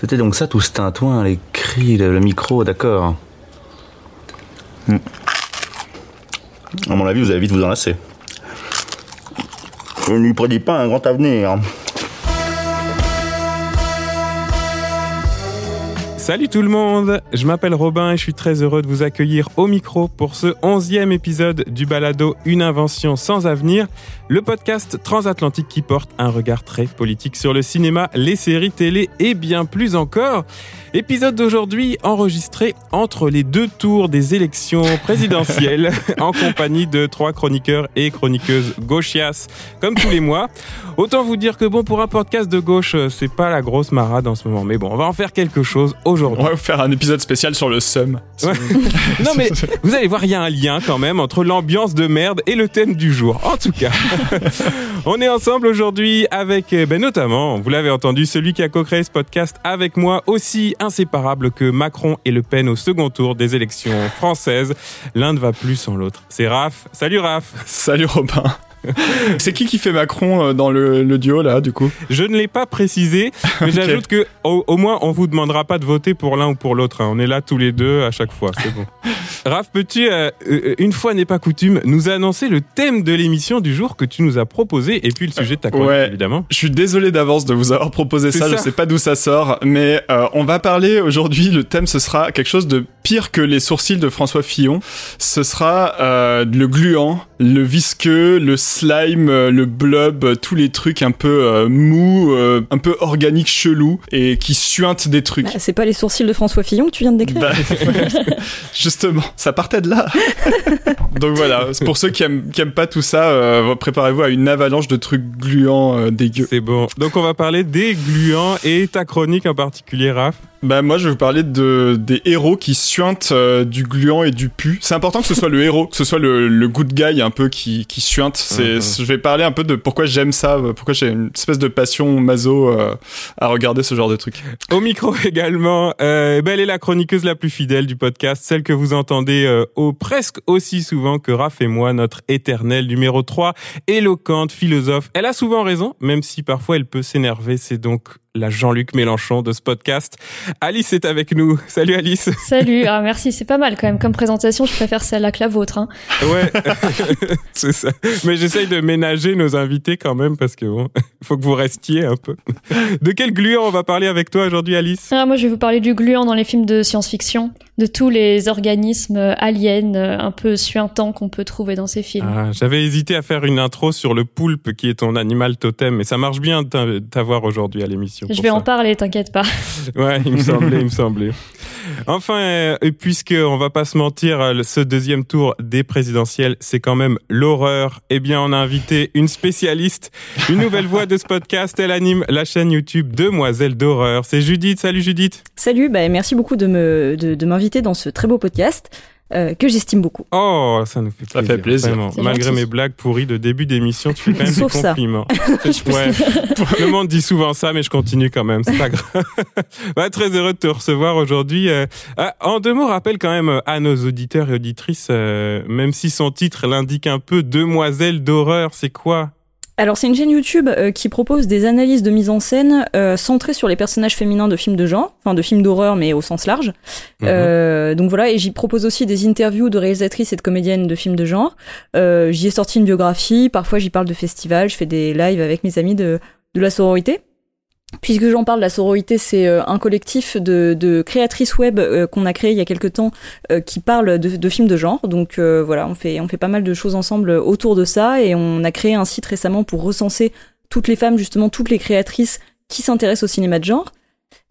C'était donc ça tout ce tintouin, les cris, le, micro, d'accord. Hmm. À mon avis, vous allez vite vous enlacer. Je ne lui prédis pas un grand avenir. Salut tout le monde, je m'appelle Robin et je suis très heureux de vous accueillir au micro pour ce onzième épisode du balado Une invention sans avenir, le podcast transatlantique qui porte un regard très politique sur le cinéma, les séries télé et bien plus encore. Épisode d'aujourd'hui enregistré entre les deux tours des élections présidentielles en compagnie de trois chroniqueurs et chroniqueuses gauchias comme tous les mois. Autant vous dire que bon pour un podcast de gauche, c'est pas la grosse marade en ce moment, mais bon, on va en faire quelque chose aujourd'hui. On va faire un épisode spécial sur le SUM. Ouais. non mais vous allez voir, il y a un lien quand même entre l'ambiance de merde et le thème du jour. En tout cas, on est ensemble aujourd'hui avec ben, notamment, vous l'avez entendu, celui qui a co-créé ce podcast avec moi aussi inséparable que Macron et Le Pen au second tour des élections françaises. L'un ne va plus sans l'autre. C'est Raph. Salut Raph. Salut Robin. C'est qui qui fait Macron euh, dans le, le duo là du coup? Je ne l'ai pas précisé, mais j'ajoute que au, au moins on vous demandera pas de voter pour l'un ou pour l'autre. hein. On est là tous les deux à chaque fois, c'est bon. Raph, peux-tu, euh, euh, une fois n'est pas coutume, nous annoncer le thème de l'émission du jour que tu nous as proposé et puis le sujet de ta chronique Ouais. évidemment? Je suis désolé d'avance de vous avoir proposé ça, ça. je sais pas d'où ça sort, mais euh, on va parler aujourd'hui, le thème ce sera quelque chose de pire que les sourcils de François Fillon. Ce sera euh, le gluant, le visqueux, le slime, euh, le blob, euh, tous les trucs un peu euh, mous, euh, un peu organiques chelous et qui suintent des trucs. Bah, c'est pas les sourcils de François Fillon que tu viens de décrire Bah, justement, ça partait de là. Donc voilà, c'est pour ceux qui aiment, qui aiment pas tout ça, euh, préparez-vous à une avalanche de trucs gluants euh, dégueux. C'est bon. Donc on va parler des gluants et ta chronique en particulier, Raph. Bah moi je vais vous parler de des héros qui suintent euh, du gluant et du pu. C'est important que ce soit le héros, que ce soit le, le good guy un peu qui, qui suinte. C'est, Mhm. Je vais parler un peu de pourquoi j'aime ça, euh, pourquoi j'ai une espèce de passion maso euh, à regarder ce genre de truc. Au micro également, euh, ben, elle est la chroniqueuse la plus fidèle du podcast, celle que vous entendez euh, au presque aussi souvent que Raph et moi, notre éternel numéro 3, éloquente, philosophe. Elle a souvent raison, même si parfois elle peut s'énerver, c'est donc la Jean-Luc Mélenchon de ce podcast. Alice est avec nous. Salut Alice. Salut, ah merci, c'est pas mal quand même comme présentation, je préfère celle-là que la vôtre. Hein. Ouais, c'est ça. Mais j'essaye de ménager nos invités quand même parce que bon, faut que vous restiez un peu. De quel gluant on va parler avec toi aujourd'hui Alice? Ah, moi je vais vous parler du gluant dans les films de science-fiction, de tous les organismes euh, aliens euh, un peu suintants qu'on peut trouver dans ces films. Ah, J'avais hésité à faire une intro sur le poulpe qui est ton animal totem, mais ça marche bien de t'avoir aujourd'hui à l'émission. je vais ça. en parler, t'inquiète pas. Ouais, il me semblait, il me semblait. Enfin, euh, puisque on va pas se mentir, ce deuxième tour des présidentielles, c'est quand même l'horreur. Eh bien, on a invité une spécialiste, une nouvelle voix de ce podcast. Elle anime la chaîne YouTube Demoiselle d'horreur. C'est Judith. Salut Judith. Salut, bah, merci beaucoup de me de, de m'inviter dans ce très beau podcast euh, que j'estime beaucoup. Oh, ça nous fait plaisir. Ça fait plaisir. Malgré gentil. mes blagues pourries de début d'émission, tu fais quand même Sauf des ça. compliments. ouais. Le monde dit souvent ça, mais je continue quand même. C'est pas grave. Très heureux de te recevoir aujourd'hui. Euh, ah, en deux mots, rappelle quand même euh, à nos auditeurs et auditrices, euh, même si son titre l'indique un peu, Demoiselle d'horreur, c'est quoi? Alors c'est une chaîne YouTube euh, qui propose des analyses de mise en scène euh, centrées sur les personnages féminins de films de genre, enfin de films d'horreur mais au sens large. Mhm. Euh, donc voilà, et j'y propose aussi des interviews de réalisatrices et de comédiennes de films de genre. Euh, j'y ai sorti une biographie, parfois j'y parle de festivals, je fais des lives avec mes amis de, de la sororité. Puisque j'en parle, la sororité, c'est euh, un collectif de, de créatrices web euh, qu'on a créé il y a quelques temps euh, qui parle de, de films de genre. Donc euh, voilà, on fait, on fait pas mal de choses ensemble autour de ça et on a créé un site récemment pour recenser toutes les femmes, justement toutes les créatrices qui s'intéressent au cinéma de genre.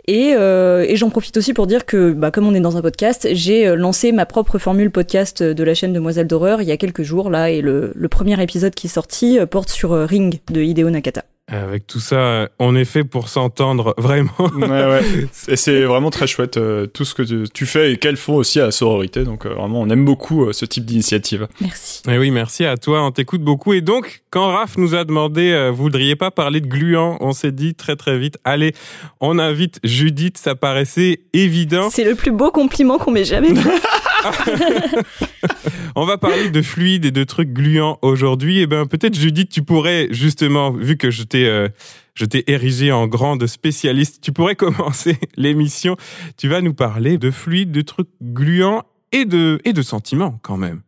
Et, euh, et j'en profite aussi pour dire que, bah, comme on est dans un podcast, j'ai euh, lancé ma propre formule podcast de la chaîne Demoiselle d'horreur il y a quelques jours là, et le, le premier épisode qui est sorti euh, porte sur euh, Ring de Hideo Nakata. Avec tout ça, on est fait pour s'entendre vraiment. Ouais, ouais. Et c'est vraiment très chouette euh, tout ce que tu, tu fais et qu'elles font aussi à la sororité. Donc euh, vraiment, on aime beaucoup euh, ce type d'initiative. Merci. Eh oui, merci à toi, on t'écoute beaucoup. Et donc, quand Raph nous a demandé, euh, vous voudriez pas parler de gluant, on s'est dit très très vite, allez, on invite Judith, ça paraissait évident. C'est le plus beau compliment qu'on m'ait jamais fait. On va parler de fluide et de trucs gluants aujourd'hui. Et eh ben peut-être Judith, tu pourrais justement, vu que je t'ai euh, je t'ai érigé en grande spécialiste, tu pourrais commencer l'émission. Tu vas nous parler de fluide, de trucs gluants et de et de sentiments quand même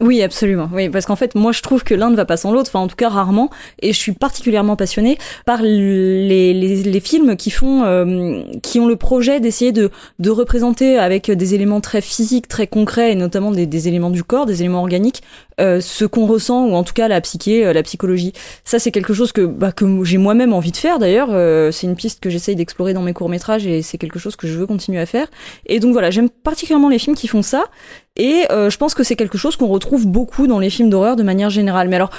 oui, absolument. Oui, parce qu'en fait, moi, je trouve que l'un ne va pas sans l'autre. Enfin, en tout cas, rarement. Et je suis particulièrement passionnée par les, les, les films qui font, euh, qui ont le projet d'essayer de, représenter avec des éléments très physiques, très concrets, et notamment des éléments du corps, des éléments organiques, euh, ce qu'on ressent ou en tout cas la psyché, euh, la psychologie. Ça, c'est quelque chose que, bah, que j'ai moi-même envie de faire. D'ailleurs, c'est une piste que j'essaye d'explorer dans mes courts métrages et c'est quelque chose que je veux continuer à faire. Et donc voilà, j'aime particulièrement les films qui font ça. Et euh, je pense que c'est quelque chose qu'on retrouve beaucoup dans les films d'horreur de manière générale. Mais alors,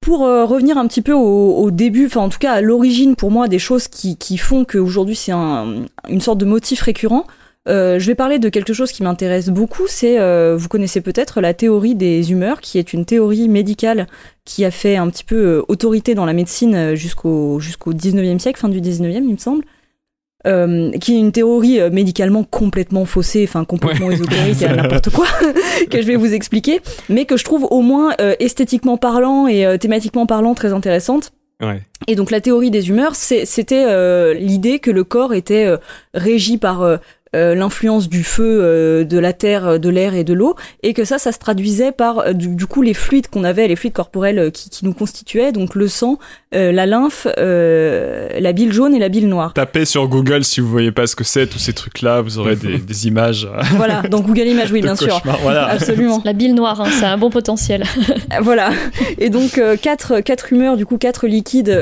pour euh, revenir un petit peu au, au début, enfin en tout cas à l'origine pour moi des choses qui, qui font qu'aujourd'hui c'est un, une sorte de motif récurrent, euh, je vais parler de quelque chose qui m'intéresse beaucoup, c'est, euh, vous connaissez peut-être la théorie des humeurs, qui est une théorie médicale qui a fait un petit peu autorité dans la médecine jusqu'au jusqu'au 19e siècle, fin du 19e il me semble, euh, qui est une théorie euh, médicalement complètement faussée, enfin complètement ésotérique, n'importe quoi, que je vais vous expliquer, mais que je trouve au moins euh, esthétiquement parlant et thématiquement parlant très intéressante. Ouais. Et donc la théorie des humeurs, c'était l'idée que le corps était régi par euh, l'influence du feu, euh, de la terre, de l'air et de l'eau, et que ça, ça se traduisait par euh, du, coup les fluides qu'on avait, les fluides corporels qui, qui, nous constituaient, donc le sang, la lymphe, la bile jaune et la bile noire. Tapez sur Google si vous voyez pas ce que c'est tous ces trucs-là, vous aurez des, des images. Voilà, dans Google Images, oui, bien sûr, voilà. absolument. La bile noire, hein, c'est un bon potentiel. voilà, et donc quatre quatre humeurs, du coup quatre liquides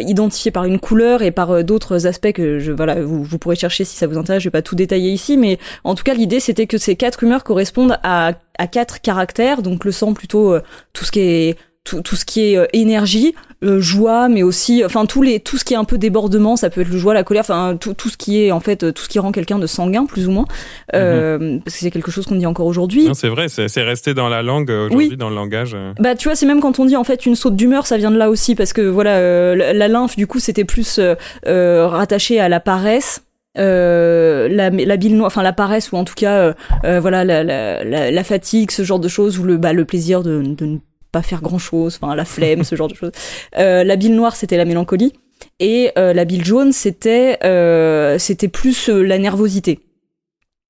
identifiés par une couleur et par d'autres aspects que je voilà, vous, vous pourrez chercher si ça vous intéresse. Je vais pas tout détaillé ici, mais en tout cas l'idée c'était que ces quatre humeurs correspondent à, à quatre caractères, donc le sang plutôt euh, tout ce qui est tout, tout ce qui est euh, énergie, euh, joie, mais aussi, enfin tous les, tout ce qui est un peu débordement, ça peut être le joie, la colère, enfin tout, tout ce qui est en fait tout ce qui rend quelqu'un de sanguin plus ou moins, mhm. parce que c'est quelque chose qu'on dit encore aujourd'hui. C'est vrai, c'est resté dans la langue aujourd'hui, dans le langage. Bah tu vois, c'est même quand on dit en fait une saute d'humeur, ça vient de là aussi, parce que voilà, la, lymphe du coup c'était plus rattaché à la paresse. Euh, la, la bile noire, enfin la paresse ou en tout cas euh, euh, voilà la, la, la, fatigue, ce genre de choses ou le bah, le plaisir de, de ne pas faire grand chose, enfin la flemme, ce genre de choses. la bile noire c'était la mélancolie et la bile jaune c'était c'était plus la nervosité.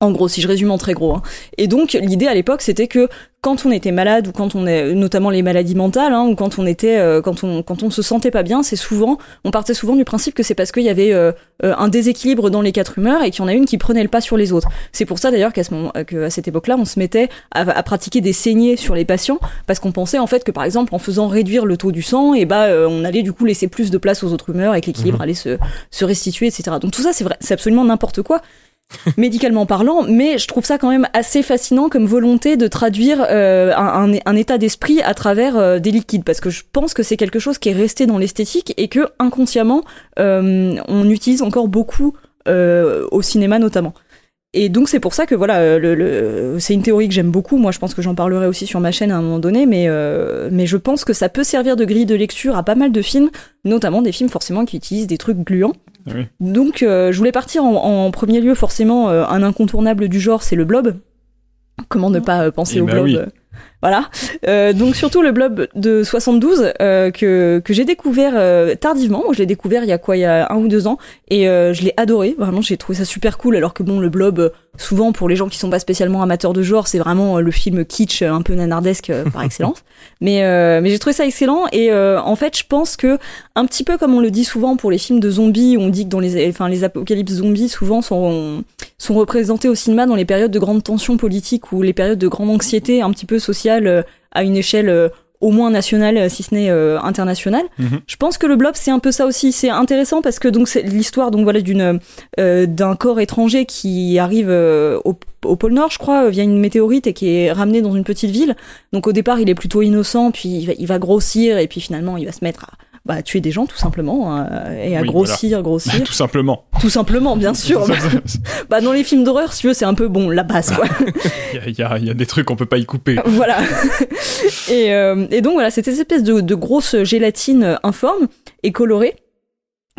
En gros, si je résume en très gros. Hein. Et donc, l'idée à l'époque, c'était que quand on était malade ou quand on est, notamment les maladies mentales, hein, ou quand on était, euh, quand on, quand on se sentait pas bien, c'est souvent, on partait souvent du principe que c'est parce qu'il y avait euh, euh, un déséquilibre dans les quatre humeurs et qu'il y en a une qui prenait le pas sur les autres. C'est pour ça d'ailleurs qu'à ce moment, qu'à cette époque-là, on se mettait à, à, pratiquer des saignées sur les patients parce qu'on pensait en fait que par exemple en faisant réduire le taux du sang, et eh bah on allait du coup laisser plus de place aux autres humeurs et que l'équilibre mmh. allait se, se restituer, etc. Donc tout ça, c'est vrai, c'est absolument n'importe quoi médicalement parlant, mais je trouve ça quand même assez fascinant comme volonté de traduire euh, un, état d'esprit à travers euh, des liquides, parce que je pense que c'est quelque chose qui est resté dans l'esthétique et que inconsciemment euh, on utilise encore beaucoup au cinéma notamment. Et donc c'est pour ça que voilà, le, le, c'est une théorie que j'aime beaucoup. Moi, je pense que j'en parlerai aussi sur ma chaîne à un moment donné, mais mais je pense que ça peut servir de grille de lecture à pas mal de films, notamment des films forcément qui utilisent des trucs gluants. Donc, euh, je voulais partir en, premier lieu, forcément, euh, un incontournable du genre, c'est le blob. Comment ne pas euh, penser eh au ben blob Voilà. donc surtout le blob de 72 que, que j'ai découvert tardivement. Je l'ai découvert il y a quoi? Il y a un ou deux ans et je l'ai adoré. Vraiment, j'ai trouvé ça super cool. Alors que bon, le blob, souvent pour les gens qui sont pas spécialement amateurs de genre, c'est vraiment le film kitsch un peu nanardesque par excellence. Mais mais j'ai trouvé ça excellent et en fait, je pense que un petit peu comme on le dit souvent pour les films de zombies, on dit que dans les enfin les apocalypses zombies souvent sont sont représentés au cinéma dans les périodes de grande tension politique ou les périodes de grande anxiété un petit peu sociale à une échelle au moins national, euh, si ce n'est euh, international. Mhm. Je pense que le blob c'est un peu ça aussi. C'est intéressant parce que donc c'est l'histoire donc voilà d'une euh, d'un corps étranger qui arrive au, au, pôle Nord, je crois, via une météorite et qui est ramené dans une petite ville. Donc au départ il est plutôt innocent, puis il va, il va grossir et puis finalement il va se mettre à bah, tuer des gens tout simplement hein, et à grossir, grossir. tout simplement. Tout simplement, bien sûr. bah, dans les films d'horreur, si tu veux, c'est un peu bon la base quoi. Il y, a, y, a, des trucs qu'on peut pas y couper. Voilà. et, euh, et donc voilà, cette espèce de, de grosse gélatine informe et colorée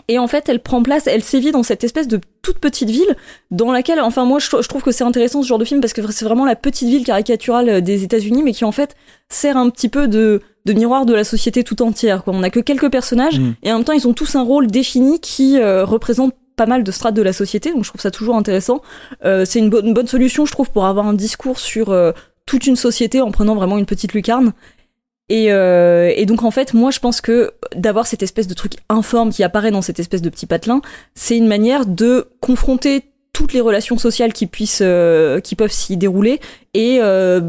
Et en fait, elle prend place, elle sévit dans cette espèce de toute petite ville dans laquelle, enfin moi, je, je trouve que c'est intéressant ce genre de film parce que c'est vraiment la petite ville caricaturale des États-Unis, mais qui en fait sert un petit peu de, de miroir de la société tout entière. Quoi. On a que quelques personnages Mm. et en même temps, ils ont tous un rôle défini qui euh, représente pas mal de strates de la société. Donc je trouve ça toujours intéressant. Euh, c'est une, bonne une bonne solution, je trouve, pour avoir un discours sur euh, toute une société en prenant vraiment une petite lucarne. Et, euh, et donc en fait, moi je pense que d'avoir cette espèce de truc informe qui apparaît dans cette espèce de petit patelin, c'est une manière de confronter toutes les relations sociales qui puissent, euh, qui peuvent s'y dérouler et euh,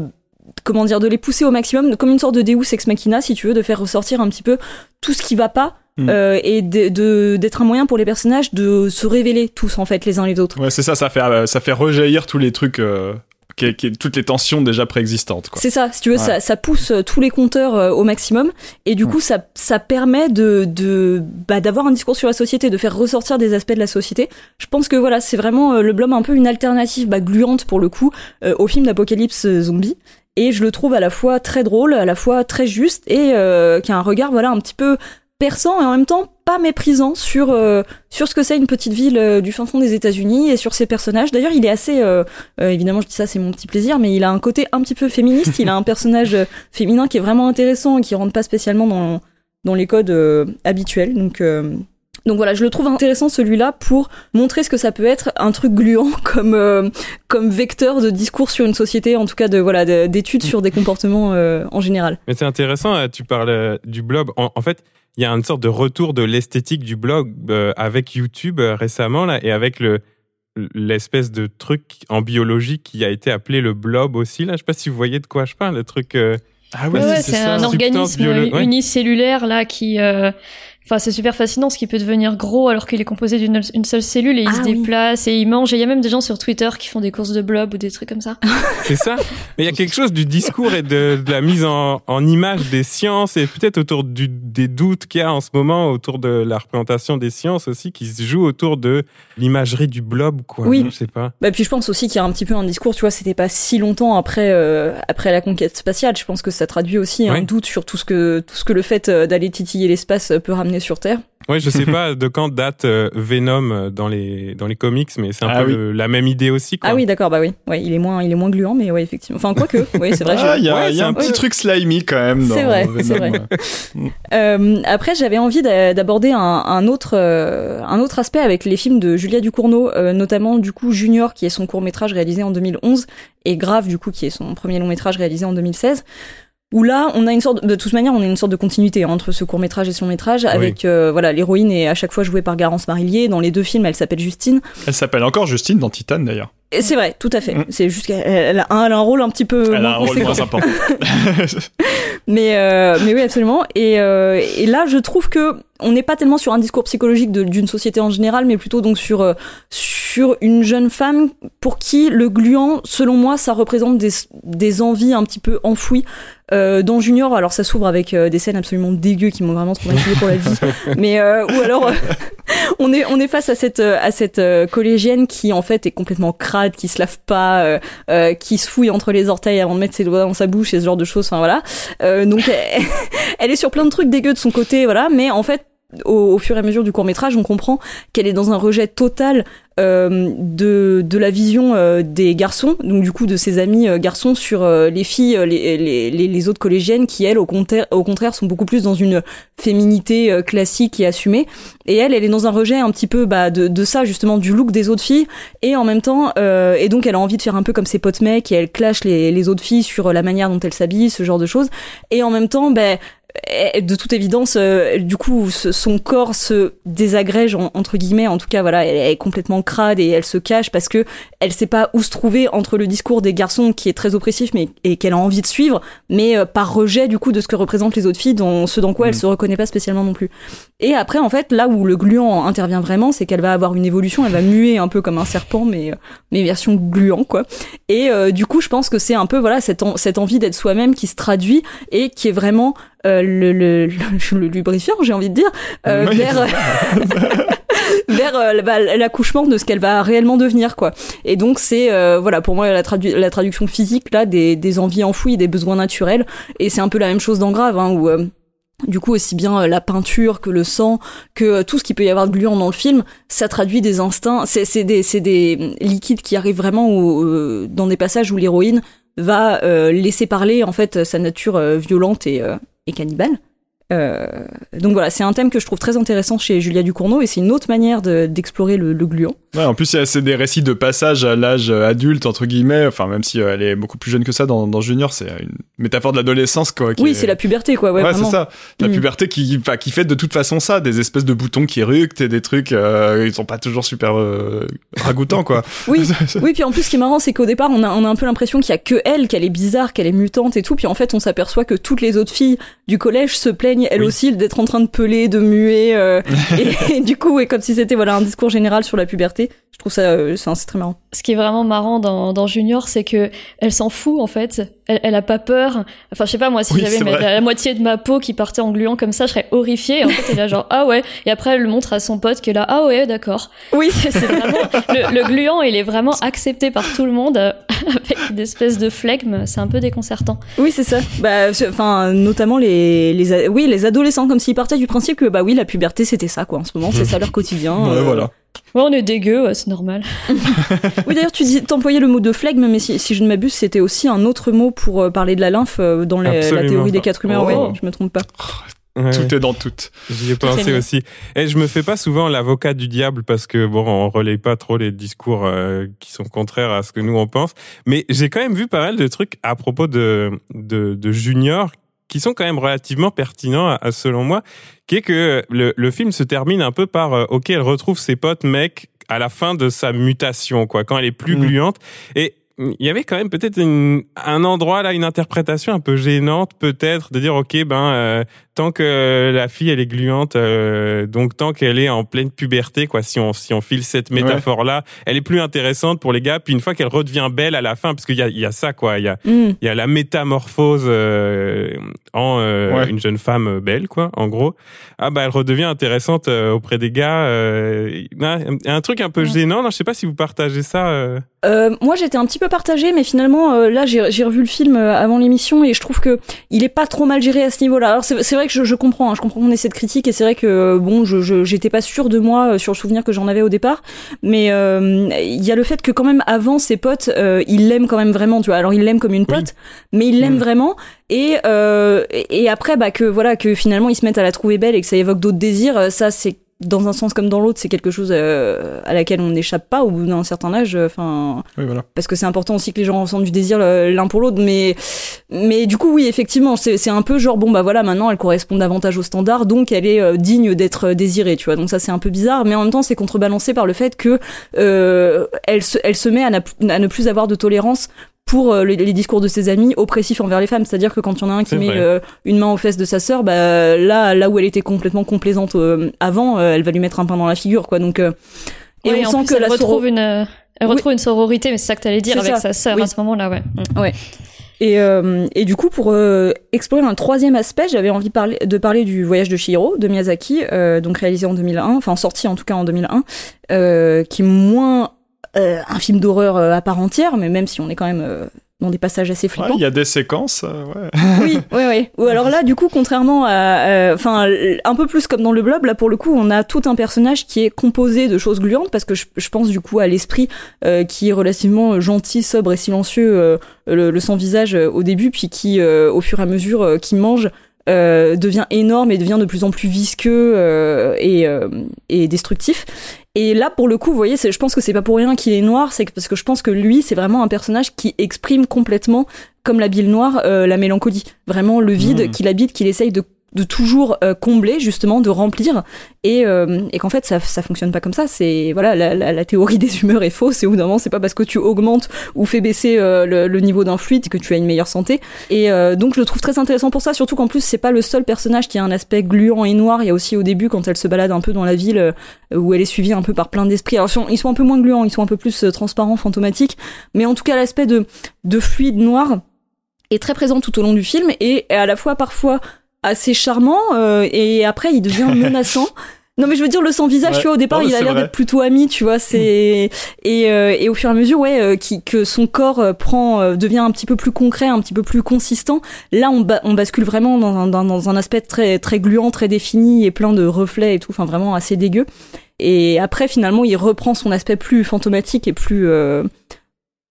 comment dire, de les pousser au maximum, comme une sorte de Deus ex machina, si tu veux, de faire ressortir un petit peu tout ce qui va pas. Mm. euh, et de- de- d'être un moyen pour les personnages de se révéler tous en fait les uns les autres. Ouais, c'est ça, ça fait, euh, ça fait rejaillir tous les trucs, euh, qui, qui- toutes les tensions déjà préexistantes, quoi. C'est ça, si tu veux, Ouais. ça, ça pousse euh, tous les compteurs euh, au maximum, et du coup, ça, ça permet de, de, bah, d'avoir un discours sur la société, de faire ressortir des aspects de la société. Je pense que voilà, c'est vraiment euh, le Blob un peu une alternative bah, gluante pour le coup euh, au film d'apocalypse zombie. Et je le trouve à la fois très drôle, à la fois très juste, et euh, qui a un regard voilà un petit peu perçant et en même temps pas méprisant sur euh, sur ce que c'est une petite ville euh, du fin fond des États-Unis et sur ses personnages. D'ailleurs, il est assez euh, euh, évidemment, je dis ça, c'est mon petit plaisir, mais il a un côté un petit peu féministe. il a un personnage euh, féminin qui est vraiment intéressant et qui rentre pas spécialement dans dans les codes habituels. Donc donc voilà, je le trouve intéressant celui-là pour montrer ce que ça peut être un truc gluant comme euh, comme vecteur de discours sur une société, en tout cas de voilà de- d'études sur des comportements euh, en général. Mais c'est intéressant, euh, tu parles euh, du blog. En, en fait, il y a une sorte de retour de l'esthétique du blog euh, avec YouTube euh, récemment là, et avec le l'espèce de truc en biologie qui a été appelé le blob aussi là. Je sais pas si vous voyez de quoi je parle, le truc. euh, Ah Ouais, ouais, c'est un organisme biolo- unicellulaire là qui. euh, Enfin, c'est super fascinant ce qui peut devenir gros alors qu'il est composé d'une une seule cellule et il Ah se oui. déplace et il mange. Et il y a même des gens sur Twitter qui font des courses de blob ou des trucs comme ça. C'est ça. Mais il y a quelque chose du discours et de, de la mise en, en image des sciences et peut-être autour du, des doutes qu'il y a en ce moment autour de la représentation des sciences aussi qui se joue autour de l'imagerie du blob, quoi. Oui. Je sais pas. Bah puis je pense aussi qu'il y a un petit peu un discours, tu vois, c'était pas si longtemps après euh, après la conquête spatiale. Je pense que ça traduit aussi un doute sur tout ce que tout ce que le fait euh, d'aller titiller l'espace peut ramener sur Terre. Ouais, je sais pas de quand date euh, Venom euh, dans les dans les comics, mais c'est un Ah peu oui. le- la même idée aussi. Quoi. Ah oui, d'accord, bah oui, ouais, il est moins il est moins gluant, mais ouais, effectivement. Enfin quoique, oui, c'est vrai. Ah, je- il y a, Ouais, il y c'est a un un peu- petit truc slimy quand même. dans C'est vrai, Venom, c'est vrai. ouais. Euh, après, j'avais envie d'a- d'aborder un, un autre euh, un autre aspect avec les films de Julia Ducournau, euh, notamment du coup Junior, qui est son court métrage réalisé en 2011, et Grave, du coup, qui est son premier long métrage réalisé en 2016. Où là, on a une sorte, de toute manière, on a une sorte de continuité entre ce court métrage et son métrage, avec euh, voilà, l'héroïne est à chaque fois jouée par Garance Marillier. Dans les deux films, elle s'appelle Justine. Elle s'appelle encore Justine dans Titan d'ailleurs. Et c'est vrai, tout à fait. Mm. C'est juste qu'elle elle a, un, elle a un rôle un petit peu Elle moins a un rôle moins important. Mais euh, mais oui absolument et euh, et là je trouve que on n'est pas tellement sur un discours psychologique d'une société en général mais plutôt donc sur euh, sur une jeune femme pour qui le gluant selon moi ça représente des des envies un petit peu enfouies euh, dans Junior. Alors ça s'ouvre avec euh, des scènes absolument dégueu qui m'ont vraiment traumatisé pour la vie. Mais euh, ou alors euh, on est on est face à cette euh, à cette euh, collégienne qui en fait est complètement crade qui se lave pas qui se fouille entre les orteils avant de mettre ses doigts dans sa bouche et ce genre de choses. Enfin voilà. Euh, donc elle, elle est sur plein de trucs dégueux de son côté, voilà. Mais en fait, au, au fur et à mesure du court métrage, on comprend qu'elle est dans un rejet total euh, de de la vision euh, des garçons, donc du coup de ses amis euh, garçons sur euh, les filles, euh, les, les, les, autres collégiennes qui elles au contraire au contraire sont beaucoup plus dans une féminité euh, classique et assumée. Et elle, elle est dans un rejet un petit peu bah, de, de ça justement du look des autres filles et en même temps et donc elle a envie de faire un peu comme ses potes mecs et elle clash les, les autres filles sur la manière dont elles s'habillent, ce genre de choses. Et en même temps, eh, de toute évidence, euh, du coup, ce- son corps se désagrège en- entre guillemets. En tout cas, voilà, elle est complètement crade et elle se cache parce que elle sait pas où se trouver entre le discours des garçons qui est très oppressif, mais et qu'elle a envie de suivre, mais euh, par rejet du coup de ce que représentent les autres filles, dont ce dans quoi elle Mhm. se reconnaît pas spécialement non plus. Et après, en fait, là où le gluant intervient vraiment, c'est qu'elle va avoir une évolution, elle va muer un peu comme un serpent, mais euh, mais version gluant quoi. Et du coup, je pense que c'est un peu voilà cette, en- cette envie d'être soi-même qui se traduit et qui est vraiment euh, le, le, le, le lubrifiant, j'ai envie de dire, euh, Oui. vers vers euh, bah, l'accouchement de ce qu'elle va réellement devenir quoi. Et donc c'est euh, voilà pour moi la, tradu- la traduction physique là des, des envies enfouies, des besoins naturels. Et c'est un peu la même chose dans Grave hein, où euh, Du coup, aussi bien euh, la peinture que le sang, que euh, tout ce qui peut y avoir de gluant dans le film, ça traduit des instincts. C'est des, des liquides qui arrivent vraiment euh, dans des passages où l'héroïne va laisser parler en fait sa nature violente et, et cannibale. Euh, donc voilà, c'est un thème que je trouve très intéressant chez Julia Ducournau et c'est une autre manière d'explorer le, le, gluant. Ouais, en plus, c'est des récits de passage à l'âge adulte, entre guillemets, enfin, même si euh, elle est beaucoup plus jeune que ça dans, dans Junior, c'est une métaphore de l'adolescence, quoi. Oui, c'est la puberté, quoi. Ouais, ouais c'est ça. La mm. puberté qui, qui fait de toute façon ça, des espèces de boutons qui ructent et des trucs, euh, ils sont pas toujours super euh, ragoûtants, quoi. oui, oui, puis en plus, ce qui est marrant, c'est qu'au départ, on a, on a un peu l'impression qu'il y a que elle, qu'elle est bizarre, qu'elle est mutante et tout, puis en fait, on s'aperçoit que toutes les autres filles du collège se plaignent, elles aussi, d'être en train de peler, de muer, euh, et, du coup, et comme si c'était voilà un discours général sur la puberté. Je trouve ça, euh, c'est très marrant. Ce qui est vraiment marrant dans, dans Junior, c'est que elle s'en fout en fait. Elle, elle a pas peur. Enfin, je sais pas moi, si j'avais la, moitié de ma peau qui partait en gluant comme ça, je serais horrifiée. Et en fait, elle est là genre ah ouais. Et après, elle le montre à son pote qui est là ah ouais, d'accord. Oui, c'est vraiment le, le, gluant, il est vraiment accepté par tout le monde euh, avec une espèce de flegme. C'est un peu déconcertant. Oui, c'est ça. Bah, enfin, notamment les, les, oui, les adolescents, comme s'ils partaient du principe que bah oui, la puberté c'était ça quoi. En ce moment, c'est ça leur quotidien. Ouais, voilà. Ouais, on est dégueu, c'est normal. oui, d'ailleurs, tu dis, t'employais le mot de flegme, mais si, si je ne m'abuse, c'était aussi un autre mot pour euh, parler de la lymphe euh, dans la théorie des quatre humeurs. Oh. je me trompe pas. tout est dans tout. J'y ai pensé aussi. Et je me fais pas souvent l'avocat du diable parce que bon, on relaye pas trop les discours euh, qui sont contraires à ce que nous on pense. Mais j'ai quand même vu pas mal de trucs à propos de de, de Junior qui sont quand même relativement pertinents selon moi, qui est que le, le, film se termine un peu par euh, ok, elle retrouve ses potes mecs à la fin de sa mutation, quoi, quand elle est plus mmh. gluante. Et il y avait quand même peut-être un endroit là, une interprétation un peu gênante, peut-être, de dire ok, ben euh, tant que la fille elle est gluante, euh, donc tant qu'elle est en pleine puberté, quoi, si on si on file cette métaphore là, elle est plus intéressante pour les gars. Puis une fois qu'elle redevient belle à la fin, parce qu'il y a il y a ça quoi, il y a mm. il y a la métamorphose euh, en une jeune femme belle quoi, en gros. Ah bah elle redevient intéressante auprès des gars. un truc un peu gênant. Non, je sais pas si vous partagez ça. Euh, moi, j'étais un petit peu partagée, mais finalement, euh, là, j'ai revu le film euh, avant l'émission et je trouve que il est pas trop mal géré à ce niveau-là. Alors, c'est vrai que je, je comprends, hein, je comprends qu'on ait cette critique et c'est vrai que bon, je j'étais pas sûre de moi sur le souvenir que j'en avais au départ, mais il y a le fait que quand même avant ses potes, il l'aime quand même vraiment, tu vois. Alors, il l'aime comme une pote, mais il l'aime mm. vraiment et et après, bah que voilà, que finalement, ils se mettent à la trouver belle et que ça évoque d'autres désirs, ça c'est dans un sens comme dans l'autre, c'est quelque chose euh, à laquelle on n'échappe pas au bout d'un certain âge. Euh, enfin, parce que c'est important aussi que les gens ressentent du désir l'un pour l'autre. Mais, mais du coup, oui, effectivement, c'est un peu genre bon bah voilà, maintenant elle correspond davantage au standard, donc elle est euh, digne d'être désirée, tu vois. Donc ça c'est un peu bizarre, mais en même temps c'est contrebalancé par le fait que elle se, elle se met à, à ne plus avoir de tolérance pour euh, les, discours de ses amis oppressifs envers les femmes. C'est-à-dire que quand il y en a un qui met euh, une main aux fesses de sa sœur, bah là, là où elle était complètement complaisante euh, avant, elle va lui mettre un pain dans la figure, quoi. Donc, et on sent que elle la retrouve une, elle retrouve une sororité, mais c'est ça que t'allais dire avec sa sœur à ce moment-là, ouais. Mm. Ouais. Et, et du coup, pour explorer un troisième aspect, j'avais envie de parler, de parler du voyage de Shihiro de Miyazaki, donc réalisé en 2001, enfin sorti en tout cas en 2001, qui est moins euh, un film d'horreur euh, à part entière, mais même si on est quand même euh, dans des passages assez flippants. Il y a des séquences, ouais. oui, oui, oui. Ou alors là, du coup, contrairement à, enfin, un peu plus comme dans le blob, là pour le coup, on a tout un personnage qui est composé de choses gluantes, parce que je, pense du coup à l'esprit qui est relativement gentil, sobre et silencieux, le, sans visage au début, puis qui, au fur et à mesure, qui mange. Devient énorme et devient de plus en plus visqueux et, et destructif. Et là, pour le coup, vous voyez, je pense que c'est pas pour rien qu'il est noir, c'est parce que je pense que lui, c'est vraiment un personnage qui exprime complètement, comme la bile noire, euh, la mélancolie. Vraiment le vide mmh. qu'il habite, qu'il essaye de de toujours euh, combler justement de remplir. Et, euh, et qu'en fait ça ça fonctionne pas comme ça. C'est voilà la, la, la, théorie des humeurs est fausse. Et au bout c'est pas parce que tu augmentes ou fais baisser euh, le, le, niveau d'un fluide que tu as une meilleure santé. Et donc je le trouve très intéressant pour ça. Surtout qu'en plus c'est pas le seul personnage qui a un aspect gluant et noir. Il y a aussi au début quand elle se balade un peu dans la ville où elle est suivie un peu par plein d'esprits. Alors ils sont un peu moins gluants. Ils sont un peu plus transparents fantomatiques. Mais en tout cas l'aspect de de fluide noir est très présent tout au long du film. Et à la fois parfois assez charmant euh, et après il devient menaçant. Non mais je veux dire le sans visage, tu vois au départ il a l'air d'être plutôt ami, tu vois, c'est et, euh, et au fur et à mesure ouais euh, qui, que son corps euh, prend devient un petit peu plus concret, un petit peu plus consistant. Là on, on bascule vraiment dans un, dans un aspect très très gluant, très défini et plein de reflets et tout, enfin vraiment assez dégueu. Et après finalement il reprend son aspect plus fantomatique et plus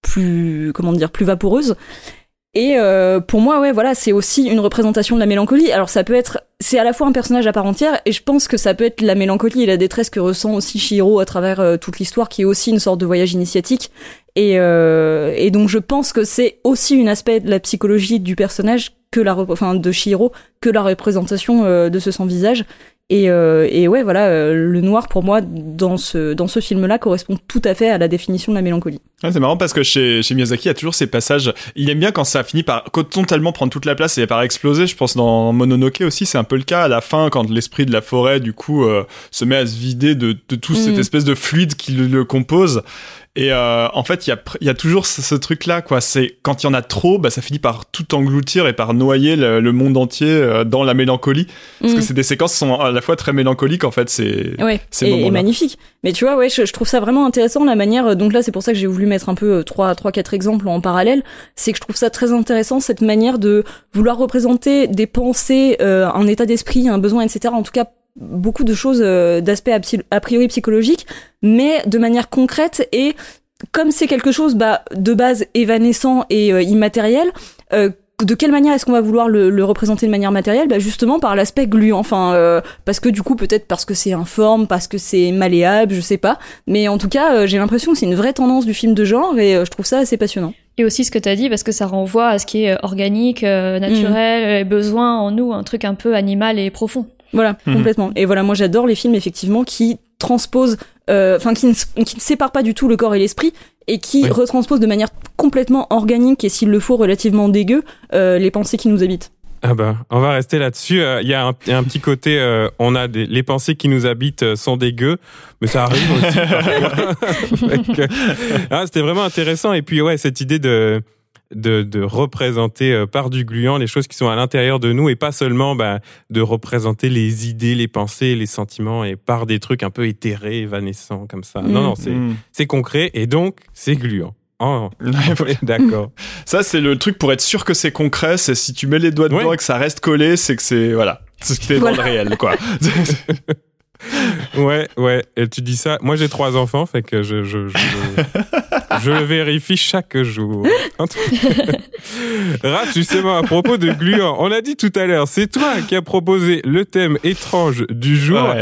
plus comment dire plus vaporeuse. Et euh, pour moi, ouais, voilà, c'est aussi une représentation de la mélancolie. Alors ça peut être, c'est à la fois un personnage à part entière, et je pense que ça peut être la mélancolie et la détresse que ressent aussi Shiro à travers euh, toute l'histoire, qui est aussi une sorte de voyage initiatique. Et, euh, et donc je pense que c'est aussi un aspect de la psychologie du personnage que la, enfin de Shiro, que la représentation de ce sans visage. Et, euh, et ouais, voilà, euh, le noir pour moi dans ce dans ce film-là correspond tout à fait à la définition de la mélancolie. c'est marrant parce que chez, chez Miyazaki, il y a toujours ces passages. Il aime bien quand ça finit par totalement prendre toute la place et par exploser. Je pense dans Mononoke aussi, c'est un peu le cas à la fin quand l'esprit de la forêt du coup euh, se met à se vider de, de tout cette mm. espèce de fluide qui le compose. Et euh, en fait, il y a, y a toujours ce, truc-là, quoi. C'est quand il y en a trop, bah, ça finit par tout engloutir et par noyer le, monde entier euh, dans la mélancolie. Parce que mm. c'est des séquences qui sont à la fois très mélancoliques, en fait. C'est ouais, et, magnifique. Mais tu vois, ouais, je, trouve ça vraiment intéressant la manière. Euh, donc là, c'est pour ça que j'ai voulu mettre un peu trois, trois, quatre exemples en parallèle. C'est que je trouve ça très intéressant cette manière de vouloir représenter des pensées, un état d'esprit, un besoin, etc. En tout cas beaucoup de choses euh, d'aspect a priori psychologique, mais de manière concrète et comme c'est quelque chose bah, de base évanescent et euh, immatériel, euh, de quelle manière est-ce qu'on va vouloir le, représenter de manière matérielle? Bah justement par l'aspect gluant. Enfin parce que du coup peut-être parce que c'est informe parce que c'est malléable je sais pas. Mais en tout cas j'ai l'impression que c'est une vraie tendance du film de genre et je trouve ça assez passionnant. Et aussi ce que tu as dit parce que ça renvoie à ce qui est organique naturel mmh. besoin en nous un truc un peu animal et profond voilà, mhm. complètement. Et voilà, moi j'adore les films effectivement qui transposent, euh, enfin qui, ne, qui ne séparent pas du tout le corps et l'esprit et qui retransposent de manière complètement organique et s'il le faut relativement dégueu euh, les pensées qui nous habitent. Ah bah, on va rester là-dessus. Euh, il y, a un petit côté, on a des, les pensées qui nous habitent sont dégueu, mais ça arrive aussi. ah, C'était vraiment intéressant. Et puis ouais, cette idée de de, représenter euh, par du gluant les choses qui sont à l'intérieur de nous et pas seulement bah, de représenter les idées, les pensées, les sentiments et par des trucs un peu éthérés, évanescents comme ça. Non, non, mm. c'est concret et donc c'est gluant. Oh, d'accord. Ça, c'est le truc pour être sûr que c'est concret. C'est si tu mets les doigts dedans et que ça reste collé, c'est que c'est voilà, c'est ce qui est dans le réel, quoi. ouais, ouais. Et tu dis ça. Moi, j'ai trois enfants, fait que je, je, je, le vérifie chaque jour. Raph, justement, à propos de gluant, on a dit tout à l'heure, c'est toi qui as proposé le thème étrange du jour.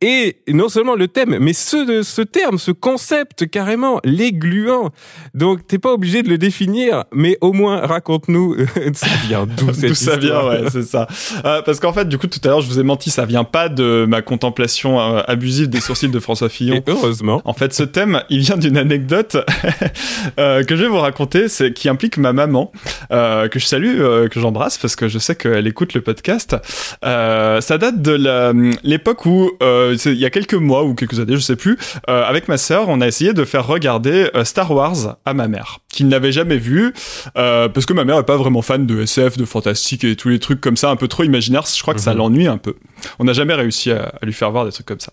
Et non seulement le thème, mais ce, ce terme, ce concept carrément, les gluants. Donc, t'es pas obligé de le définir, mais au moins, raconte-nous, ça vient d'où cette D'où ça vient, ouais, c'est ça. Euh, parce qu'en fait, du coup, tout à l'heure, je vous ai menti, ça vient pas de ma contemplation euh, abusive des sourcils de François Fillon. heureusement. En fait, ce thème, il vient d'une anecdote euh, que je vais vous raconter, c'est qui implique ma maman, euh, que je salue, que j'embrasse parce que je sais qu'elle écoute le podcast. ça date de l'époque où, il y a quelques mois ou quelques années, je sais plus, avec ma sœur, on a essayé de faire regarder Star Wars à ma mère, qui ne l'avait jamais vu, parce que ma mère est pas vraiment fan de SF, de fantastique et tous les trucs comme ça, un peu trop imaginaires. Je crois que ça mhm. l'ennuie un peu. On n'a jamais réussi à, à lui faire voir des trucs comme ça.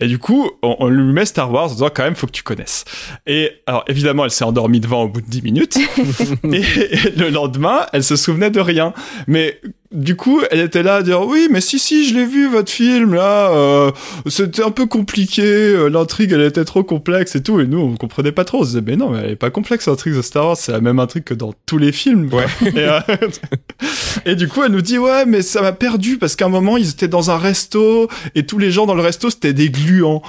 Et du coup, on, lui met Star Wars en disant quand même, faut que tu connaisses. Et alors, évidemment, elle s'est endormie devant au bout de 10 minutes. et, le lendemain, elle se souvenait de rien. Mais du coup, elle était là à dire oui, mais si si, je l'ai vu votre film là, euh, c'était un peu compliqué, euh, l'intrigue elle était trop complexe et tout, et nous on comprenait pas trop. On se disait mais non, mais elle est pas complexe l'intrigue de Star Wars, c'est la même intrigue que dans tous les films. Ouais. Et, euh, et, du coup, elle nous dit ouais, mais ça m'a perdu parce qu'à un moment ils étaient dans un resto et tous les gens dans le resto c'était des gluants.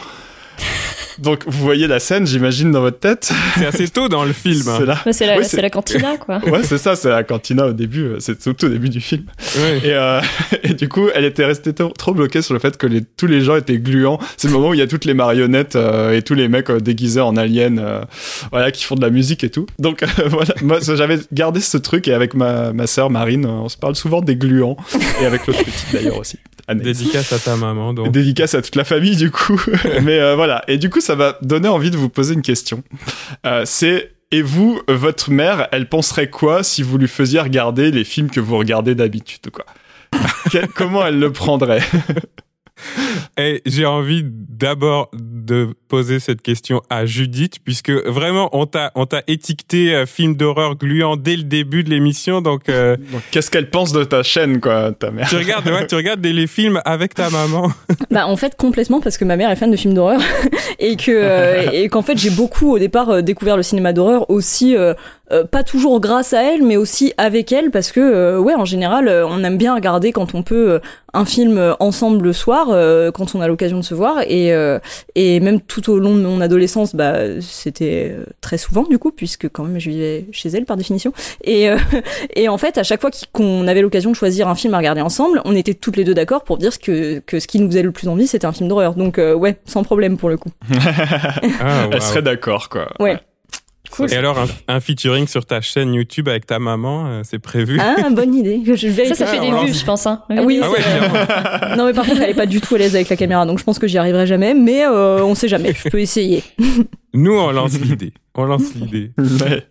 Donc vous voyez la scène, j'imagine, dans votre tête. C'est assez tôt dans le film. C'est la, c'est la, la, cantina, quoi. ouais, c'est ça, c'est la cantina au début, euh, c'est tout au début du film. Et, euh, et, du coup, elle était restée trop bloquée sur le fait que les, tous les gens étaient gluants. C'est le moment où il y a toutes les marionnettes euh, et tous les mecs déguisés en aliens, voilà, qui font de la musique et tout. Donc voilà, moi j'avais gardé ce truc et avec ma, ma sœur Marine, on se parle souvent des gluants et avec l'autre petite d'ailleurs aussi. Dédicace à ta maman, donc. Dédicace à toute la famille, du coup. Mais euh, voilà. Et du coup, ça va donner envie de vous poser une question. Euh, c'est et vous, votre mère, elle penserait quoi si vous lui faisiez regarder les films que vous regardez d'habitude, quoi? Comment elle le prendrait? Et j'ai envie d'abord de poser cette question à Judith, puisque vraiment, on t'a, on t'a étiqueté euh, film d'horreur gluant dès le début de l'émission, donc. Euh, qu'est-ce qu'elle pense de ta chaîne, quoi, ta mère Tu regardes, ouais, tu regardes les films avec ta maman. Bah, en fait, complètement, parce que ma mère est fan de films d'horreur et que euh, et qu'en fait, j'ai beaucoup au départ découvert le cinéma d'horreur aussi euh, pas toujours grâce à elle, mais aussi avec elle, parce que euh, ouais, en général, euh, on aime bien regarder quand on peut un film ensemble le soir, quand on a l'occasion de se voir, et et même tout au long de mon adolescence, bah c'était très souvent du coup, puisque quand même je vivais chez elle par définition, et et en fait à chaque fois qu'on avait l'occasion de choisir un film à regarder ensemble, on était toutes les deux d'accord pour dire que que ce qui nous faisait le plus envie, c'était un film d'horreur. Donc ouais, sans problème pour le coup. ah, Elle serait d'accord quoi. ouais. Et alors, un, featuring sur ta chaîne YouTube avec ta maman, euh, c'est prévu Ah, bonne idée. Je, ça, ça fait des vues, je pense. Hein. oui, ah Non, mais par contre, elle est pas du tout à l'aise avec la caméra, donc je pense que j'y arriverai jamais, mais euh, on sait jamais. Je peux essayer. Nous, on lance l'idée. On lance l'idée.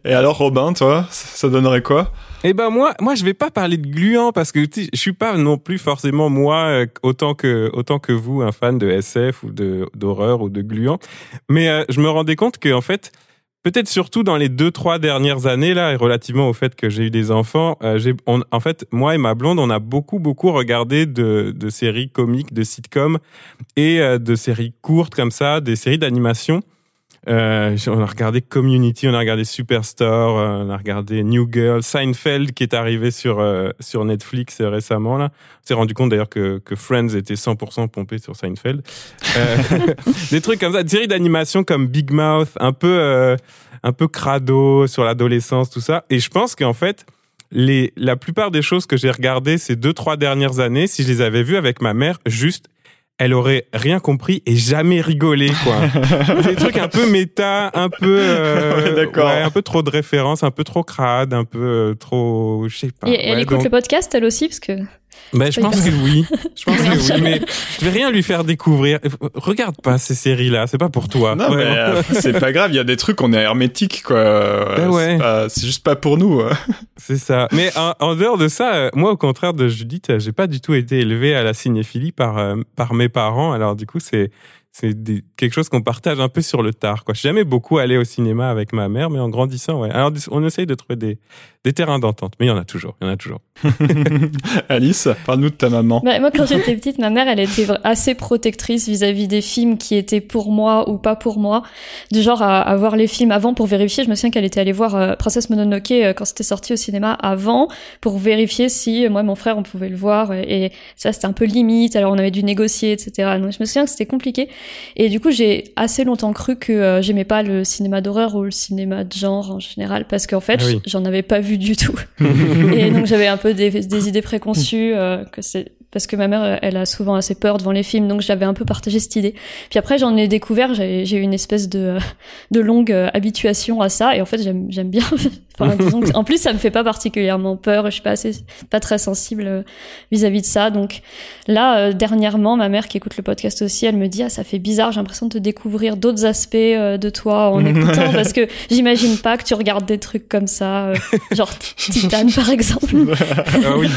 Et alors, Robin, toi, ça donnerait quoi? Eh ben moi, moi je vais pas parler de gluant parce que je suis pas non plus forcément moi euh, autant que autant que vous un fan de SF ou de d'horreur ou de gluant, mais euh, je me rendais compte que en fait peut-être surtout dans les deux trois dernières années là et relativement au fait que j'ai eu des enfants euh, j'ai en fait moi et ma blonde on a beaucoup beaucoup regardé de, de séries comiques de sitcoms et euh, de séries courtes comme ça des séries d'animation euh, on a regardé Community, on a regardé Superstore, euh, on a regardé New Girl, Seinfeld qui est arrivé sur euh, sur Netflix récemment là. On s'est rendu compte d'ailleurs que, que Friends était 100% pompé sur Seinfeld. des trucs comme ça, des séries d'animation comme Big Mouth, un peu un peu crado sur l'adolescence, tout ça. Et je pense qu'en fait les, la plupart des choses que j'ai regardées ces deux, trois dernières années, si je les avais vues avec ma mère, juste, elle aurait rien compris et jamais rigolé quoi. des trucs un peu méta, un peu euh, un peu trop de références, un peu trop crade, un peu euh, trop je sais pas. Et elle écoute le podcast elle aussi parce que ben, je pense que oui. Je pense que oui, mais je vais rien lui faire découvrir. Regarde pas ces séries-là, c'est pas pour toi. Non, mais euh, c'est pas grave, il y a des trucs, on est hermétique, quoi. Ben ouais. C'est juste pas pour nous. Hein. C'est ça. Mais en, dehors de ça, euh, moi, au contraire de Judith, j'ai pas du tout été élevé à la cinéphilie par, par mes parents. Alors, du coup, c'est, c'est quelque chose qu'on partage un peu sur le tard. Quoi. Je suis jamais beaucoup allé au cinéma avec ma mère, mais en grandissant, ouais. Alors, on essaye de trouver des, des terrains d'entente, mais il y en a toujours, il y en a toujours. Alice, parle-nous de ta maman. Bah, moi, quand j'étais petite, ma mère, elle était assez protectrice vis-à-vis des films qui étaient pour moi ou pas pour moi. Du genre à, voir les films avant pour vérifier. Je me souviens qu'elle était allée voir euh, Princesse Mononoke euh, quand c'était sorti au cinéma avant pour vérifier si euh, moi, mon frère, on pouvait le voir. Et, ça, c'était un peu limite. Alors, on avait dû négocier, etc. Donc, je me souviens que c'était compliqué. Et du coup, j'ai assez longtemps cru que j'aimais pas le cinéma d'horreur ou le cinéma de genre en général parce qu'en fait, ah j'en avais pas vu du tout. et donc j'avais un peu des, des idées préconçues euh, que c'est parce que ma mère, elle a souvent assez peur devant les films, donc j'avais un peu partagé cette idée. Puis après, j'en ai découvert, j'ai eu une espèce de, de longue euh, habituation à ça, et en fait, j'aime bien. enfin, en plus, ça me fait pas particulièrement peur, je suis pas assez, pas très sensible euh, vis-à-vis de ça. Donc là, euh, dernièrement, ma mère qui écoute le podcast aussi, elle me dit, ah, ça fait bizarre, j'ai l'impression de te découvrir d'autres aspects de toi en écoutant, parce que j'imagine pas que tu regardes des trucs comme ça, genre Titan par exemple. ah oui,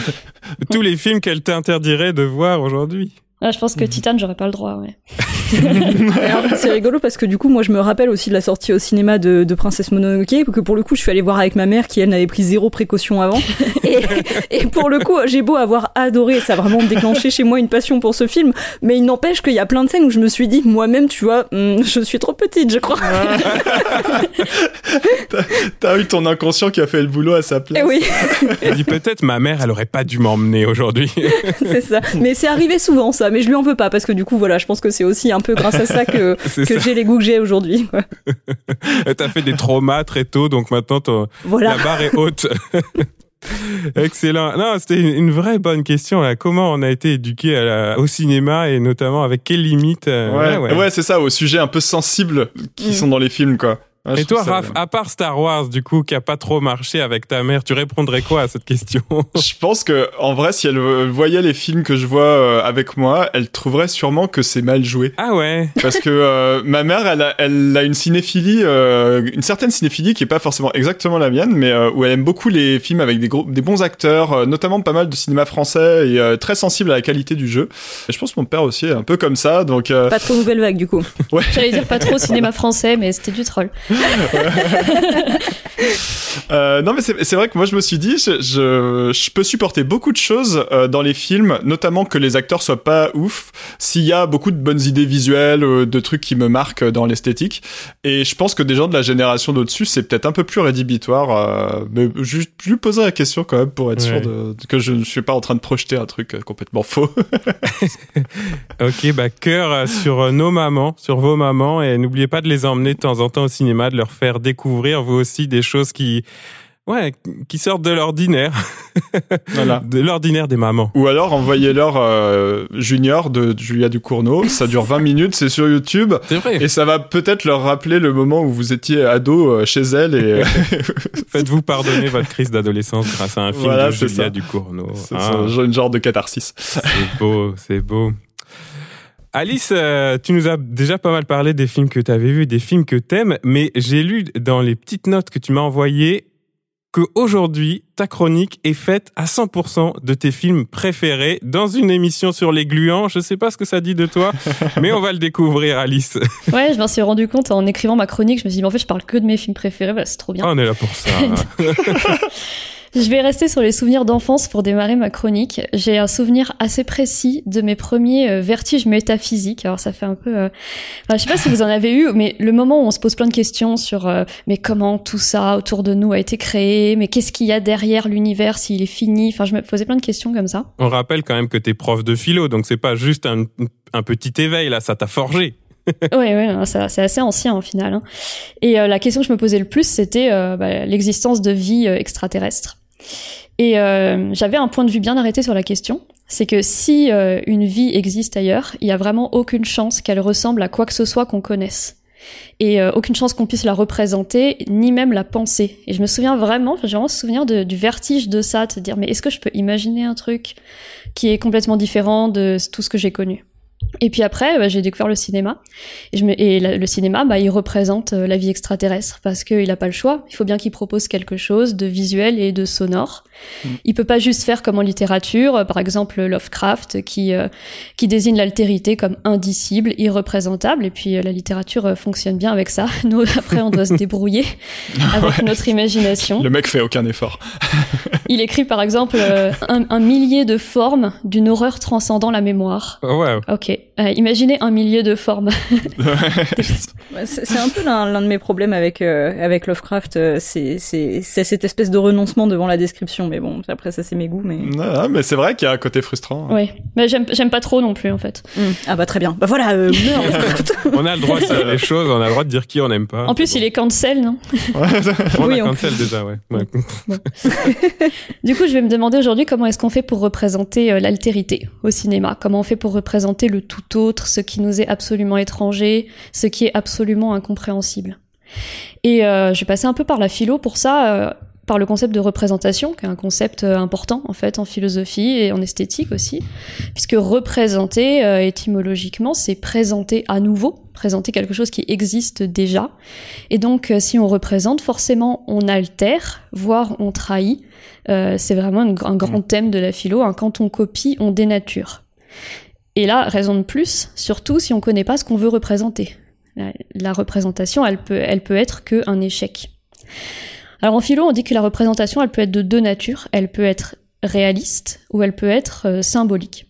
tous les films qu'elle t'interdit de voir aujourd'hui. Ah, je pense que Titan, j'aurais pas le droit, ouais. c'est rigolo parce que du coup, moi, je me rappelle aussi de la sortie au cinéma de, de Princesse Mononoke, que pour le coup, je suis allée voir avec ma mère qui, elle, n'avait pris zéro précaution avant. Et, et pour le coup, j'ai beau avoir adoré, ça a vraiment déclenché chez moi une passion pour ce film, mais il n'empêche qu'il y a plein de scènes où je me suis dit, moi-même, tu vois, hmm, je suis trop petite, je crois. T'as eu ton inconscient qui a fait le boulot à sa place. Et oui. Elle dit peut-être ma mère, elle aurait pas dû m'emmener aujourd'hui. c'est ça. Mais c'est arrivé souvent, ça mais je lui en veux pas parce que du coup, voilà, je pense que c'est aussi un peu grâce à ça que, que j'ai les goûts que j'ai aujourd'hui. T'as fait des traumas très tôt, donc maintenant la barre est haute. Excellent. Non, c'était une vraie bonne question. Là. Comment on a été éduqué au cinéma et notamment avec quelles limites euh, Ouais, ouais. c'est ça, au sujet un peu sensible qui mm. sont dans les films, quoi. Et toi, Raph, à part Star Wars, du coup, qui a pas trop marché avec ta mère, tu répondrais quoi à cette question? Je pense que, en vrai, si elle voyait les films que je vois euh, avec moi, elle trouverait sûrement que c'est mal joué. Ah ouais. Parce que euh, ma mère, elle a, elle a une cinéphilie, euh, une certaine cinéphilie qui est pas forcément exactement la mienne, mais où elle aime beaucoup les films avec des, gros, des bons acteurs, notamment pas mal de cinéma français et très sensible à la qualité du jeu. Et je pense que mon père aussi est un peu comme ça, donc. Pas trop nouvelle vague du coup. Ouais. J'allais dire pas trop cinéma français, mais c'était du troll. euh, non, mais c'est vrai que moi je me suis dit, je, je, je peux supporter beaucoup de choses euh, dans les films, notamment que les acteurs soient pas ouf, s'il y a beaucoup de bonnes idées visuelles, euh, de trucs qui me marquent dans l'esthétique. Et je pense que des gens de la génération d'au-dessus, c'est peut-être un peu plus rédhibitoire. Mais je, je, lui poserai la question quand même pour être sûr de, que je ne suis pas en train de projeter un truc complètement faux. ok, bah cœur sur nos mamans, sur vos mamans, et n'oubliez pas de les emmener de temps en temps au cinéma, de leur faire découvrir vous aussi des choses qui Ouais, qui sortent de l'ordinaire. voilà. De l'ordinaire des mamans. Ou alors envoyez-leur euh, Junior de Julia Ducournau. Ça dure 20 minutes, c'est sur YouTube. C'est vrai. Et ça va peut-être leur rappeler le moment où vous étiez ado euh, chez elle. Et Faites-vous pardonner votre crise d'adolescence grâce à un film de Julia Ducournau. C'est ah. une genre de catharsis. C'est beau, c'est beau. Alice, euh, tu nous as déjà pas mal parlé des films que tu avais vus, des films que t'aimes, mais j'ai lu dans les petites notes que tu m'as envoyées qu'aujourd'hui, ta chronique est faite à 100% de tes films préférés dans une émission sur les gluants. Je sais pas ce que ça dit de toi, mais on va le découvrir, Alice. Ouais, je m'en suis rendu compte en écrivant ma chronique. Je me suis dit, mais en fait, je parle que de mes films préférés. Bah, c'est trop bien. Ah, on est là pour ça. Je vais rester sur les souvenirs d'enfance pour démarrer ma chronique. J'ai un souvenir assez précis de mes premiers euh, vertiges métaphysiques. Alors ça fait un peu, euh... enfin, je sais pas si vous en avez eu, mais le moment où on se pose plein de questions sur, euh, mais comment tout ça autour de nous a été créé, mais qu'est-ce qu'il y a derrière l'univers s'il est fini? Enfin, je me posais plein de questions comme ça. On rappelle quand même que t'es prof de philo, donc c'est pas juste un, un petit éveil là, ça t'a forgé. oui, ouais, c'est assez ancien au final. Hein. Et euh, la question que je me posais le plus, c'était euh, bah, l'existence de vie extraterrestre. Et euh, j'avais un point de vue bien arrêté sur la question, c'est que si euh, une vie existe ailleurs, il y a vraiment aucune chance qu'elle ressemble à quoi que ce soit qu'on connaisse. Et euh, aucune chance qu'on puisse la représenter, ni même la penser. Et je me souviens vraiment, j'ai vraiment souvenir du vertige de ça, de dire mais est-ce que je peux imaginer un truc qui est complètement différent de tout ce que j'ai connu? Et puis après, bah, j'ai découvert le cinéma. Et, je me, et le cinéma, bah, il représente euh, la vie extraterrestre parce qu'il n'a pas le choix. Il faut bien qu'il propose quelque chose de visuel et de sonore. Mm. Il peut pas juste faire comme en littérature, euh, par exemple Lovecraft, qui euh, qui désigne l'altérité comme indicible, irreprésentable. Et puis la littérature fonctionne bien avec ça. Nous, après, on doit se débrouiller avec notre imagination. Le mec fait aucun effort. il écrit par exemple un, un, millier de formes d'une horreur transcendant la mémoire. Oh, ouais. Ok. Euh, imaginez un milieu de formes. c'est un peu l'un de mes problèmes avec euh, avec Lovecraft, euh, c'est cette espèce de renoncement devant la description. Mais bon, après ça c'est mes goûts, mais. Non, mais c'est vrai qu'il y a un côté frustrant. Oui, mais j'aime pas trop non plus en fait. Hmm. Ah bah très bien. Bah voilà. on a le droit de dire les choses, on a le droit de dire qui on n'aime pas. En plus, il est cancel, non? On oui, a cancel déjà, ouais. ouais. du coup, je vais me demander aujourd'hui comment est-ce qu'on fait pour représenter l'altérité au cinéma? Comment on fait pour représenter le tout autre, ce qui nous est absolument étranger, ce qui est absolument incompréhensible. Et euh, j'ai passé un peu par la philo pour ça, euh, par le concept de représentation, qui est un concept euh, important en fait en philosophie et en esthétique aussi, puisque représenter étymologiquement, c'est présenter à nouveau, présenter quelque chose qui existe déjà. Et donc, si on représente, forcément, on altère, voire on trahit. c'est vraiment un, grand mmh. thème de la philo. Hein. Quand on copie, on dénature. Et là, raison de plus, surtout si on ne connaît pas ce qu'on veut représenter. La, représentation, elle peut, elle peut être qu'un échec. Alors en philo, on dit que la représentation, elle peut être de deux natures. Elle peut être réaliste ou elle peut être euh, symbolique.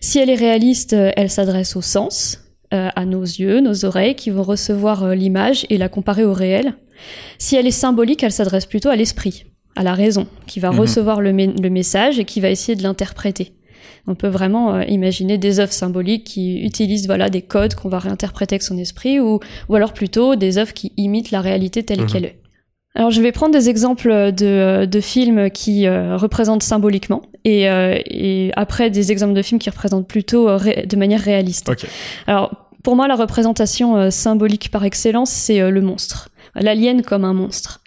Si elle est réaliste, euh, elle s'adresse au sens, euh, à nos yeux, nos oreilles, qui vont recevoir l'image et la comparer au réel. Si elle est symbolique, elle s'adresse plutôt à l'esprit, à la raison, qui va mhm. recevoir le, le message et qui va essayer de l'interpréter. On peut vraiment euh, imaginer des œuvres symboliques qui utilisent voilà des codes qu'on va réinterpréter avec son esprit, ou, ou alors plutôt des œuvres qui imitent la réalité telle mhm. qu'elle est. Alors je vais prendre des exemples de, de films qui euh, représentent symboliquement et, euh, et, après des exemples de films qui représentent plutôt de manière réaliste. Alors pour moi la représentation symbolique par excellence c'est le monstre. l'alien comme un monstre.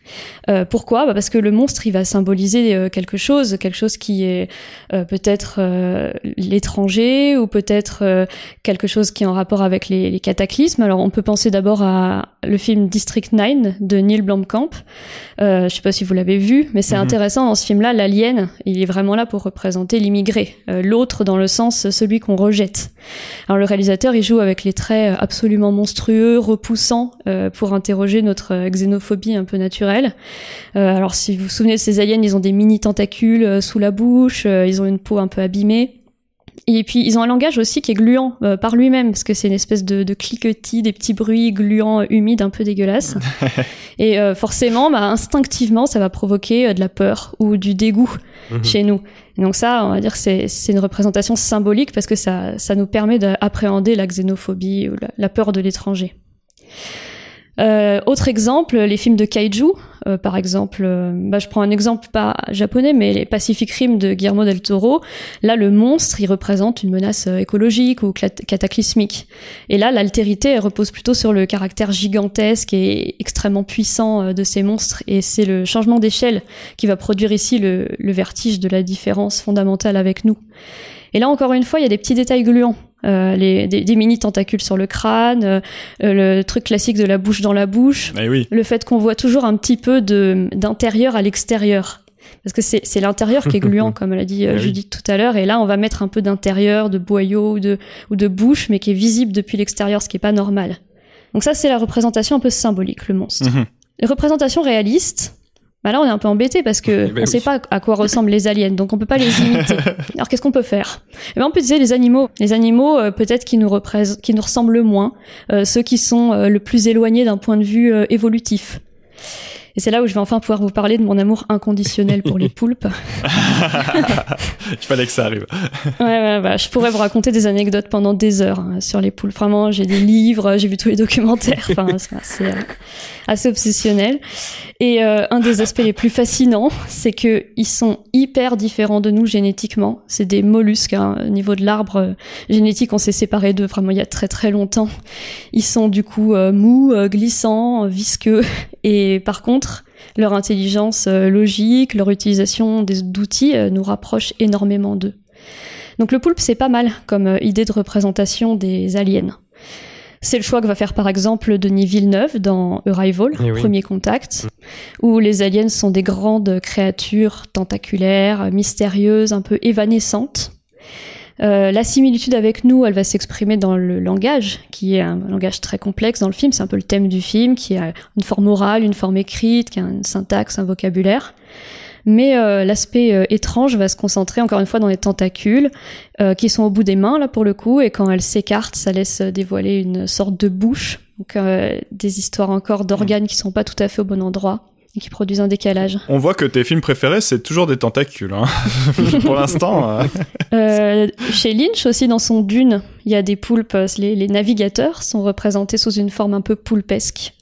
Euh, pourquoi? Bah Parce que le monstre, il va symboliser euh, quelque chose, quelque chose qui est euh, peut-être l'étranger ou peut-être quelque chose qui est en rapport avec les, les cataclysmes. Alors on peut penser d'abord à le film District 9 de Neil Blomkamp. je sais pas si vous l'avez vu, mais c'est mhm. intéressant dans ce film-là, l'alien, il est vraiment là pour représenter l'immigré, l'autre dans le sens celui qu'on rejette. Alors le réalisateur, il joue avec les traits absolument monstrueux, repoussants, pour interroger notre xénophobie un peu naturelle euh, alors si vous vous souvenez de ces aliens, ils ont des mini tentacules euh, sous la bouche, euh, ils ont une peau un peu abîmée. Et puis ils ont un langage aussi qui est gluant par lui-même parce que c'est une espèce de, de, cliquetis, des petits bruits gluants, humides, un peu dégueulasses. et forcément, bah, instinctivement, ça va provoquer de la peur ou du dégoût mhm. chez nous. Et donc ça, on va dire que c'est une représentation symbolique parce que ça, ça nous permet d'appréhender la xénophobie ou la peur de l'étranger. Euh, autre exemple, les films de kaiju. Euh, par exemple, euh, bah, je prends un exemple pas japonais, mais les Pacific Rim de Guillermo del Toro. Là, le monstre, il représente une menace écologique ou cataclysmique. Et là, l'altérité, repose plutôt sur le caractère gigantesque et extrêmement puissant de ces monstres. Et c'est le changement d'échelle qui va produire ici le, le vertige de la différence fondamentale avec nous. Et là, encore une fois, il y a des petits détails gluants. Euh, les, des, mini tentacules sur le crâne, euh, le truc classique de la bouche dans la bouche, eh oui. le fait qu'on voit toujours un petit peu de d'intérieur à l'extérieur. Parce que c'est l'intérieur qui est gluant, comme l'a dit euh, eh Judith tout à l'heure, et là on va mettre un peu d'intérieur, de boyau ou de, ou de bouche, mais qui est visible depuis l'extérieur, ce qui est pas normal. Donc ça c'est la représentation un peu symbolique, le monstre. Mhm. représentation réaliste, bah là on est un peu embêté parce que bah on sait pas à quoi ressemblent les aliens, donc on peut pas les imiter. Alors qu'est-ce qu'on peut faire? Eh ben on peut utiliser les animaux, les animaux euh, peut-être qui nous représentent, qui nous ressemblent moins, euh, ceux qui sont euh, le plus éloignés d'un point de vue évolutif. Et c'est là où je vais enfin pouvoir vous parler de mon amour inconditionnel pour les poulpes. Il fallait que ça arrive. ouais, ouais, bah, je pourrais vous raconter des anecdotes pendant des heures hein, sur les poulpes. Vraiment, j'ai des livres, j'ai vu tous les documentaires. Enfin, c'est assez, assez obsessionnel. Et euh, un des aspects les plus fascinants, c'est que ils sont hyper différents de nous génétiquement. C'est des mollusques. Hein. Au niveau de l'arbre euh, génétique, on s'est séparés d'eux vraiment il y a très très longtemps. Ils sont du coup euh, mous, glissants, visqueux. Et par contre, leur intelligence logique, leur utilisation d'outils nous rapproche énormément d'eux. Donc le poulpe, c'est pas mal comme idée de représentation des aliens. C'est le choix que va faire par exemple Denis Villeneuve dans Arrival, eh Premier Contact, où les aliens sont des grandes créatures tentaculaires, mystérieuses, un peu évanescentes. Euh, la similitude avec nous, elle va s'exprimer dans le langage, qui est un langage très complexe dans le film. C'est un peu le thème du film, qui a une forme orale, une forme écrite, qui a une syntaxe, un vocabulaire. Mais euh, l'aspect euh, étrange va se concentrer encore une fois dans les tentacules qui sont au bout des mains là pour le coup et quand elles s'écartent, ça laisse dévoiler une sorte de bouche. Donc des histoires encore d'organes qui sont pas tout à fait au bon endroit et qui produisent un décalage. On voit que tes films préférés, c'est toujours des tentacules. Hein. Pour l'instant. Euh, chez Lynch aussi, dans son Dune, il y a des poulpes. Les, les, navigateurs sont représentés sous une forme un peu poulpesque.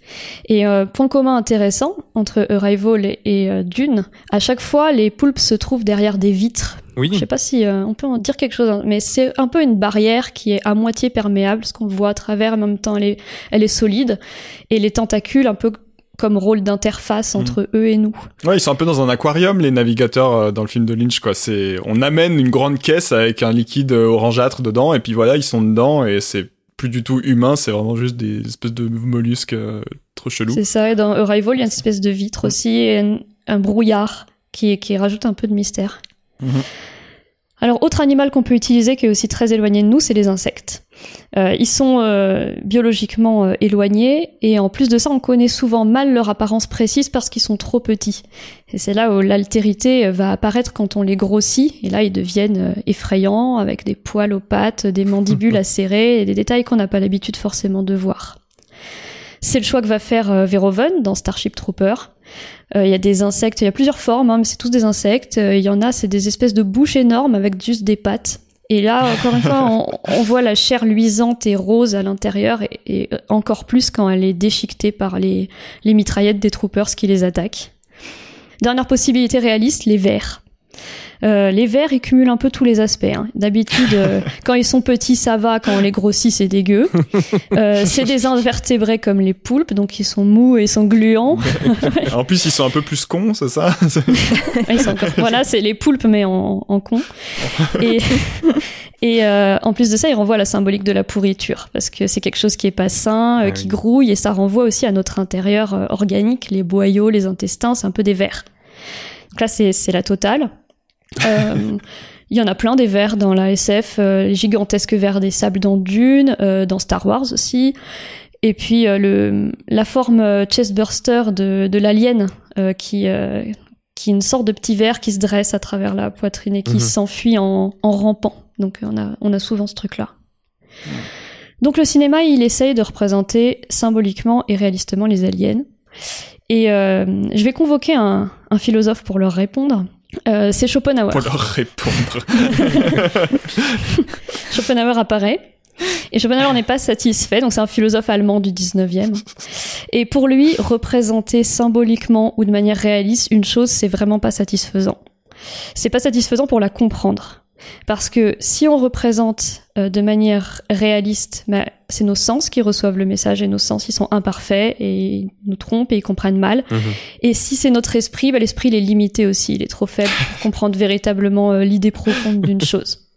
Et euh, point commun intéressant entre Arrival et, et euh, Dune, à chaque fois, les poulpes se trouvent derrière des vitres. Oui. Je sais pas si euh, on peut en dire quelque chose, hein, mais c'est un peu une barrière qui est à moitié perméable, ce qu'on voit à travers, en même temps elle est, elle est solide, et les tentacules un peu comme rôle d'interface entre eux et nous. Ouais, ils sont un peu dans un aquarium, les navigateurs euh, dans le film de Lynch, quoi. C'est, on amène une grande caisse avec un liquide euh, orangeâtre dedans, et puis voilà, ils sont dedans, et c'est plus du tout humain, c'est vraiment juste des espèces de mollusques euh, trop chelous. C'est ça, et dans Arrival, il y a une espèce de vitre aussi, et un, brouillard qui, qui rajoute un peu de mystère. Mhm. Alors, autre animal qu'on peut utiliser qui est aussi très éloigné de nous, c'est les insectes. Euh, ils sont euh, biologiquement euh, éloignés et en plus de ça, on connaît souvent mal leur apparence précise parce qu'ils sont trop petits. Et c'est là où l'altérité va apparaître quand on les grossit et là ils deviennent effrayants avec des poils aux pattes, des mandibules acérées et des détails qu'on n'a pas l'habitude forcément de voir. C'est le choix que va faire Verhoeven dans Starship Trooper. Il y a des insectes, il y a plusieurs formes, hein, mais c'est tous des insectes. Il y en a, c'est des espèces de bouches énormes avec juste des pattes. Et là, encore une fois, on, voit la chair luisante et rose à l'intérieur, et, encore plus quand elle est déchiquetée par les, les mitraillettes des troopers qui les attaquent. Dernière possibilité réaliste, les vers. Euh, les vers, ils cumulent un peu tous les aspects. Hein. D'habitude, euh, quand ils sont petits, ça va. Quand on les grossit, c'est dégueu. Euh, c'est des invertébrés comme les poulpes, donc ils sont mous et ils sont gluants. en plus, ils sont un peu plus cons, c'est ça? Voilà, c'est les poulpes, mais en, en cons. et et en plus de ça, ils renvoient à la symbolique de la pourriture, parce que c'est quelque chose qui est pas sain, ah qui grouille, et ça renvoie aussi à notre intérieur organique, les boyaux, les intestins, c'est un peu des vers. Donc là, c'est la totale. Euh, il y en a plein des vers dans la SF, euh, les gigantesques vers des sables dans Dune, euh, dans Star Wars aussi. Et puis le, la forme chestburster de, de l'alien qui, qui est une sorte de petit ver qui se dresse à travers la poitrine et qui mhm. s'enfuit en, en, rampant. Donc on a, on a souvent ce truc-là. Donc le cinéma, il essaye de représenter symboliquement et réalistement les aliens. Et je vais convoquer un, un philosophe pour leur répondre. Euh, c'est Schopenhauer. Pour leur répondre. Schopenhauer apparaît. Et Schopenhauer n'est pas satisfait, donc c'est un philosophe allemand du 19e. Et pour lui, représenter symboliquement ou de manière réaliste une chose, c'est vraiment pas satisfaisant. C'est pas satisfaisant pour la comprendre. Parce que si on représente euh, de manière réaliste, bah, c'est nos sens qui reçoivent le message et nos sens ils sont imparfaits et ils nous trompent et ils comprennent mal. Mhm. Et si c'est notre esprit, bah, l'esprit il est limité aussi, il est trop faible pour comprendre véritablement euh, l'idée profonde d'une chose.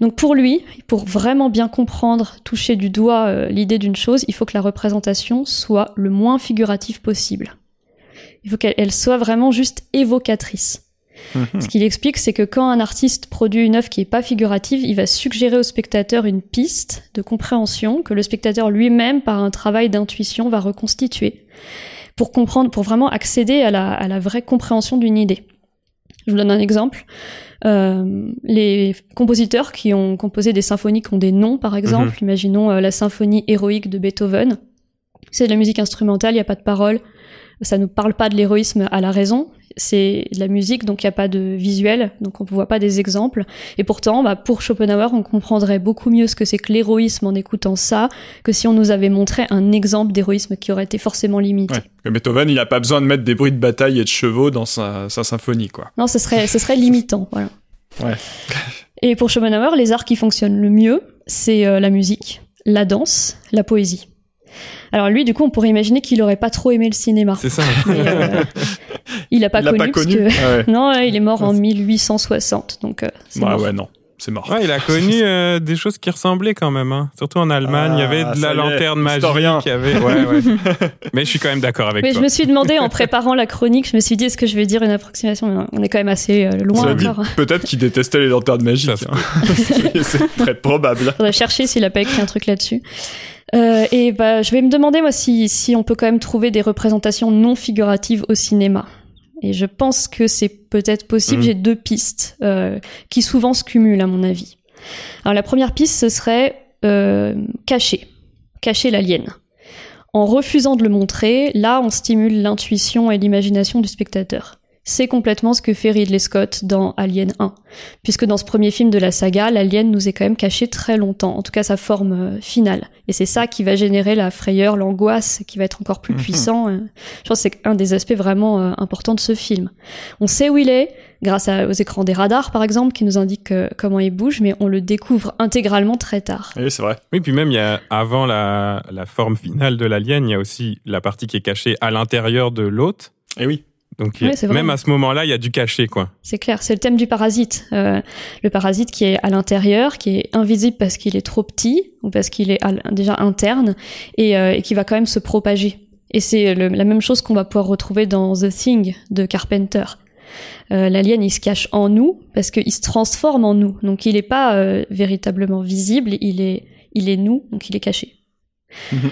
Donc pour lui, pour vraiment bien comprendre, toucher du doigt euh, l'idée d'une chose, il faut que la représentation soit le moins figurative possible. Il faut qu'elle soit vraiment juste évocatrice. Mhm. Ce qu'il explique, c'est que quand un artiste produit une œuvre qui n'est pas figurative, il va suggérer au spectateur une piste de compréhension que le spectateur lui-même, par un travail d'intuition, va reconstituer pour comprendre, pour vraiment accéder à la, vraie compréhension d'une idée. Je vous donne un exemple. Euh, les compositeurs qui ont composé des symphonies qui ont des noms, par exemple, mhm. imaginons euh, la symphonie héroïque de Beethoven. C'est de la musique instrumentale, il n'y a pas de paroles. Ça ne parle pas de l'héroïsme à la raison, c'est de la musique, donc il n'y a pas de visuel, donc on ne voit pas des exemples. Et pourtant, bah, pour Schopenhauer, on comprendrait beaucoup mieux ce que c'est que l'héroïsme en écoutant ça, que si on nous avait montré un exemple d'héroïsme qui aurait été forcément limité. Ouais. Beethoven, il n'a pas besoin de mettre des bruits de bataille et de chevaux dans sa, symphonie, quoi. Non, ce serait, ce serait limitant, voilà. Ouais. Et pour Schopenhauer, les arts qui fonctionnent le mieux, c'est euh, la musique, la danse, la poésie. Alors lui, du coup, on pourrait imaginer qu'il aurait pas trop aimé le cinéma. C'est ça. Euh, il a pas connu, parce que ah non, il est mort en 1860, donc. Euh, bah ouais, non. C'est mort. Ouais, il a connu euh, des choses qui ressemblaient quand même, hein. surtout en Allemagne. il y avait de la lanterne magique. Il y avait... ouais, ouais. Mais je suis quand même d'accord avec Mais toi. je me suis demandé en préparant la chronique, je me suis dit est-ce que je vais dire une approximation? On est quand même assez loin encore. Peut-être qu'il détestait les lanternes magiques. Hein. C'est très probable. Faudrait chercher s'il a pas écrit un truc là-dessus. Euh, et bah, je vais me demander moi si, si on peut quand même trouver des représentations non figuratives au cinéma. Et je pense que c'est peut-être possible. Mmh. J'ai deux pistes euh, qui souvent se cumulent à mon avis. Alors la première piste, ce serait euh, cacher, cacher l'alien. En refusant de le montrer, là, on stimule l'intuition et l'imagination du spectateur c'est complètement ce que fait Ridley Scott dans Alien 1. Puisque dans ce premier film de la saga, l'alien nous est quand même caché très longtemps, en tout cas sa forme euh, finale. Et c'est ça qui va générer la frayeur, l'angoisse, qui va être encore plus mhm. puissant. Euh. Je pense que c'est un des aspects vraiment euh, importants de ce film. On sait où il est, grâce aux écrans des radars par exemple, qui nous indiquent comment il bouge, mais on le découvre intégralement très tard. Oui, c'est vrai. Oui, puis même, il y a, avant la, la forme finale de l'alien, il y a aussi la partie qui est cachée à l'intérieur de l'hôte. Et oui. Donc même à ce moment-là, il y a du cachet, quoi. C'est clair, c'est le thème du parasite. Euh, le parasite qui est à l'intérieur, qui est invisible parce qu'il est trop petit ou parce qu'il est déjà interne et, euh, et, qui va quand même se propager. Et c'est la même chose qu'on va pouvoir retrouver dans The Thing de Carpenter. Euh, L'alien, il se cache en nous parce qu'il se transforme en nous. Donc il n'est pas euh, véritablement visible, il est, il est nous, donc il est caché. Mhm.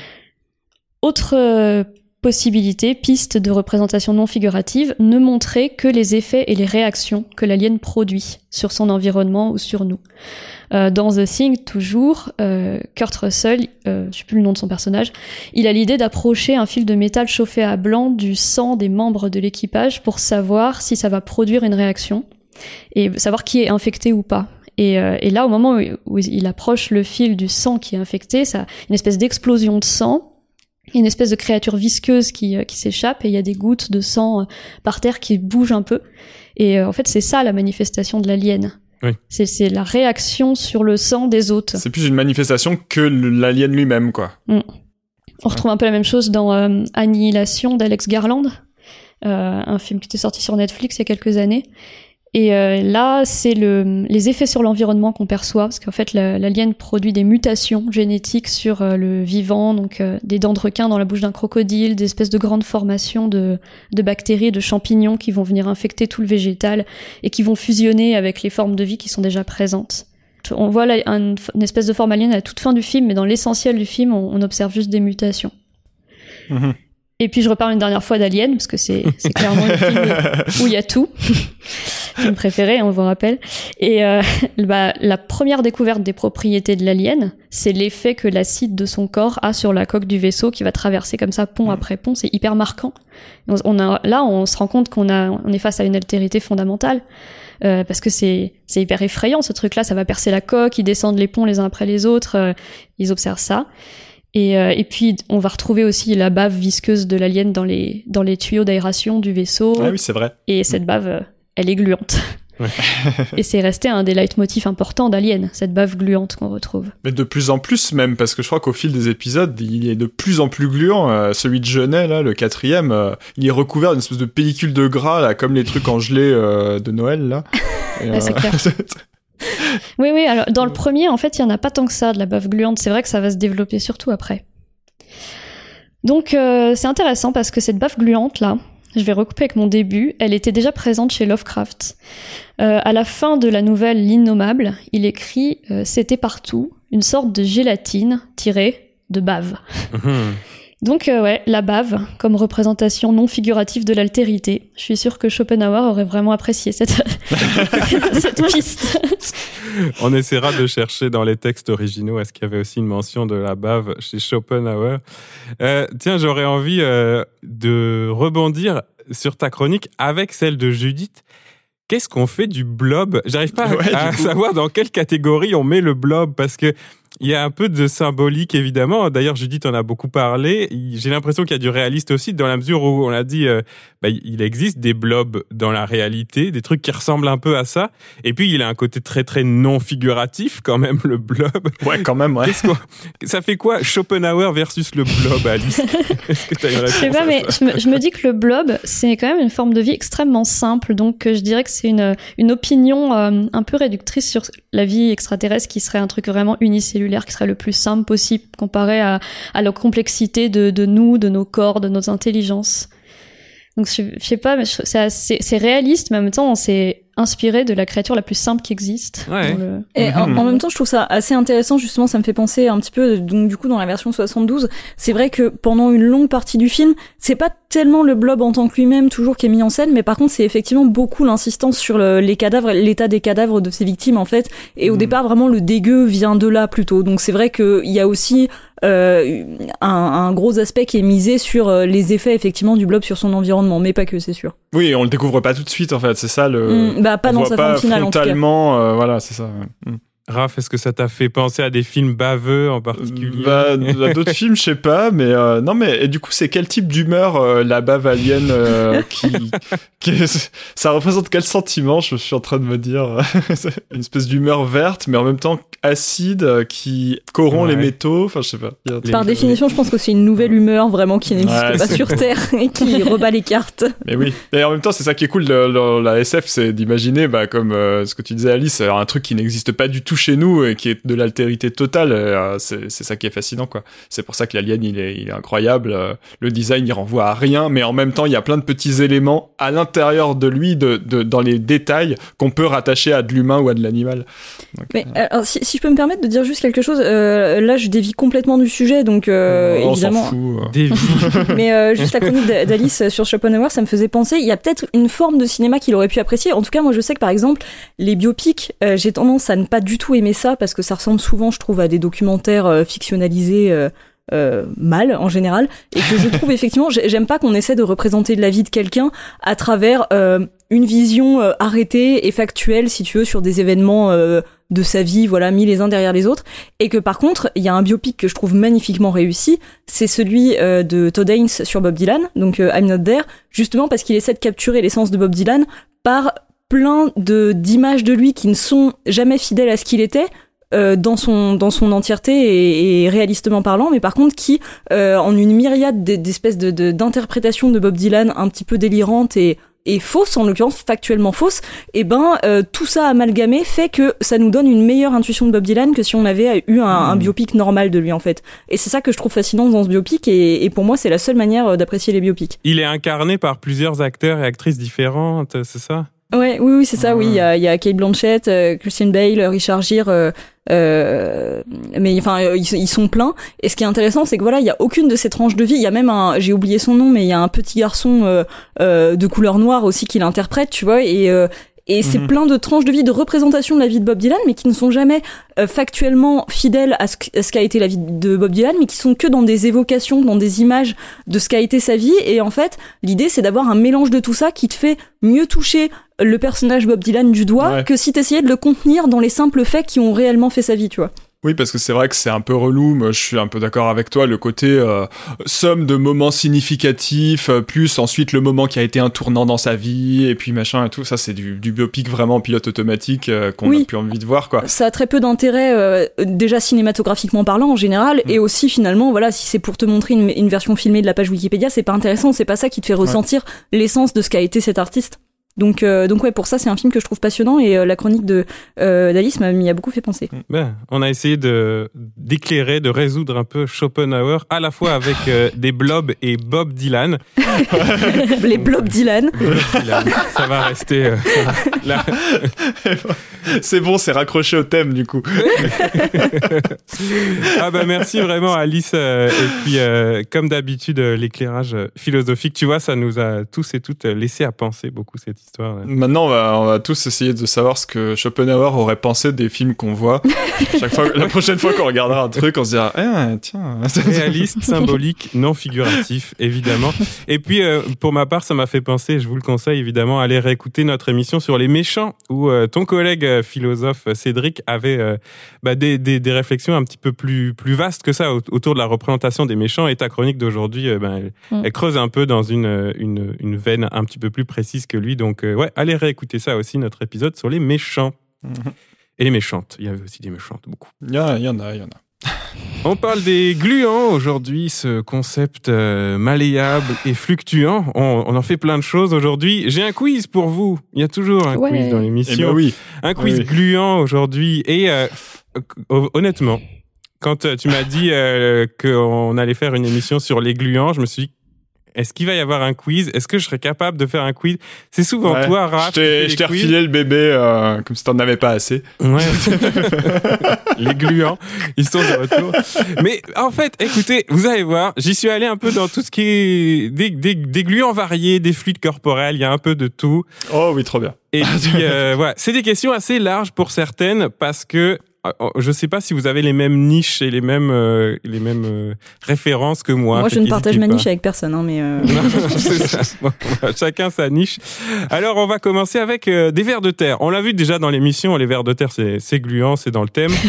Autre euh, possibilité, piste de représentation non figurative, ne montrer que les effets et les réactions que l'alien produit sur son environnement ou sur nous. Euh, dans The Thing, toujours, euh, Kurt Russell, euh, je sais plus le nom de son personnage, il a l'idée d'approcher un fil de métal chauffé à blanc du sang des membres de l'équipage pour savoir si ça va produire une réaction et savoir qui est infecté ou pas. Et, euh, et là, au moment où, il approche le fil du sang qui est infecté, ça, une espèce d'explosion de sang une espèce de créature visqueuse qui, qui s'échappe et il y a des gouttes de sang par terre qui bougent un peu. Et en fait, c'est ça la manifestation de l'alien. Oui. C'est la réaction sur le sang des autres. C'est plus une manifestation que l'alien lui-même, quoi. Mm. On retrouve un peu la même chose dans Annihilation d'Alex Garland, un film qui était sorti sur Netflix il y a quelques années. Et euh, là, c'est le, les effets sur l'environnement qu'on perçoit, parce qu'en fait, l'alien produit des mutations génétiques sur euh, le vivant, donc euh, des dents de requin dans la bouche d'un crocodile, des espèces de grandes formations de, de bactéries, de champignons qui vont venir infecter tout le végétal et qui vont fusionner avec les formes de vie qui sont déjà présentes. On voit là une, espèce de forme alien à la toute fin du film, mais dans l'essentiel du film, on, observe juste des mutations. Mhm. Et puis je reparle une dernière fois d'Alien, parce que c'est clairement un film où il y a tout. film préféré, on vous rappelle. Et euh, bah, la première découverte des propriétés de l'alien, c'est l'effet que l'acide de son corps a sur la coque du vaisseau qui va traverser comme ça pont après pont. C'est hyper marquant. On a, là, on se rend compte qu'on a, on est face à une altérité fondamentale. Euh, parce que c'est c'est hyper effrayant ce truc-là, ça va percer la coque, ils descendent les ponts les uns après les autres, euh, ils observent ça. Et, euh, et, puis on va retrouver aussi la bave visqueuse de l'alien dans les dans les tuyaux d'aération du vaisseau. Ah oui, c'est vrai. Et cette bave, euh, elle est gluante. Ouais. et c'est resté un des leitmotifs importants d'Alien, cette bave gluante qu'on retrouve. Mais de plus en plus même, parce que je crois qu'au fil des épisodes, il est de plus en plus gluant. Euh, celui de Genet, là, le quatrième, il est recouvert d'une espèce de pellicule de gras, là, comme les trucs en gelée de Noël, là. Et, c'est clair. oui, oui, alors dans le premier, en fait, il n'y en a pas tant que ça de la bave gluante. C'est vrai que ça va se développer surtout après. Donc, euh, c'est intéressant parce que cette bave gluante, là, je vais recouper avec mon début, elle était déjà présente chez Lovecraft. Euh, à la fin de la nouvelle L'Innommable, il écrit euh, C'était partout, une sorte de gélatine tirée de bave. Donc euh, ouais, la bave comme représentation non figurative de l'altérité. Je suis sûre que Schopenhauer aurait vraiment apprécié cette, cette piste. On essaiera de chercher dans les textes originaux est-ce qu'il y avait aussi une mention de la bave chez Schopenhauer? Euh, tiens, j'aurais envie euh, de rebondir sur ta chronique avec celle de Judith. Qu'est-ce qu'on fait du blob? J'arrive pas à, à savoir dans quelle catégorie on met le blob parce que il y a un peu de symbolique, évidemment. D'ailleurs, Judith en a beaucoup parlé. J'ai l'impression qu'il y a du réaliste aussi, dans la mesure où on a dit, euh, bah, il existe des blobs dans la réalité, des trucs qui ressemblent un peu à ça. Et puis, il a un côté très, très non figuratif, quand même, le blob. Ouais, quand même, ouais. ça fait quoi Schopenhauer versus le blob, Alice? Est-ce que tu as une réponse Je sais pas, mais je me, je me, dis que le blob, c'est quand même une forme de vie extrêmement simple. Donc, je dirais que c'est une, une opinion euh, un peu réductrice sur la vie extraterrestre qui serait un truc vraiment unicellulaire qui serait le plus simple possible comparé à, la complexité de, de nous, de nos corps, de nos intelligences. Donc je, je sais pas, mais c'est réaliste, mais en même temps, c'est inspiré de la créature la plus simple qui existe. Et en, même temps, je trouve ça assez intéressant, justement, ça me fait penser un petit peu, donc du coup, dans la version 72, c'est vrai que pendant une longue partie du film, c'est pas tellement le blob en tant que lui-même toujours qui est mis en scène, mais par contre, c'est effectivement beaucoup l'insistance sur les cadavres, l'état des cadavres de ses victimes, en fait. Et au mhm. départ, vraiment, le dégueu vient de là, plutôt. Donc c'est vrai qu'il y a aussi euh, un, un, gros aspect qui est misé sur euh, les effets, effectivement, du blob sur son environnement, mais pas que, c'est sûr. Oui, on le découvre pas tout de suite, en fait, c'est ça le... Mm, bah, pas dans sa forme finale, en tout cas. Euh, voilà, c'est ça. Mm. Raph, est-ce que ça t'a fait penser à des films baveux en particulier bah, D'autres films, je sais pas, mais euh, non, mais et du coup, c'est quel type d'humeur euh, la bave alien euh, qui, qui, ça représente quel sentiment Je suis en train de me dire une espèce d'humeur verte, mais en même temps acide, qui corrompt les métaux. Enfin, je sais pas. Par définition, je pense que c'est une nouvelle humeur vraiment qui n'existe pas sur Terre et qui rebat les cartes. Mais oui. Et en même temps, c'est ça qui est cool de, la SF, c'est d'imaginer, bah, comme ce que tu disais, Alice, un truc qui n'existe pas du tout chez nous et qui est de l'altérité totale. Euh, c'est ça qui est fascinant, quoi. C'est pour ça que l'alien, il est, il est incroyable. Euh, le design, il renvoie à rien, mais en même temps, il y a plein de petits éléments à l'intérieur de lui, de, de, dans les détails, qu'on peut rattacher à de l'humain ou à de l'animal. Mais euh, alors, si, si, je peux me permettre de dire juste quelque chose, là, je dévie complètement du sujet, donc on évidemment. Fout, mais juste la chronique d'Alice sur Schopenhauer, ça me faisait penser. Il y a peut-être une forme de cinéma qu'il aurait pu apprécier. En tout cas, moi, je sais que par exemple, les biopics, j'ai tendance à ne pas du tout aimer ça parce que ça ressemble souvent, je trouve, à des documentaires euh, fictionnalisés. Euh, euh, mal en général et que je trouve effectivement j'aime pas qu'on essaie de représenter la vie de quelqu'un à travers une vision arrêtée et factuelle si tu veux sur des événements de sa vie, voilà, mis les uns derrière les autres, et que par contre, il y a un biopic que je trouve magnifiquement réussi, c'est celui de Todd Haynes sur Bob Dylan, donc I'm Not There, justement parce qu'il essaie de capturer l'essence de Bob Dylan par plein de d'images de lui qui ne sont jamais fidèles à ce qu'il était, euh, dans son dans son entièreté et, et, réalistement parlant, mais par contre qui, euh, en une myriade d'espèces de d'interprétations de, Bob Dylan un petit peu délirantes et et fausses, en l'occurrence factuellement fausses, et eh ben euh, tout ça amalgamé fait que ça nous donne une meilleure intuition de Bob Dylan que si on avait eu un, un hmm. biopic normal de lui en fait. Et c'est ça que je trouve fascinant dans ce biopic et, et pour moi c'est la seule manière d'apprécier les biopics. Il est incarné par plusieurs acteurs et actrices différentes, c'est ça? Ouais, oui, oui, c'est ça, oui. Il y a, y a Kate Blanchett, euh, Christian Bale, Richard Gere, euh, euh, mais enfin, ils, sont pleins. Et ce qui est intéressant, c'est que voilà, il y a aucune de ces tranches de vie. Il y a même un, j'ai oublié son nom, mais il y a un petit garçon de couleur noire aussi qui l'interprète, tu vois. Et et c'est mhm. plein de tranches de vie, de représentation de la vie de Bob Dylan, mais qui ne sont jamais euh, factuellement fidèles à ce, qu'a été la vie de Bob Dylan, mais qui sont que dans des évocations, dans des images de ce qu'a été sa vie. Et en fait, l'idée, c'est d'avoir un mélange de tout ça qui te fait mieux toucher le personnage Bob Dylan du doigt que si t'essayais de le contenir dans les simples faits qui ont réellement fait sa vie, tu vois. Oui, parce que c'est vrai que c'est un peu relou. Moi, je suis un peu d'accord avec toi. Le côté euh, somme de moments significatifs, euh, plus ensuite le moment qui a été un tournant dans sa vie, et puis machin et tout. Ça, c'est du, du biopic vraiment pilote automatique euh, qu'on a plus envie de voir, quoi. Ça a très peu d'intérêt, déjà cinématographiquement parlant en général, mm. et aussi finalement, voilà, si c'est pour te montrer une, version filmée de la page Wikipédia, c'est pas intéressant. C'est pas ça qui te fait ressentir l'essence de ce qu'a été cet artiste. Donc, euh, donc ouais, pour ça, c'est un film que je trouve passionnant et euh, la chronique de euh, d'Alice m'y a beaucoup fait penser. Ben, on a essayé de d'éclairer, de résoudre un peu Schopenhauer, à la fois avec des blobs et Bob Dylan. Les blob Dylan. Ça va rester. là. c'est bon, c'est raccroché au thème du coup. ah bah merci vraiment Alice et puis comme d'habitude l'éclairage philosophique, tu vois, ça nous a tous et toutes laissé à penser beaucoup cette Maintenant, on va, tous essayer de savoir ce que Schopenhauer aurait pensé des films qu'on voit. Chaque fois, la prochaine fois qu'on regardera un truc, on se dira, eh, tiens. Réaliste, symbolique, non figuratif, évidemment. Et puis, euh, pour ma part, ça m'a fait penser, je vous le conseille évidemment, aller réécouter notre émission sur les méchants, où euh, ton collègue euh, philosophe Cédric avait bah, des, des, réflexions un petit peu plus, plus vastes que ça autour de la représentation des méchants. Et ta chronique d'aujourd'hui, ben, elle, mm. elle, creuse un peu dans une, une, une veine un petit peu plus précise que lui. Donc, donc, euh, ouais, allez réécouter ça aussi, notre épisode sur les méchants. Mhm. Et les méchantes. Il y avait aussi des méchantes, beaucoup. Il y, en a, il y en a. On parle des gluants aujourd'hui, ce concept euh, malléable et fluctuant. On, en fait plein de choses aujourd'hui. J'ai un quiz pour vous. Il y a toujours un quiz dans l'émission. Eh ben oui. Un quiz gluant aujourd'hui. Et euh, honnêtement, quand tu m'as dit qu'on allait faire une émission sur les gluants, je me suis dit est-ce qu'il va y avoir un quiz? Est-ce que je serais capable de faire un quiz? C'est souvent toi, Raph. Je t'ai refilé le bébé euh, comme si t'en avais pas assez. Ouais. les gluants, ils sont de retour. Mais en fait, écoutez, vous allez voir, j'y suis allé un peu dans tout ce qui est des, des, des gluants variés, des fluides corporels, il y a un peu de tout. Oh oui, trop bien. Et puis, euh, voilà, c'est des questions assez larges pour certaines parce que je sais pas si vous avez les mêmes niches et les mêmes euh, les mêmes euh, références que moi. Moi, je ne partage ma niche avec personne, hein, mais. Euh... chacun sa niche. Alors, on va commencer avec euh, des vers de terre. On l'a vu déjà dans l'émission. Les vers de terre, c'est gluant, c'est dans le thème.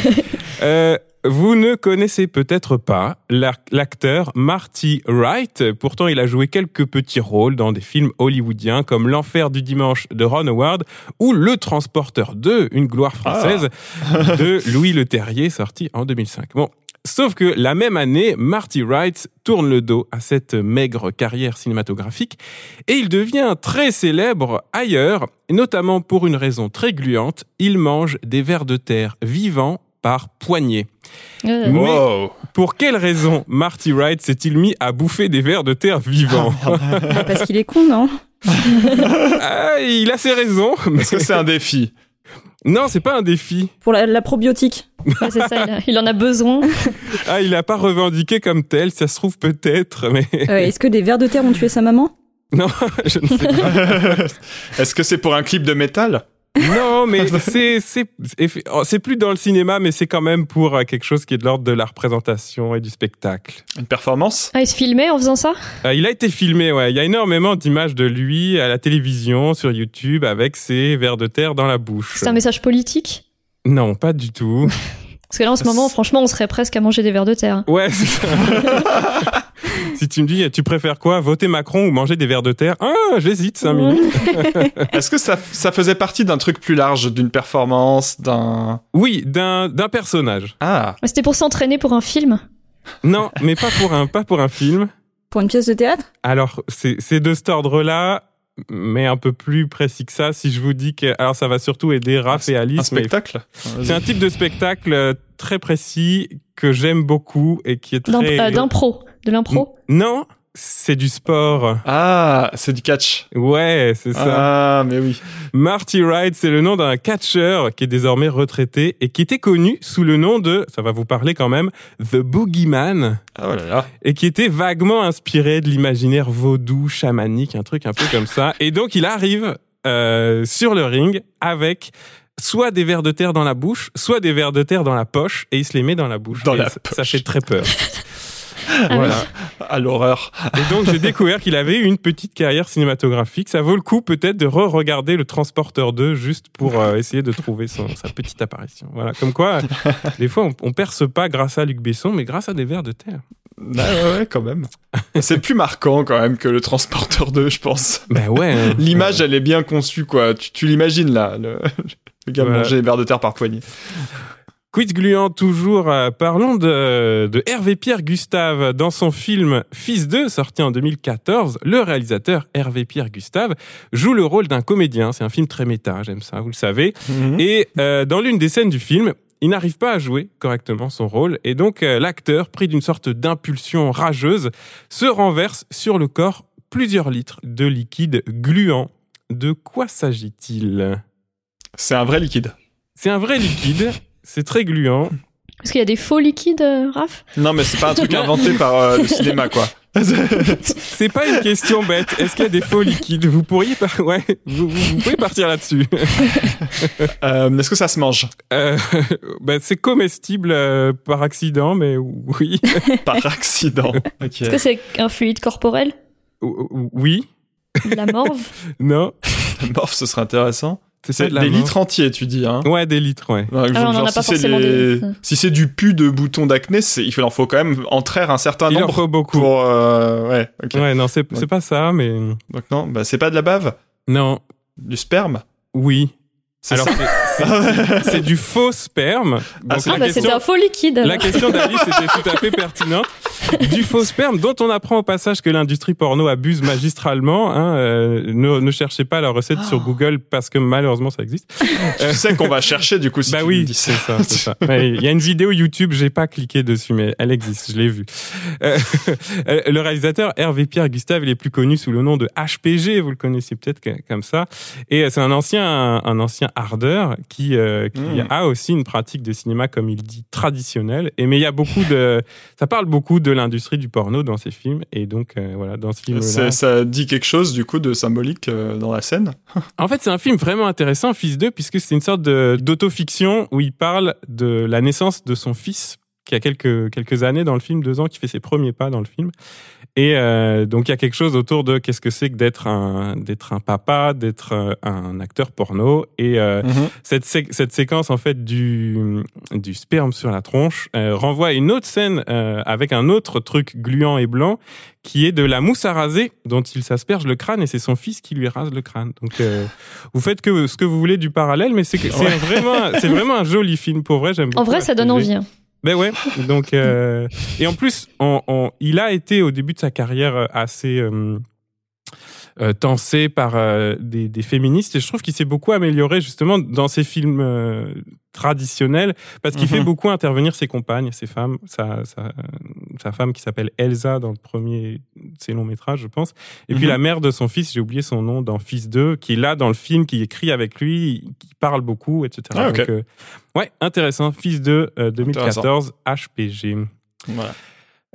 Vous ne connaissez peut-être pas l'acteur Marty Wright. Pourtant, il a joué quelques petits rôles dans des films hollywoodiens comme L'Enfer du dimanche de Ron Howard ou Le Transporteur 2, une gloire française ah. de Louis Leterrier, sorti en 2005. Bon. Sauf que la même année, Marty Wright tourne le dos à cette maigre carrière cinématographique et il devient très célèbre ailleurs, notamment pour une raison très gluante, il mange des vers de terre vivants par poignée. Euh. Mais pour quelle raison Marty Wright s'est-il mis à bouffer des vers de terre vivants ah, Parce qu'il est con, non ah, Il a ses raisons. Est-ce que c'est un défi non, c'est pas un défi. Pour la, probiotique. c'est ça, il, en a besoin. ah, il n'a pas revendiqué comme tel, ça se trouve peut-être, mais... Euh, est-ce que des vers de terre ont tué sa maman? Non, je ne sais pas. Est-ce que c'est pour un clip de métal? Non, mais c'est c'est oh, c'est plus dans le cinéma, mais c'est quand même pour euh, quelque chose qui est de l'ordre de la représentation et du spectacle. Une performance? Ah, il se filmait en faisant ça? Euh, Il a été filmé, ouais. Il y a énormément d'images de lui à la télévision, sur YouTube, avec ses vers de terre dans la bouche. C'est un message politique? Non, pas du tout. Parce que là, en ce moment, franchement, on serait presque à manger des vers de terre. Ouais, c'est ça. si tu me dis, tu préfères quoi Voter Macron ou manger des vers de terre? Ah, j'hésite 5 minutes. Est-ce que ça, ça faisait partie d'un truc plus large, d'une performance, d'un... Oui, d'un personnage. Ah. C'était pour s'entraîner pour un film? Non, mais pas pour un, pas pour un film. Pour une pièce de théâtre? Alors, c'est de cet ordre-là mais un peu plus précis que ça, si je vous dis que, alors ça va surtout aider Raph et Alice. Un spectacle? C'est un type de spectacle euh, très précis que j'aime beaucoup et qui est très. Euh, d'impro, de l'impro? Non, c'est du sport. Ah, c'est du catch. Ouais, c'est ça. Ah, mais oui. Marty Wright, c'est le nom d'un catcheur qui est désormais retraité et qui était connu sous le nom de, ça va vous parler quand même, The Boogeyman. Ah, oh là là. Et qui était vaguement inspiré de l'imaginaire vaudou, chamanique, un truc un peu comme ça. Et donc il arrive euh, sur le ring avec soit des vers de terre dans la bouche, soit des vers de terre dans la poche, et il se les met dans la bouche. Dans la ça, poche. ça fait très peur. Voilà. À l'horreur. Et donc j'ai découvert qu'il avait une petite carrière cinématographique. Ça vaut le coup peut-être de re-regarder le Transporteur 2 juste pour euh, essayer de trouver son, sa petite apparition. Voilà, comme quoi, des fois on, on perce pas grâce à Luc Besson, mais grâce à des vers de terre. Ah ouais, ouais, quand même. C'est plus marquant quand même que le Transporteur 2, je pense. Ben ouais. Hein. L'image, elle est bien conçue, quoi. Tu, tu l'imagines là, le, le gars Voilà. manger les vers de terre par poignée. Quiz gluant toujours, euh, parlons de, de Hervé Pierre Gustave. Dans son film Fils 2, sorti en 2014, le réalisateur Hervé Pierre Gustave joue le rôle d'un comédien. C'est un film très méta, j'aime ça, vous le savez. Mhm. Et euh, dans l'une des scènes du film, il n'arrive pas à jouer correctement son rôle et donc euh, l'acteur, pris d'une sorte d'impulsion rageuse, se renverse sur le corps plusieurs litres de liquide gluant. De quoi s'agit-il? C'est un vrai liquide. C'est un vrai liquide, c'est très gluant. Est-ce qu'il y a des faux liquides, euh, Raph? Non, mais c'est pas un truc inventé par euh, le cinéma, quoi. C'est pas une question bête. Est-ce qu'il y a des faux liquides? Vous pourriez par... ouais, vous, vous- vous pouvez partir là-dessus. Euh, Est-ce que ça se mange? Euh, ben, c'est comestible euh, par accident, mais oui, par accident. Est-ce que c'est un fluide corporel? Oui, La morve? Non. Morph, ce serait intéressant. C'est ça C'est de la des mort. litres entiers, tu dis, hein Ouais, des litres, ouais. Ah, genre, si c'est forcément les- des- Si c'est du pu de boutons d'acné, c'est- il en faut quand même entraire un certain Il en nombre faut beaucoup. pour. euh, Ouais, ok. Ouais, non, c'est c'est pas ça, mais Donc non, bah, c'est pas de la bave, non, du sperme? oui. C'est Alors, ça c'est- c'est c'est du faux sperme. Donc, c'est Ah, la bah question- c'était un faux liquide La question d'Alice était tout à fait pertinente. Du faux sperme, dont on apprend au passage que l'industrie porno abuse magistralement. Hein, euh, ne, ne cherchez pas la recette sur Google parce que malheureusement ça existe. Tu sais qu'on va chercher du coup si bah tu oui, me dis c'est ça. ça, c'est Il y a une vidéo YouTube, j'ai pas cliqué dessus, mais elle existe, je l'ai vue. Euh, le réalisateur Hervé Pierre Gustave, il est plus connu sous le nom de HPG, vous le connaissez peut-être comme ça. Et c'est un ancien, un ancien ardeur qui, euh, qui Mm. a aussi une pratique de cinéma, comme il dit, traditionnelle. Et mais il y a beaucoup de, ça parle beaucoup de l'industrie du porno dans ses films. Et donc euh, voilà, dans ce film-là. C'est- Ça dit quelque chose du coup de symbolique euh, dans la scène. En fait, c'est un film vraiment intéressant, Fils 2, puisque c'est une sorte d'autofiction où il parle de la naissance de son fils, qui a quelques, quelques années dans le film, deux ans, qui fait ses premiers pas dans le film. Et euh, donc, il y a quelque chose autour de qu'est-ce que c'est que d'être un, d'être un papa, d'être euh, un acteur porno. Et euh, Mhm. cette, sé- cette séquence, en fait, du, du sperme sur la tronche euh, renvoie à une autre scène euh, avec un autre truc gluant et blanc qui est de la mousse à raser dont il s'asperge le crâne et c'est son fils qui lui rase le crâne. Donc, euh, vous faites que ce que vous voulez du parallèle, mais c'est que- c'est Ouais. vraiment, c'est vraiment un joli film pour vrai. J'aime En vrai, ça donne envie. Ben ouais. Donc euh, et en plus, il a été au début de sa carrière euh, assez euh, tensé par euh, des, des féministes et je trouve qu'il s'est beaucoup amélioré justement dans ses films euh, traditionnels parce qu'il Mhm. fait beaucoup intervenir ses compagnes, ses femmes, sa, sa, sa femme qui s'appelle Elsa dans le premier de ses longs métrages, je pense, et puis Mhm. la mère de son fils, j'ai oublié son nom, dans Fils 2, qui est là dans le film, qui écrit avec lui, qui parle beaucoup, etc. Ah, ok. Donc, euh, ouais, intéressant. Fils 2, euh, 2014, HPG. Voilà.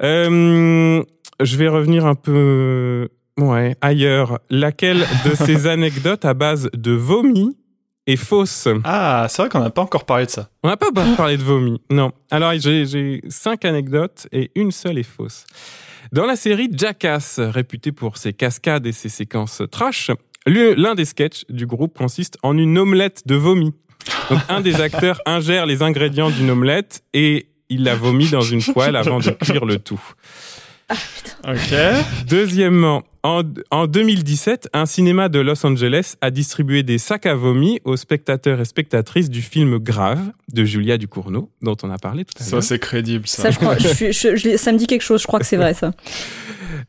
Euh, je vais revenir un peu ouais, ailleurs. Laquelle de ces anecdotes à base de vomi est fausse? Ah, c'est vrai qu'on n'a pas encore parlé de ça. On n'a pas parlé de vomi. Non. Alors, j'ai cinq anecdotes et une seule est fausse. Dans la série Jackass, réputée pour ses cascades et ses séquences trash, l'un des sketchs du groupe consiste en une omelette de vomi. Donc un des acteurs ingère les ingrédients d'une omelette et il la vomit dans une poêle avant de cuire le tout. Ah, putain. Ok. Deuxièmement, en, en 2017, un cinéma de Los Angeles a distribué des sacs à vomi aux spectateurs et spectatrices du film Grave de Julia Ducournau, dont on a parlé tout à Ça, l'heure. c'est crédible, ça. Ça, je crois, je suis- je- je- ça me dit quelque chose. Je crois que c'est vrai, ça.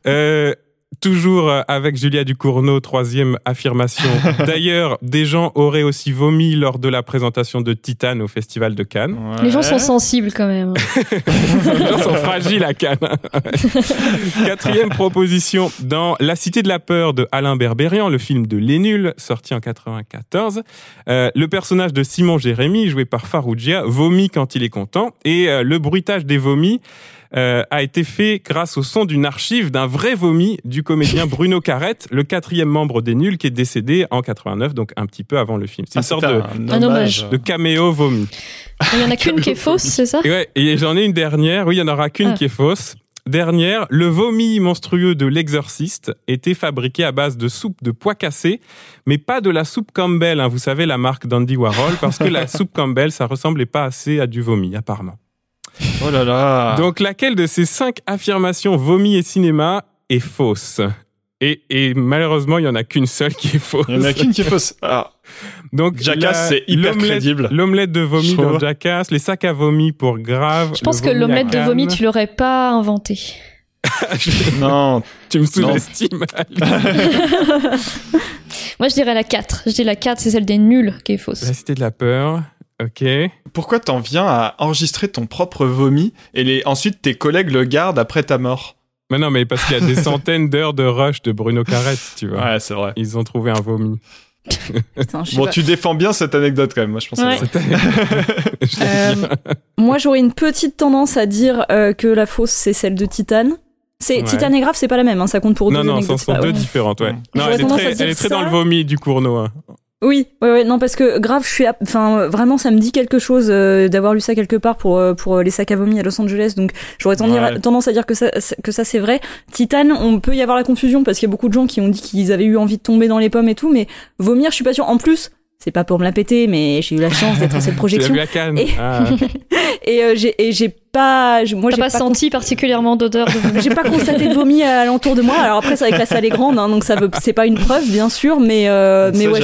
Euh, toujours euh, avec Julia Ducournau, troisième affirmation. D'ailleurs, des gens auraient aussi vomi lors de la présentation de Titan au Festival de Cannes. Ouais. Les gens sont sensibles quand même. Les gens sont fragiles à Cannes. Quatrième proposition, dans La Cité de la Peur de Alain Berberian, le film de Les Nuls, sorti en 94, euh, le personnage de Simon Jérémy, joué par Farougia, vomit quand il est content, et euh, le bruitage des vomis euh, a été fait grâce au son d'une archive d'un vrai vomi du comédien Bruno Carrette, le quatrième membre des Nuls, qui est décédé en 89, donc un petit peu avant le film. C'est une Ah, sorte c'était de, Un hommage. de caméo vomi. Il y en a qu'une qui est fausse, c'est ça? Et ouais, et j'en ai une dernière. Oui, il y en aura qu'une Ah. qui est fausse. Dernière, le vomi monstrueux de l'exorciste était fabriqué à base de soupe de pois cassés, mais pas de la soupe Campbell, hein, vous savez, la marque d'Andy Warhol, parce que la soupe Campbell, ça ressemblait pas assez à du vomi, apparemment. Oh là là. Donc, laquelle de ces cinq affirmations vomi et cinéma est fausse? Et, et malheureusement, il y en a qu'une seule qui est fausse. Il y en a qu'une qui est fausse. Ah, Donc, Jackass, c'est hyper l'omelette- crédible. L'omelette de vomi dans. Jackass, les sacs à vomi pour grave. Je pense le que l'omelette de vomi, tu l'aurais pas inventé. non. Tu me sous-estimes. Moi, je dirais la 4. Je dis la 4, c'est celle des nuls qui est fausse. La cité de la peur. Ok. Pourquoi t'en viens à enregistrer ton propre vomi et les... ensuite tes collègues le gardent après ta mort? Mais non, mais parce qu'il y a des centaines d'heures de rush de Bruno Carrette, tu vois. Ouais, c'est vrai. Ils ont trouvé un vomi. Sais Bon, pas. tu défends bien cette anecdote quand même. Moi, je pense. Ouais. Euh, moi, j'aurais une petite tendance à dire euh, que la fausse, c'est celle de Titan. C'est Ouais. Titan et Grave, c'est pas la même. Hein, ça compte pour non, deux non, anecdotes. ce sont deux différentes, ouais. Non, elle est, très, à dire elle est très ça. dans le vomi du Cournot. hein. Oui, ouais, ouais, non, parce que grave, je suis, enfin, vraiment, ça me dit quelque chose euh, d'avoir lu ça quelque part pour euh, pour euh, les sacs à vomi à Los Angeles, donc j'aurais tendance, Ouais. tendance à dire que ça que ça c'est vrai. Titan, on peut y avoir la confusion parce qu'il y a beaucoup de gens qui ont dit qu'ils avaient eu envie de tomber dans les pommes et tout, mais vomir, je suis pas sûre. En plus, c'est pas pour me la péter, mais j'ai eu la chance d'être à cette projection vu à Cannes Et- Ah. et euh, j'ai et j'ai pas, je- moi j'ai pas, pas, senti particulièrement d'odeur de j'ai pas constaté de vomi à l'entour de moi. Alors après, c'est vrai que la salle est grande, hein, donc ça veut, c'est pas une preuve, bien sûr, mais euh, mais ouais,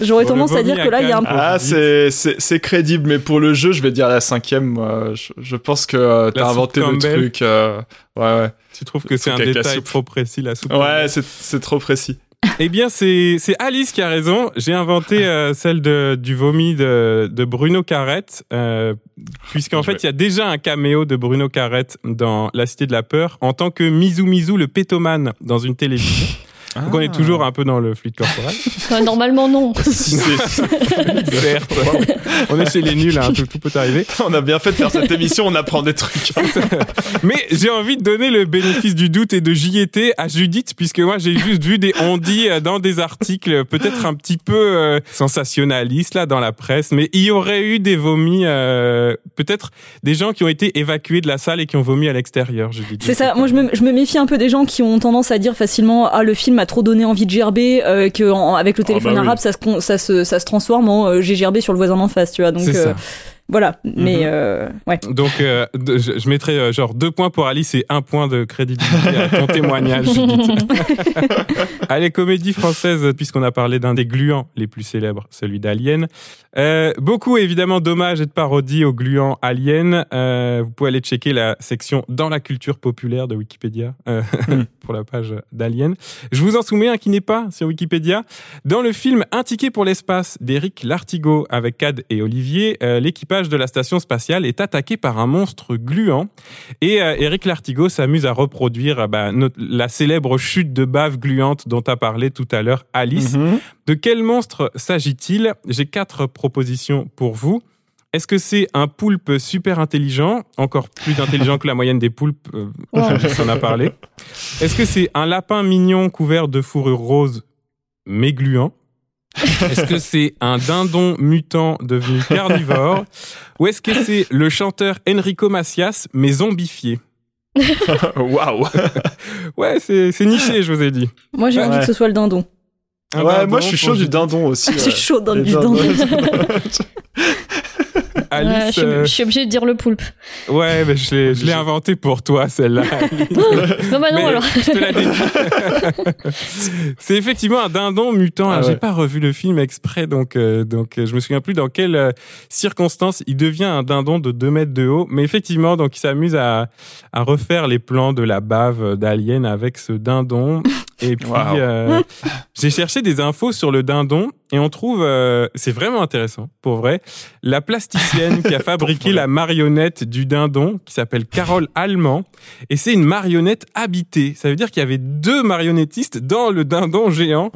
j'aurais Bon, tendance à dire à que là, il y a un Cannes. Ah, c'est c'est c'est crédible, mais pour le jeu, je vais dire la cinquième. Moi, je, je pense que euh, t'as La inventé le truc. euh, Ouais, ouais. Tu trouves que c'est un la détail trop précis, la soupe Ouais, c'est c'est trop précis. Eh bien, c'est Alice qui a raison. J'ai inventé euh, celle de, du vomi de, Bruno Carrette, euh, puisqu'en fait, il y a déjà un caméo de Bruno Carrette dans La Cité de la Peur en tant que Mizu Mizu le pétomane dans une télévision. Donc on est toujours un peu dans le fluide corporel. Ouais, Normalement, non. Si c'est- Certes. on est chez les nuls, hein, tout, tout peut arriver. on a bien fait de faire cette émission, on apprend des trucs. Mais j'ai envie de donner le bénéfice du doute et de j'y étais à Judith, puisque moi j'ai juste vu des on-dit euh, dans des articles peut-être un petit peu euh, sensationnalistes là dans la presse, mais il y aurait eu des vomis, euh, peut-être des gens qui ont été évacués de la salle et qui ont vomi à l'extérieur, Judith. C'est ça. Moi, je me, je me méfie un peu des gens qui ont tendance à dire facilement ah le film m'a trop donné envie de gerber, euh, que en- avec le téléphone bah oui. arabe ça se con- ça se ça se transforme en euh, j'ai gerbé sur le voisin d'en face, tu vois. Donc euh. Voilà. Mais Mhm. euh, ouais. Donc, euh, je, je mettrais euh, genre deux points pour Alice et un point de crédibilité à ton témoignage. Allez, comédie française, puisqu'on a parlé d'un des gluants les plus célèbres, celui d'Alien. Euh, beaucoup, évidemment, d'hommages et de parodies au gluant Alien. Vous pouvez aller checker la section dans la culture populaire de Wikipédia Mm. pour la page d'Alien. Je vous en soumets un qui n'est pas sur Wikipédia. Dans le film Un ticket pour l'espace d'Éric Lartigot avec Cad et Olivier, euh, de la station spatiale est attaqué par un monstre gluant et euh, Éric Lartigot s'amuse à reproduire euh, bah, notre- la célèbre chute de bave gluante dont a parlé tout à l'heure Alice. Mhm. De quel monstre s'agit-il? J'ai quatre propositions pour vous. Est-ce que c'est un poulpe super intelligent, encore plus intelligent que la moyenne des poulpes euh. J'en ai parlé? Est-ce que c'est un lapin mignon couvert de fourrure rose, mais gluant? Est-ce que c'est un dindon mutant devenu carnivore Ou est-ce que c'est le chanteur Enrico Macias, mais zombifié? Waouh. Ouais, c'est c'est niché, je vous ai dit. Moi j'ai envie Ouais. que ce soit le dindon. Un Ouais, dindon moi je suis chaud du dindon aussi. Je suis chaud dans du dindon. Alice, je, suis, obligé de dire le poulpe. Ouais, mais je l'ai inventé pour toi, celle-là. non, bah non, alors. Je te l'ai C'est effectivement un dindon mutant. Ah J'ai pas revu le film exprès, donc, euh, donc je me souviens plus dans quelles euh, circonstances il devient un dindon de 2 mètres de haut. Mais effectivement, donc il s'amuse à, à refaire les plans de la bave d'Alien avec ce dindon. Et puis, euh, j'ai cherché des infos sur le dindon et on trouve, euh, c'est vraiment intéressant, pour vrai, la plasticienne qui a fabriqué la marionnette du dindon, qui s'appelle Carole Allemand, et c'est une marionnette habitée. Ça veut dire qu'il y avait deux marionnettistes dans le dindon géant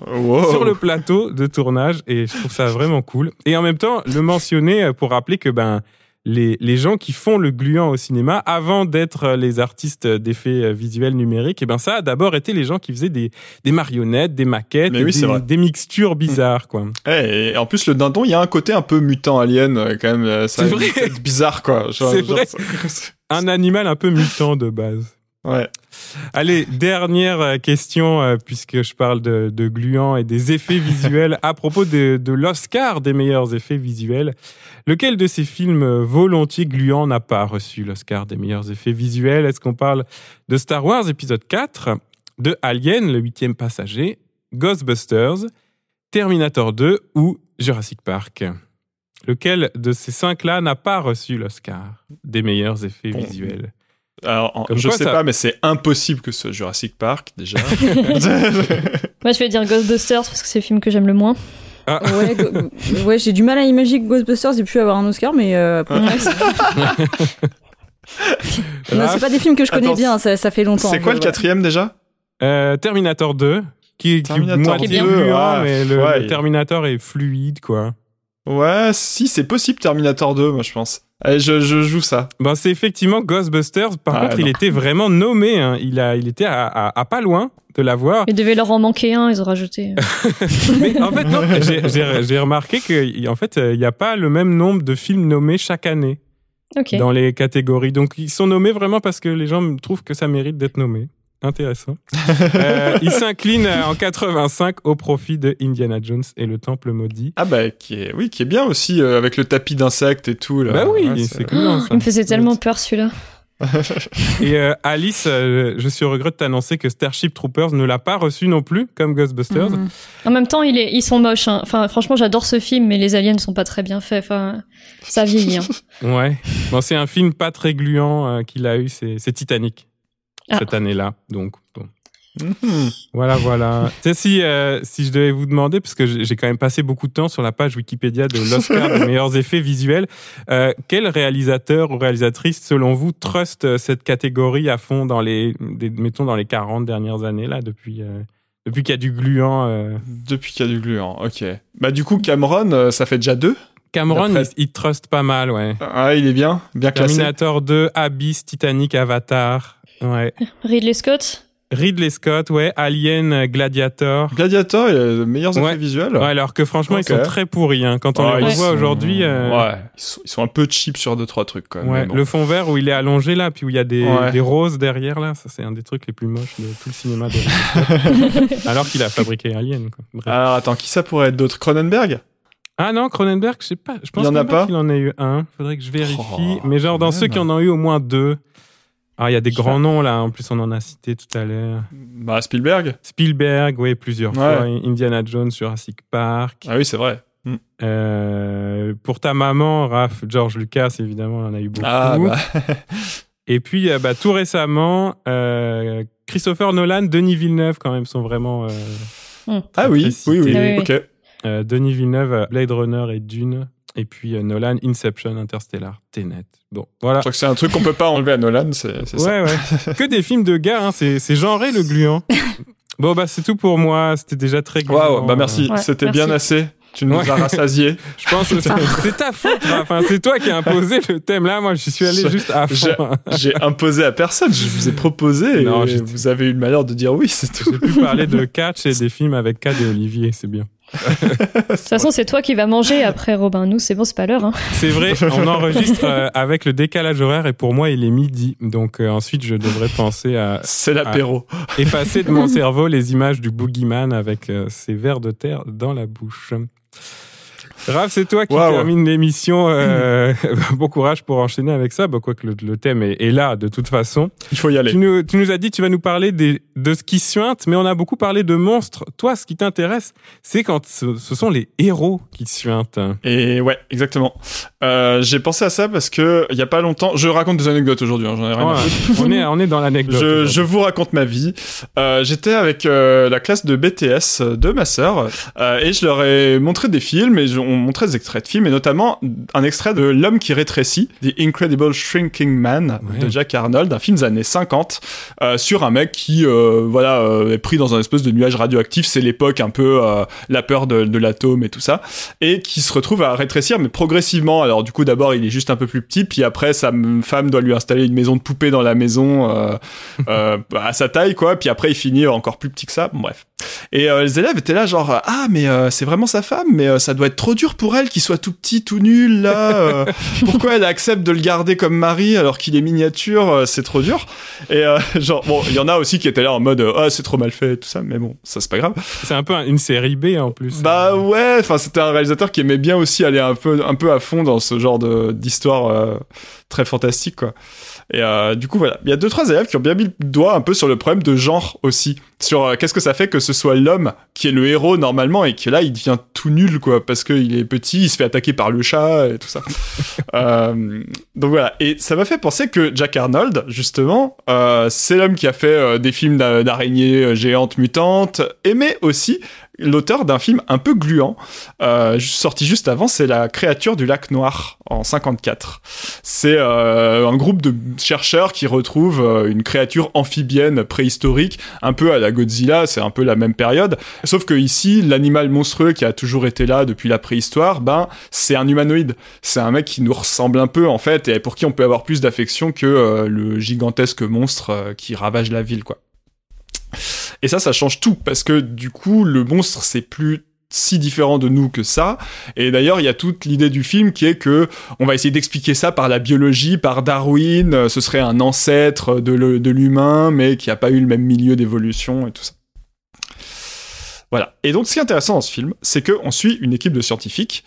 sur le plateau de tournage, et je trouve ça vraiment cool. Et en même temps, le mentionner pour rappeler que ben les, les gens qui font le gluant au cinéma, avant d'être les artistes d'effets visuels numériques, et eh ben ça a d'abord été les gens qui faisaient des, des marionnettes, des maquettes, des, des, mixtures bizarres, quoi. Eh, et en plus, le dindon, il y a un côté un peu mutant alien, euh, quand même. Euh, c'est vrai. bizarre, quoi. C'est vrai. un animal un peu mutant de base. Ouais. Allez, dernière euh, question, euh, puisque je parle de, de gluants et des effets visuels à propos de, de l'Oscar des meilleurs effets visuels. Lequel de ces films volontiers gluants n'a pas reçu l'Oscar des meilleurs effets visuels? Est-ce qu'on parle de Star Wars épisode 4, de Alien, le huitième passager, Ghostbusters, Terminator 2 ou Jurassic Park? Lequel de ces cinq-là n'a pas reçu l'Oscar des meilleurs effets visuels? Alors, je sais pas, mais c'est impossible que ce soit Jurassic Park, déjà. Moi, je vais dire Ghostbusters parce que c'est le film que j'aime le moins. Ah. Ouais, ouais j'ai du mal à imaginer que Ghostbusters ait pu avoir un Oscar, mais euh, c'est pas des films que je connais bien, ça, ça, fait longtemps. C'est quoi le quatrième déjà? Euh, Terminator 2, qui, Terminator qui, bien mais le, Terminator est fluide, quoi. Ouais, si, c'est possible Terminator 2, moi je pense. Allez, je, je joue ça. Ben, c'est effectivement Ghostbusters. Par ah, contre, il était vraiment nommé. Hein. Il, a, il était à, à, pas loin de l'avoir. Il devait leur en manquer un, ils ont rajouté. Mais en fait, non, j'ai remarqué qu'en fait, il n'y a pas le même nombre de films nommés chaque année dans les catégories. Donc, ils sont nommés vraiment parce que les gens trouvent que ça mérite d'être nommé. Intéressant. euh, il s'incline en 85 au profit de Indiana Jones et le Temple maudit. Ah bah qui est oui qui est bien aussi euh, avec le tapis d'insectes et tout là. Bah oui, c'est cool. Hein, il me faisait tellement peur celui-là. et euh, Alice, euh, je suis au regret de t'annoncer que Starship Troopers ne l'a pas reçu non plus, comme Ghostbusters. Mhm. En même temps, il est, ils sont moches. Hein. Enfin, franchement, j'adore ce film, mais les aliens ne sont pas très bien faits. Enfin, ça vieillit. Hein. ouais. Bon, c'est un film pas très gluant qu'il a eu, c'est Titanic. Ah. cette année-là. Donc, bon. Mhm. Voilà, voilà. si, euh, si je devais vous demander, parce que j'ai quand même passé beaucoup de temps sur la page Wikipédia de l'Oscar des meilleurs effets visuels, euh, quel réalisateur ou réalisatrice, selon vous, trust euh, cette catégorie à fond dans les, mettons, dans les 40 dernières années, là, depuis, depuis qu'il y a du gluant Depuis qu'il y a du gluant, ok. Bah, du coup, Cameron, ça fait déjà deux Cameron, il, trust pas mal, ouais. Ah, il est bien, bien classé. Terminator 2, Abyss, Titanic, Avatar. Ouais. Ridley Scott? Ridley Scott, ouais, Alien, Gladiator. Gladiator, il a de meilleurs effets visuels. Ouais, alors que franchement, ils sont très pourris. Hein. Quand on les revoit aujourd'hui. Euh, ouais, ils sont, un peu cheap sur deux, trois trucs, quand même. Ouais, le fond vert où il est allongé là, puis où il y a des, des roses derrière là, ça c'est un des trucs les plus moches de tout le cinéma de Alors qu'il a fabriqué Alien. Quoi. Alors attends, qui ça pourrait être d'autres Cronenberg? Ah non, Cronenberg, je sais pas. Je pense qu'il en a eu un. Faudrait que je vérifie. Oh, mais genre dans ceux qui en ont eu au moins deux. Ah, il y a des grands noms là, en plus on en a cité tout à l'heure. Bah Spielberg. Spielberg, oui, plusieurs fois. Indiana Jones, Jurassic Park. Ah oui, c'est vrai. Hmm. Euh, pour ta maman, Raph, George Lucas, évidemment, on en a eu beaucoup. Ah, bah. Et puis, euh, bah, tout récemment, euh, Christopher Nolan, Denis Villeneuve, quand même, sont vraiment. Hmm. Ah oui, oui, oui, oui, ok. Denis Villeneuve, Blade Runner et Dune. Et puis Nolan, Inception, Interstellar, Tenet. Bon, voilà. Je crois que c'est un truc qu'on peut pas enlever à Nolan, c'est ouais, ça. Ouais, Que des films de gars, hein, c'est genré le gluant. bon, bah c'est tout pour moi, c'était déjà très gluant. Waouh, bah merci, c'était bien assez. Tu nous as rassasiés. je pense que c'est ta faute, enfin, c'est toi qui as imposé le thème là. Moi, je suis allé juste à fond. J'ai imposé à personne. Je vous ai proposé. Non, et vous avez eu le malheur de dire oui, c'est tout. J'ai pu parler de catch et des films avec Cad et Olivier, c'est bien. De toute façon, c'est toi qui vas manger après, Robin. Nous, c'est bon, c'est pas l'heure. Hein. C'est vrai, on enregistre euh, avec le décalage horaire et pour moi, il est midi. Donc euh, ensuite, je devrais penser à. C'est l'apéro. Effacer de mon cerveau les images du boogeyman avec euh, ses vers de terre dans la bouche. Raph, c'est toi qui termine l'émission. Euh, bon courage pour enchaîner avec ça. Bah, quoi que le, thème est, là de toute façon. Il faut y aller. Tu nous, tu nous as dit tu vas nous parler des, de ce qui suinte, mais on a beaucoup parlé de monstres. Toi, ce qui t'intéresse, c'est quand ce, sont les héros qui suintent. Et ouais, exactement. Euh, j'ai pensé à ça parce que il y a pas longtemps, je raconte des anecdotes aujourd'hui. Hein, j'en ai rien à on est on est dans l'anecdote. Je, je, vous raconte ma vie. Euh, J'étais avec euh, la classe de BTS de ma sœur euh, et je leur ai montré des films et on montrait des extraits de films et notamment un extrait de L'homme qui rétrécit, The Incredible Shrinking Man de Jack Arnold, un film des années 50 euh, sur un mec qui euh, voilà euh, est pris dans un espèce de nuage radioactif. C'est l'époque un peu la peur de, de l'atome et tout ça et qui se retrouve à rétrécir mais progressivement. Alors du coup d'abord il est juste un peu plus petit puis après sa femme doit lui installer une maison de poupée dans la maison à sa taille quoi puis après il finit encore plus petit que ça. Bon, bref. Et les élèves étaient là genre ah mais c'est vraiment sa femme mais ça doit être trop dur pour elle qu'il soit tout petit, tout nul là. Euh, pourquoi elle accepte de le garder comme mari alors qu'il est miniature euh, C'est trop dur. Et euh, genre bon, il y en a aussi qui étaient là en mode ah c'est trop mal fait tout ça, mais bon ça c'est pas grave. C'est un peu une série B en plus. Bah ouais, enfin c'était un réalisateur qui aimait bien aussi aller un peu un peu à fond dans ce genre de d'histoire très fantastique quoi. Et euh, du coup, voilà. Il y a deux, trois élèves qui ont bien mis le doigt un peu sur le problème de genre aussi. Sur euh, qu'est-ce que ça fait que ce soit l'homme qui est le héros normalement et que là, il devient tout nul, quoi. Parce qu'il est petit, il se fait attaquer par le chat et tout ça. euh, donc voilà. Et ça m'a fait penser que Jack Arnold, justement, euh, c'est l'homme qui a fait euh, des films d'araignées géantes mutantes, mais aussi l'auteur d'un film un peu gluant, euh, sorti juste avant, c'est La créature du lac noir en 54. C'est euh, un groupe de chercheurs qui retrouvent euh, une créature amphibienne préhistorique, un peu à la Godzilla, c'est un peu la même période, sauf que ici, l'animal monstrueux qui a toujours été là depuis la préhistoire, ben c'est un humanoïde, c'est un mec qui nous ressemble un peu en fait et pour qui on peut avoir plus d'affection que euh, le gigantesque monstre euh, qui ravage la ville quoi. Et ça, ça change tout, parce que du coup, le monstre, c'est plus si différent de nous que ça. Et d'ailleurs, il y a toute l'idée du film qui est que on va essayer d'expliquer ça par la biologie, par Darwin. Euh, ce serait un ancêtre de l'humain, mais qui n'a pas eu le même milieu d'évolution et tout ça. Voilà. Et donc, ce qui est intéressant dans ce film, c'est qu'on suit une équipe de scientifiques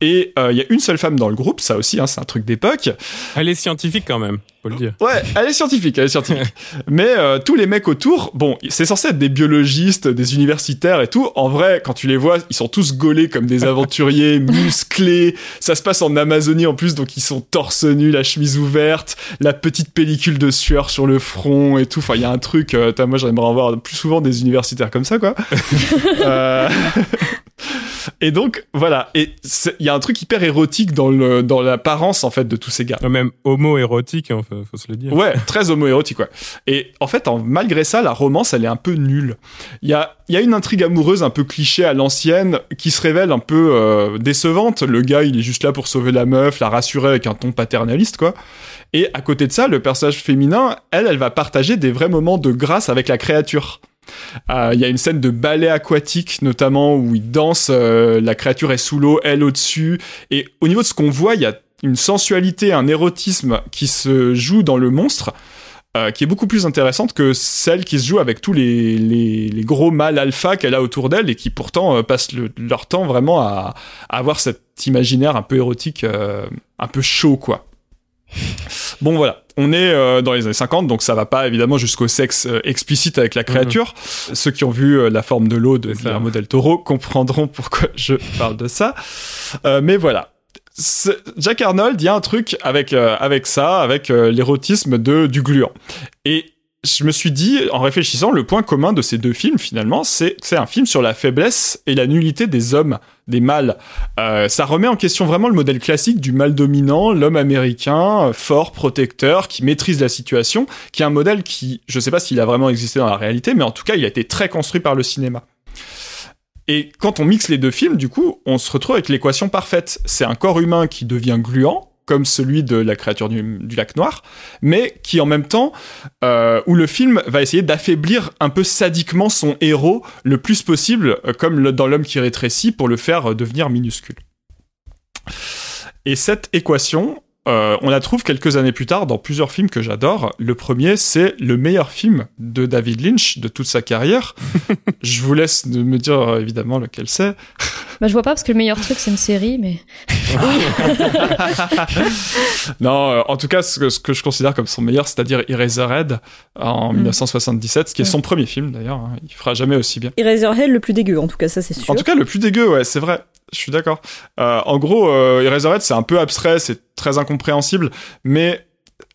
et euh, il y a une seule femme dans le groupe, ça aussi, hein, c'est un truc d'époque. Elle est scientifique quand même, faut le dire. Ouais, elle est scientifique, elle est scientifique. Mais euh, tous les mecs autour, bon, c'est censé être des biologistes, des universitaires et tout. En vrai, quand tu les vois, ils sont tous gaulés comme des aventuriers, musclés. Ça se passe en Amazonie en plus, donc ils sont torse nu, la chemise ouverte, la petite pellicule de sueur sur le front et tout. Enfin, il y a un truc. Euh, moi, j'aimerais en voir plus souvent des universitaires comme ça, quoi. euh... Et donc, voilà. Et il y a un truc hyper érotique dans le dans l'apparence, en fait, de tous ces gars. Même homo-érotique, hein, faut, se le dire. Ouais, très homo-érotique, ouais. Et en fait, malgré ça, la romance, elle est un peu nulle. Il y a, y a une intrigue amoureuse un peu cliché à l'ancienne qui se révèle un peu euh, décevante. Le gars, il est juste là pour sauver la meuf, la rassurer avec un ton paternaliste, quoi. Et à côté de ça, le personnage féminin, elle, elle va partager des vrais moments de grâce avec la créature. Euh, il y a une scène de ballet aquatique notamment où il danse, euh, la créature est sous l'eau, elle au-dessus. Et au niveau de ce qu'on voit, il y a une sensualité, un érotisme qui se joue dans le monstre. Euh, qui est beaucoup plus intéressante que celle qui se joue avec tous les, gros mâles alpha qu'elle a autour d'elle et qui pourtant passent leur temps vraiment à, avoir cet imaginaire un peu érotique, un peu chaud quoi. Bon voilà, on est euh, dans les années 50, donc ça va pas évidemment jusqu'au sexe euh, explicite avec la créature. Mhm. Ceux qui ont vu euh, La forme de l'eau de Guillermo del Toro comprendront pourquoi je parle de ça. mais voilà. Jack Arnold, il y a un truc avec avec ça, avec l'érotisme de du gluant. Et je me suis dit, en réfléchissant, le point commun de ces deux films, finalement, c'est c'est un film sur la faiblesse et la nullité des hommes, des mâles. Euh, ça remet en question vraiment le modèle classique du mâle dominant, l'homme américain, fort, protecteur, qui maîtrise la situation, qui est un modèle qui, je sais pas s'il a vraiment existé dans la réalité, mais en tout cas, il a été très construit par le cinéma. Et quand on mixe les deux films, du coup, on se retrouve avec l'équation parfaite. C'est un corps humain qui devient gluant, comme celui de la créature du, lac noir, mais qui en même temps, euh, où le film va essayer d'affaiblir un peu sadiquement son héros le plus possible, euh, comme dans l'homme qui rétrécit, pour le faire euh, devenir minuscule. Et cette équation, on la trouve quelques années plus tard dans plusieurs films que j'adore. Le premier, c'est le meilleur film de David Lynch de toute sa carrière. Je vous laisse me dire évidemment lequel c'est. Bah, je vois pas parce que le meilleur truc, c'est une série, mais. non, euh, en tout cas, ce que, ce que, je considère comme son meilleur, c'est-à-dire Eraserhead en 1977, mm. ce qui est son premier film d'ailleurs. Hein. Il fera jamais aussi bien. Eraserhead, le plus dégueu, en tout cas, ça c'est sûr. En tout cas, le plus dégueu, ouais, c'est vrai. Je suis d'accord. Euh, en gros, euh, Eraserhead, c'est un peu abstrait, c'est très incompréhensible, mais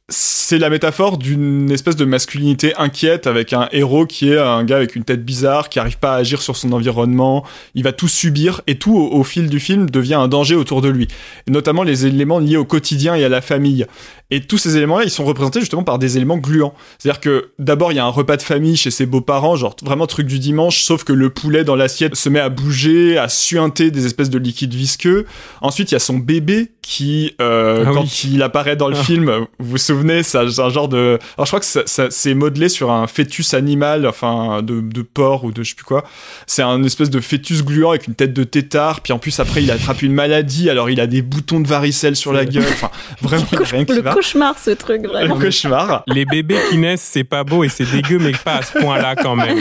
c'est la métaphore d'une espèce de masculinité inquiète avec un héros qui est un gars avec une tête bizarre, qui arrive pas à agir sur son environnement, il va tout subir et tout au, fil du film devient un danger autour de lui. Et notamment les éléments liés au quotidien et à la famille. Et tous ces éléments-là, ils sont représentés justement par des éléments gluants. C'est-à-dire que d'abord, il y a un repas de famille chez ses beaux-parents, genre vraiment truc du dimanche, sauf que le poulet dans l'assiette se met à bouger, à suinter des espèces de liquides visqueux. Ensuite, il y a son bébé qui, euh, ah quand il apparaît dans le ah. film, vous vous souvenez, c'est un genre de... Alors je crois que ça, c'est modelé sur un fœtus animal, enfin de, de porc ou de je sais plus quoi. C'est un espèce de fœtus gluant avec une tête de tétard, puis en plus après il attrape une maladie, alors il a des boutons de varicelle sur la gueule, enfin vraiment rien qui va cauchemar ce truc, vraiment. Le cauchemar. Les bébés qui naissent, c'est pas beau et c'est dégueu, mais pas à ce point-là quand même.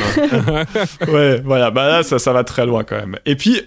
ouais, voilà, bah là, ça, ça va très loin quand même. Et puis,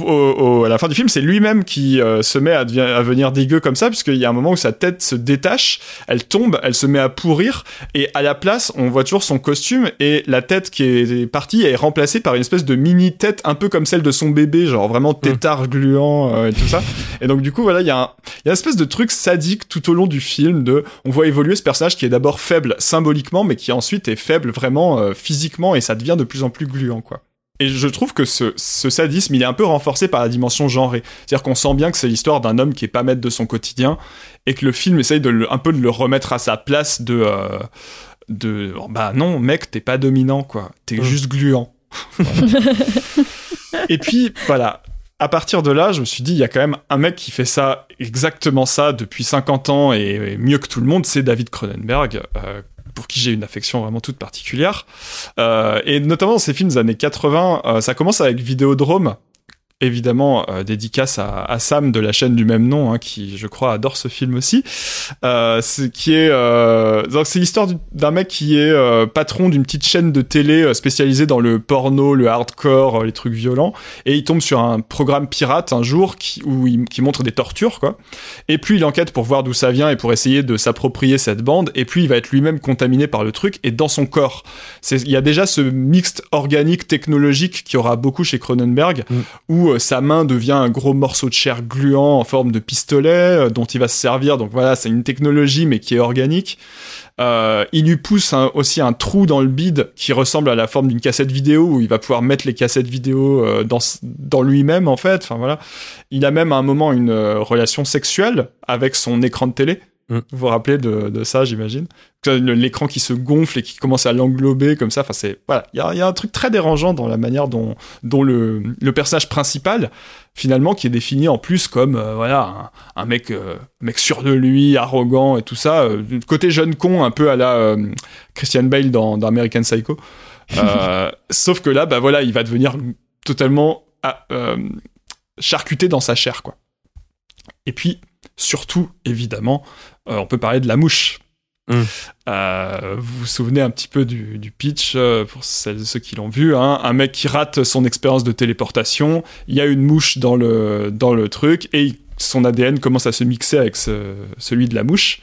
au, à la fin du film, c'est lui-même qui euh, se met à, à, venir dégueu comme ça, puisqu'il y a un moment où sa tête se détache, elle tombe, elle se met à pourrir, et à la place, on voit toujours son costume, et la tête qui est partie est remplacée par une espèce de mini-tête, un peu comme celle de son bébé, genre vraiment tétard gluant euh, et tout ça. Et donc du coup, voilà, il y, a un, y a une espèce de truc sadique tout au long du film, de, on voit évoluer ce personnage qui est d'abord faible symboliquement, mais qui ensuite est faible vraiment euh, physiquement, et ça devient de plus en plus gluant, quoi. Et je trouve que ce, sadisme, il est un peu renforcé par la dimension genrée. C'est-à-dire qu'on sent bien que c'est l'histoire d'un homme qui est pas maître de son quotidien et que le film essaye de un peu de le remettre à sa place de, euh, de bah non, mec, t'es pas dominant, quoi. T'es mmh. juste gluant. et puis, voilà. À partir de là, je me suis dit, il y a quand même un mec qui fait ça, exactement ça, depuis 50 ans et, mieux que tout le monde, c'est David Cronenberg, euh, pour qui j'ai une affection vraiment toute particulière. Euh, et notamment dans ces films des années 80, euh, ça commence avec Vidéodrome, évidemment euh, dédicace à, à, Sam de la chaîne du même nom, hein, qui je crois adore ce film aussi. Euh, qui est euh, donc c'est l'histoire d'un mec qui est patron d'une petite chaîne de télé spécialisée dans le porno, le hardcore, les trucs violents, et il tombe sur un programme pirate un jour qui où il, qui montre des tortures quoi. Et puis il enquête pour voir d'où ça vient et pour essayer de s'approprier cette bande. Et puis il va être lui-même contaminé par le truc et dans son corps. Il y a déjà ce mixte organique technologique qui aura beaucoup chez Cronenberg mm. où euh, sa main devient un gros morceau de chair gluant en forme de pistolet euh, dont il va se servir. Donc voilà, c'est une technologie mais qui est organique. Euh, il lui pousse aussi un trou dans le bide qui ressemble à la forme d'une cassette vidéo où il va pouvoir mettre les cassettes vidéo dans, dans lui-même en fait. Enfin voilà, il a même à un moment une relation sexuelle avec son écran de télé. Mm. Vous vous rappelez de, de ça, j'imagine? L'écran qui se gonfle et qui commence à l'englober comme ça. Enfin, c'est voilà, il y a, y a, un truc très dérangeant dans la manière dont, dont le, le personnage principal, finalement, qui est défini en plus comme euh, voilà un, mec, euh, mec sûr de lui, arrogant et tout ça, euh, côté jeune con, un peu à la Christian Bale dans, dans American Psycho. sauf que là, bah voilà, il va devenir totalement ah, charcuté dans sa chair, quoi. Et puis surtout, évidemment, euh, on peut parler de la mouche. Mm. Euh, vous vous souvenez un petit peu du, pitch euh, pour celles ceux qui l'ont vu hein. un mec qui rate son expérience de téléportation il y a une mouche dans le dans le truc et son ADN commence à se mixer avec celui de la mouche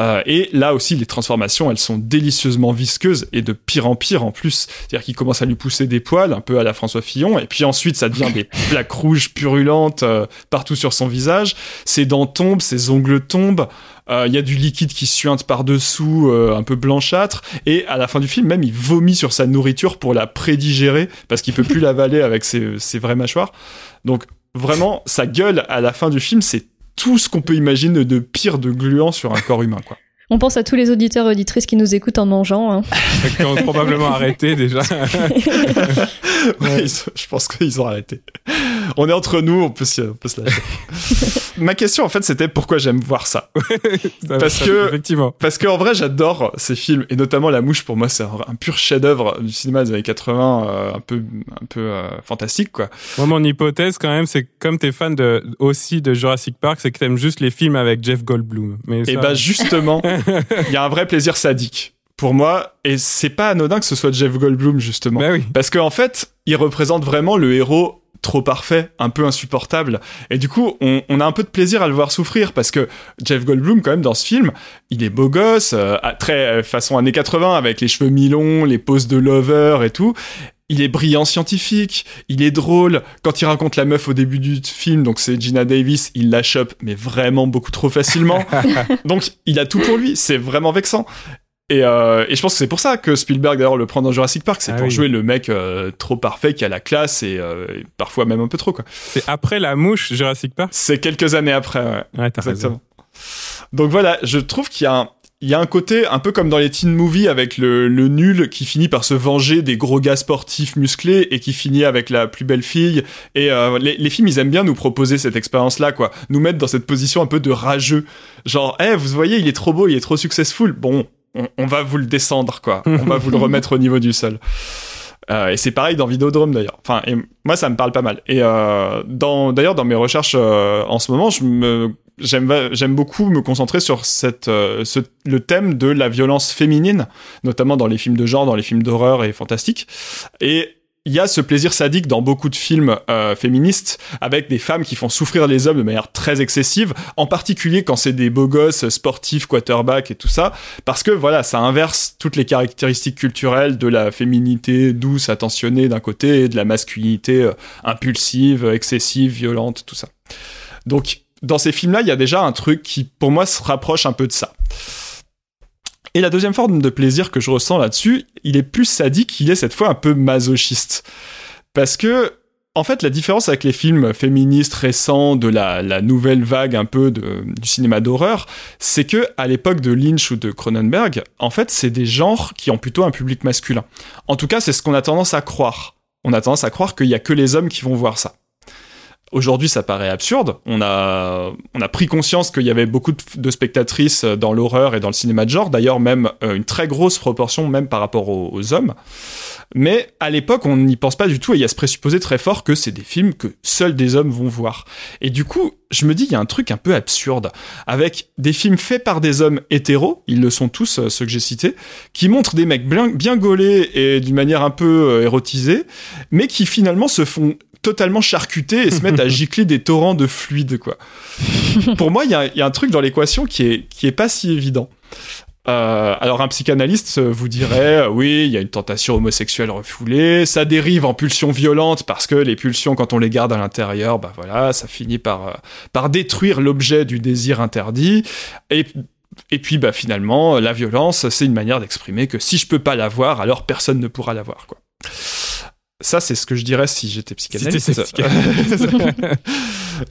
euh, et là aussi, les transformations, elles sont délicieusement visqueuses et de pire en pire en plus. C'est-à-dire qu'il commence à lui pousser des poils, un peu à la François Fillon, et puis ensuite, ça devient des plaques rouges purulentes euh, partout sur son visage. Ses dents tombent, ses ongles tombent. Euh, il y a du liquide qui suinte par-dessous, un peu blanchâtre. Et à la fin du film, même, il vomit sur sa nourriture pour la prédigérer parce qu'il peut plus l'avaler avec ses, ses vraies mâchoires. Donc, vraiment, sa gueule à la fin du film, c'est tout ce qu'on peut imaginer de pire de gluant sur un corps humain, quoi. On pense à tous les auditeurs et auditrices qui nous écoutent en mangeant. Hein. qui ont probablement arrêté déjà. je pense qu'ils ont arrêté. On est entre nous, on peut se, lâcher. Ma question, en fait, c'était pourquoi j'aime voir ça? parce que, effectivement. Parce qu'en vrai, j'adore ces films, et notamment La Mouche, pour moi, c'est un, pur chef-d'œuvre du cinéma des années 80, euh, un peu, un peu euh, fantastique, quoi. Moi, mon hypothèse, quand même, c'est que comme t'es fan de, aussi de Jurassic Park, c'est que t'aimes juste les films avec Jeff Goldblum. Mais Et bah, justement, il y a un vrai plaisir sadique pour moi, et c'est pas anodin que ce soit Jeff Goldblum justement, bah oui. parce qu'en fait, il représente vraiment le héros trop parfait, un peu insupportable. Et du coup, on, on, a un peu de plaisir à le voir souffrir parce que Jeff Goldblum, quand même, dans ce film, il est beau gosse, euh, très façon années 80 avec les cheveux mi-longs, les poses de lover et tout. Il est brillant scientifique, il est drôle. Quand il raconte la meuf au début du film, donc c'est Gina Davis, il la chope, mais vraiment beaucoup trop facilement. donc il a tout pour lui, c'est vraiment vexant. Et, euh, et, je pense que c'est pour ça que Spielberg d'ailleurs le prend dans Jurassic Park, c'est ah pour jouer le mec euh, trop parfait qui a la classe et, euh, parfois même un peu trop quoi. C'est après la mouche Jurassic Park? C'est quelques années après, ouais. ouais Exactement. Donc voilà, je trouve qu'il y a un, il y a un côté un peu comme dans les teen movies avec le, le, nul qui finit par se venger des gros gars sportifs musclés et qui finit avec la plus belle fille. Et euh, les, les, films, ils aiment bien nous proposer cette expérience-là, quoi. Nous mettre dans cette position un peu de rageux. Genre, eh, vous voyez, il est trop beau, il est trop successful. Bon, on, va vous le descendre, quoi. On va vous le remettre au niveau du sol. Euh, et c'est pareil dans Vidéodrome d'ailleurs. Enfin, et moi ça me parle pas mal. Et euh, dans d'ailleurs dans mes recherches euh, en ce moment, je me j'aime j'aime beaucoup me concentrer sur cette euh, ce, le thème de la violence féminine, notamment dans les films de genre, dans les films d'horreur et fantastique. Et il y a ce plaisir sadique dans beaucoup de films euh, féministes avec des femmes qui font souffrir les hommes de manière très excessive, en particulier quand c'est des beaux gosses sportifs, quarterback et tout ça, parce que voilà, ça inverse toutes les caractéristiques culturelles de la féminité douce, attentionnée d'un côté et de la masculinité euh, impulsive, excessive, violente, tout ça. Donc dans ces films-là, il y a déjà un truc qui pour moi se rapproche un peu de ça. Et la deuxième forme de plaisir que je ressens là-dessus, il est plus sadique, il est cette fois un peu masochiste. Parce que, en fait, la différence avec les films féministes récents de la, nouvelle vague un peu du cinéma d'horreur, c'est que à l'époque de Lynch ou de Cronenberg, en fait, c'est des genres qui ont plutôt un public masculin. En tout cas, c'est ce qu'on a tendance à croire. On a tendance à croire qu'il y a que les hommes qui vont voir ça. Aujourd'hui, ça paraît absurde. On a, on a pris conscience qu'il y avait beaucoup de, spectatrices dans l'horreur et dans le cinéma de genre. D'ailleurs, même euh, une très grosse proportion, même par rapport aux, hommes. Mais à l'époque, on n'y pense pas du tout et il y a ce présupposé très fort que c'est des films que seuls des hommes vont voir. Et du coup, je me dis, il y a un truc un peu absurde avec des films faits par des hommes hétéros, ils le sont tous, euh, ceux que j'ai cités, qui montrent des mecs bien, gaulés et d'une manière un peu euh, érotisée, mais qui finalement se font totalement charcutés et se mettent à gicler des torrents de fluide, quoi. Pour moi, il y, y a, un truc dans l'équation qui est, qui est pas si évident. Euh, alors un psychanalyste vous dirait euh, oui, il y a une tentation homosexuelle refoulée, ça dérive en pulsions violentes parce que les pulsions quand on les garde à l'intérieur, bah voilà, ça finit par euh, par détruire l'objet du désir interdit et et puis bah finalement la violence, c'est une manière d'exprimer que si je peux pas l'avoir, alors personne ne pourra l'avoir quoi. Ça, c'est ce que je dirais si j'étais psychanalyste.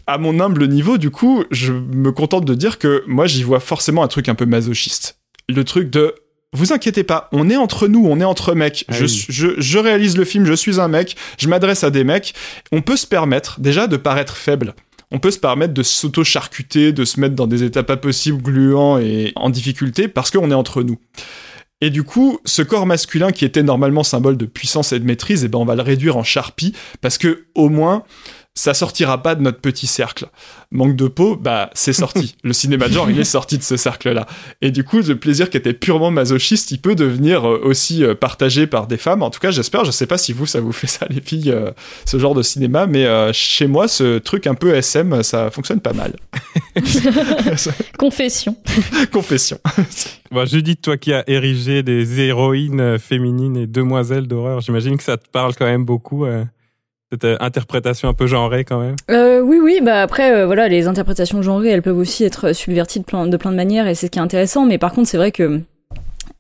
à mon humble niveau, du coup, je me contente de dire que moi, j'y vois forcément un truc un peu masochiste. Le truc de vous inquiétez pas, on est entre nous, on est entre mecs. Ah je, je, je, réalise le film, je suis un mec, je m'adresse à des mecs. On peut se permettre déjà de paraître faible. On peut se permettre de s'auto-charcuter, de se mettre dans des états pas possibles, gluants et en difficulté parce qu'on est entre nous. Et du coup, ce corps masculin qui était normalement symbole de puissance et de maîtrise, eh ben on va le réduire en charpie parce que au moins ça sortira pas de notre petit cercle. Manque de peau, bah c'est sorti. le cinéma de genre, il est sorti de ce cercle-là. Et du coup, le plaisir qui était purement masochiste, il peut devenir euh, aussi euh, partagé par des femmes. En tout cas, j'espère. Je sais pas si vous, ça vous fait ça, les filles, euh, ce genre de cinéma, mais chez moi, ce truc un peu SM, ça fonctionne pas mal. Confession. Confession. Bon, Judith, toi qui as érigé des héroïnes féminines et demoiselles d'horreur, j'imagine que ça te parle quand même beaucoup cette euh, interprétation un peu genrée quand même euh, Oui, oui. Bah après, euh, voilà, les interprétations genrées, elles peuvent aussi être subverties de plein de, manières, et c'est ce qui est intéressant. Mais par contre, c'est vrai que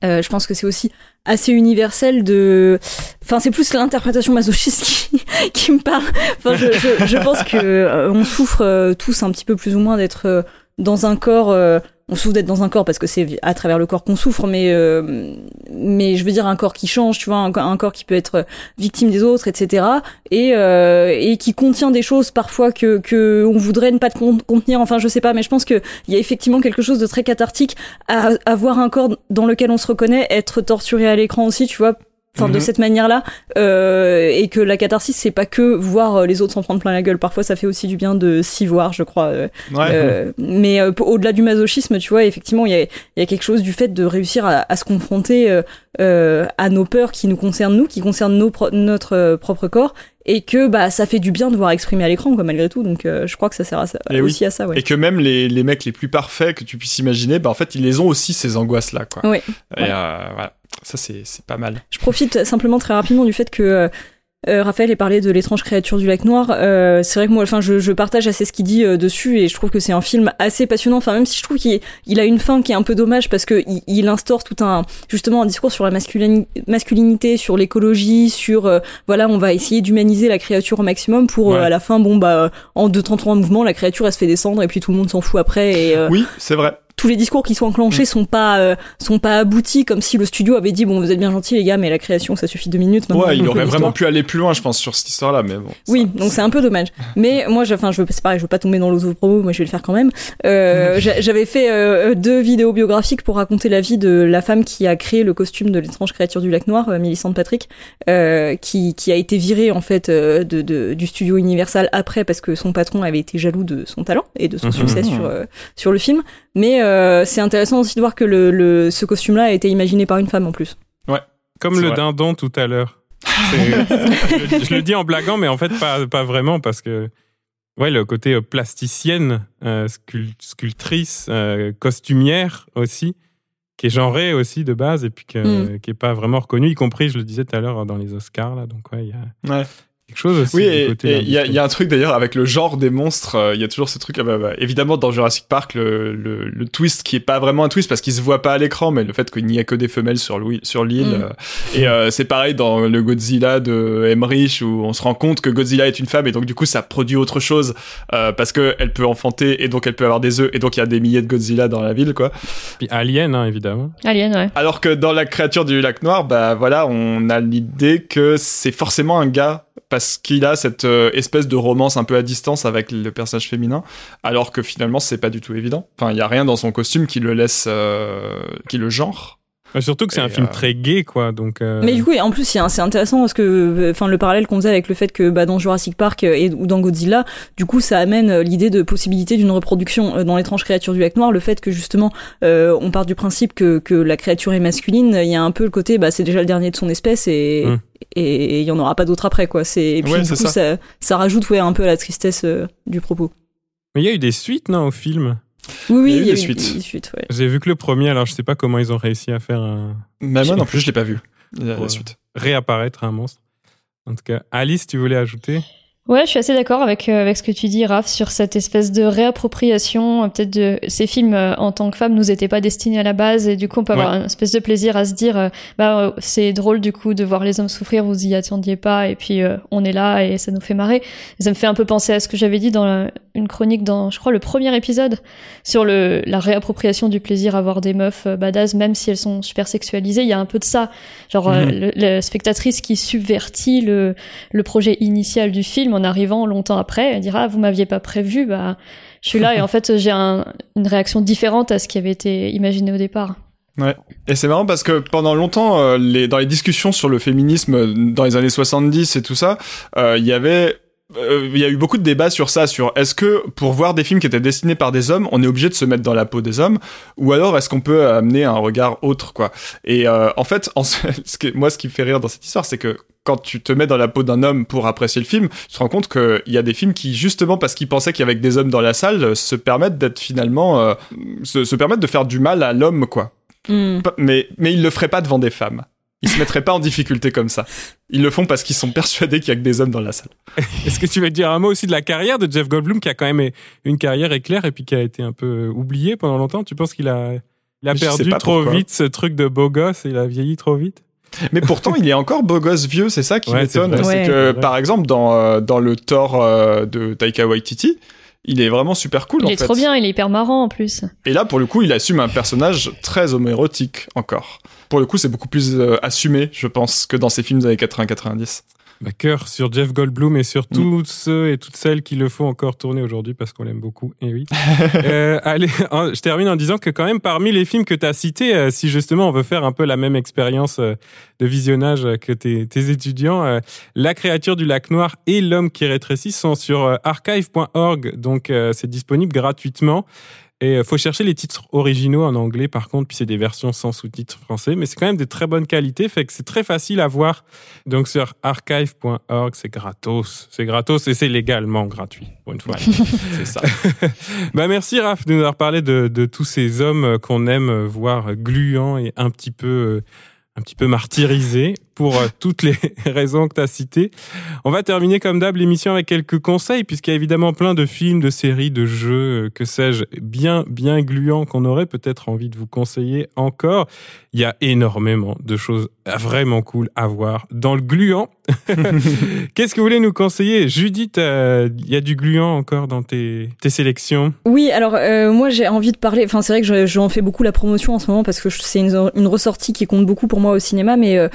euh, je pense que c'est aussi assez universel de. Enfin, c'est plus l'interprétation masochiste qui, me parle. Enfin, je, je, je pense que on souffre tous un petit peu plus ou moins d'être dans un corps on souffre d'être dans un corps parce que c'est à travers le corps qu'on souffre, mais euh, mais je veux dire un corps qui change, tu vois, un, un corps qui peut être victime des autres, etc. Et euh, et qui contient des choses parfois que que on voudrait ne pas contenir. Enfin, je sais pas, mais je pense que il y a effectivement quelque chose de très cathartique à avoir un corps dans lequel on se reconnaît, être torturé à l'écran aussi, tu vois, enfin de mhm. cette manière-là, euh, et que la catharsis c'est pas que voir euh, les autres s'en prendre plein la gueule. Parfois, ça fait aussi du bien de s'y voir, je crois. Euh, euh mais euh, au-delà du masochisme, tu vois, effectivement, il y a, y a, quelque chose du fait de réussir à, à se confronter à nos peurs qui nous concernent nous, qui concernent nos notre propre corps, et que bah ça fait du bien de voir exprimer à l'écran quoi malgré tout. Donc je crois que ça sert à ça, aussi à ça ouais. et que même les, les mecs les plus parfaits que tu puisses imaginer bah en fait ils les ont aussi ces angoisses là quoi. Oui. et voilà. Ça c'est pas mal. Je profite simplement très rapidement du fait que euh, Raphaël est parlé de l'étrange créature du lac noir. Euh, c'est vrai que moi, enfin, je, je, partage assez ce qu'il dit euh, dessus et je trouve que c'est un film assez passionnant. Enfin, même si je trouve qu'il il a une fin qui est un peu dommage parce que il, il, instaure tout un justement un discours sur la masculinité, sur l'écologie, sur euh, voilà, on va essayer d'humaniser la créature au maximum pour à la fin, bon bah, en deux temps trois mouvements, la créature elle se fait descendre et puis tout le monde s'en fout après. Et, oui, c'est vrai tous les discours qui sont enclenchés mm. sont pas euh, sont pas aboutis comme si le studio avait dit bon vous êtes bien gentils les gars mais la création ça suffit deux minutes ouais il aurait vraiment pu aller plus loin je pense sur cette histoire là mais bon oui donc c'est un peu dommage mais moi enfin je veux c'est pareil je veux pas tomber dans l'auto-promo moi je vais le faire quand même euh, j'avais fait euh, deux vidéos biographiques pour raconter la vie de la femme qui a créé le costume de l'étrange créature du lac noir euh, Millicent Patrick qui qui a été virée en fait de, de, du studio Universal après parce que son patron avait été jaloux de son talent et de son mhm. succès sur sur le film mais euh, c'est intéressant aussi de voir que le, ce costume-là a été imaginé par une femme en plus. Ouais. Comme le dindon tout à l'heure. je, le dis en blaguant, mais en fait pas, pas vraiment parce que ouais, le côté euh, plasticienne, euh, sculptrice, costumière aussi, qui est genrée aussi de base et puis mm. qui est pas vraiment reconnue, y compris, je le disais tout à l'heure, dans les Oscars là. Donc ouais, il y a. Ouais quelque chose aussi. Oui, et il y, y, a un truc d'ailleurs avec le genre des monstres. Euh, il y a toujours ce truc. Ah bah, bah, évidemment, dans Jurassic Park, le, le, le, twist qui est pas vraiment un twist parce qu'il se voit pas à l'écran, mais le fait qu'il n'y a que des femelles sur l'île. Sur l'île mm. euh, et euh, c'est pareil dans le Godzilla de Emmerich où on se rend compte que Godzilla est une femme et donc du coup ça produit autre chose parce que elle peut enfanter et donc elle peut avoir des œufs et donc il y a des milliers de Godzilla dans la ville quoi. Puis Alien hein, évidemment. Alien ouais. Alors que dans la créature du lac noir, bah voilà, on a l'idée que c'est forcément un gars parce qu'il a cette euh, espèce de romance un peu à distance avec le personnage féminin, alors que finalement c'est pas du tout évident. Enfin, il y a rien dans son costume qui le laisse, euh, qui le genre. Surtout que c'est un film euh, très gay, quoi. Donc. Mais du coup, en plus, c'est intéressant parce que, enfin, le parallèle qu'on faisait avec le fait que, bah, dans Jurassic Park et ou dans Godzilla, du coup, ça amène l'idée de possibilité d'une reproduction dans l'étrange créature du lac noir. Le fait que justement, on part du principe que que la créature est masculine, il y a un peu le côté, bah, c'est déjà le dernier de son espèce et hum et il y en aura pas d'autres après quoi c'est et puis du coup ça. ça. rajoute ouais un peu à la tristesse euh, du propos mais il y a eu des suites non au film? Oui oui il y a eu, des, suites, suites ouais. j'ai vu que le premier alors je sais pas comment ils ont réussi à faire un mais moi non plus je l'ai pas vu la, suite réapparaître un monstre en tout cas Alice tu voulais ajouter? Ouais, je suis assez d'accord avec euh, avec ce que tu dis, Raph, sur cette espèce de réappropriation. Euh, peut-être de ces films euh, en tant que femmes nous étaient pas destinés à la base, et du coup on peut avoir une espèce de plaisir à se dire, bah c'est drôle du coup de voir les hommes souffrir, vous y attendiez pas, et puis on est là et ça nous fait marrer. ça me fait un peu penser à ce que j'avais dit dans une chronique dans, je crois, le premier épisode sur le la réappropriation du plaisir à voir des meufs badass, même si elles sont super sexualisées. Il y a un peu de ça, genre mhm. la spectatrice qui subvertit le le projet initial du film en arrivant longtemps après, elle dira ah, vous m'aviez pas prévu, bah je suis là et en fait j'ai une réaction différente à ce qui avait été imaginé au départ. Ouais. Et c'est marrant parce que pendant longtemps, euh, dans les discussions sur le féminisme euh, dans les années 70 et tout ça, euh, il y avait il y a eu beaucoup de débats sur ça, sur est-ce que pour voir des films qui étaient destinés par des hommes, on est obligé de se mettre dans la peau des hommes, ou alors est-ce qu'on peut amener un regard autre, quoi. Et en fait, ce que, moi, ce qui me fait rire dans cette histoire, c'est que quand tu te mets dans la peau d'un homme pour apprécier le film, tu te rends compte qu'il y a des films qui, justement parce qu'ils pensaient qu'il y avait des hommes dans la salle, se permettent d'être finalement, euh, se, permettent de faire du mal à l'homme, quoi. Hmm. Mais, mais ils le feraient pas devant des femmes. Ils se mettraient pas en difficulté comme ça. Ils le font parce qu'ils sont persuadés qu'il y a que des hommes dans la salle. Est-ce que tu veux dire un mot aussi de la carrière de Jeff Goldblum qui a quand même une carrière éclair et puis qui a été un peu oublié pendant longtemps? Tu penses qu'il a, il a perdu trop vite ce truc de beau gosse et il a vieilli trop vite? Mais pourtant, il est encore beau gosse vieux, c'est ça qui m'étonne. C'est que, par exemple, dans, euh, dans le Thor euh, de Taika Waititi, il est vraiment super cool. Il est trop bien, il est hyper marrant en plus. Et là, pour le coup, il assume un personnage très homérotique encore. Pour le coup, c'est beaucoup plus euh, assumé, je pense, que dans ses films des années 80-90 ma cœur sur Jeff Goldblum et sur tous ceux et toutes celles qui le font encore tourner aujourd'hui parce qu'on l'aime beaucoup. Et eh oui. euh, allez, je termine en disant que quand même parmi les films que tu as cités, euh, si justement on veut faire un peu la même expérience euh, de visionnage que tes, tes étudiants, euh, La créature du lac noir et L'homme qui rétrécit sont sur archive.org, donc c'est disponible gratuitement. Et faut chercher les titres originaux en anglais, par contre, puis c'est des versions sans sous-titres français, mais c'est quand même de très bonne qualité, fait que c'est très facile à voir. Donc sur archive.org, c'est gratos, c'est gratos et c'est légalement gratuit pour une fois. c'est ça. bah merci Raph de nous avoir parlé de, de tous ces hommes qu'on aime voir gluants et un petit peu un petit peu martyrisés pour euh, toutes les raisons que tu as citées. On va terminer comme d'hab l'émission avec quelques conseils, puisqu'il y a évidemment plein de films, de séries, de jeux, euh, que sais-je, bien, bien gluants qu'on aurait peut-être envie de vous conseiller encore. Il y a énormément de choses vraiment cool à voir dans le gluant. Qu'est-ce que vous voulez nous conseiller? Judith, euh, il y a du gluant encore dans tes, tes sélections? Oui, alors moi j'ai envie de parler, enfin c'est vrai que j'en fais beaucoup la promotion en ce moment parce que c'est une, une, ressortie qui compte beaucoup pour moi au cinéma, mais euh,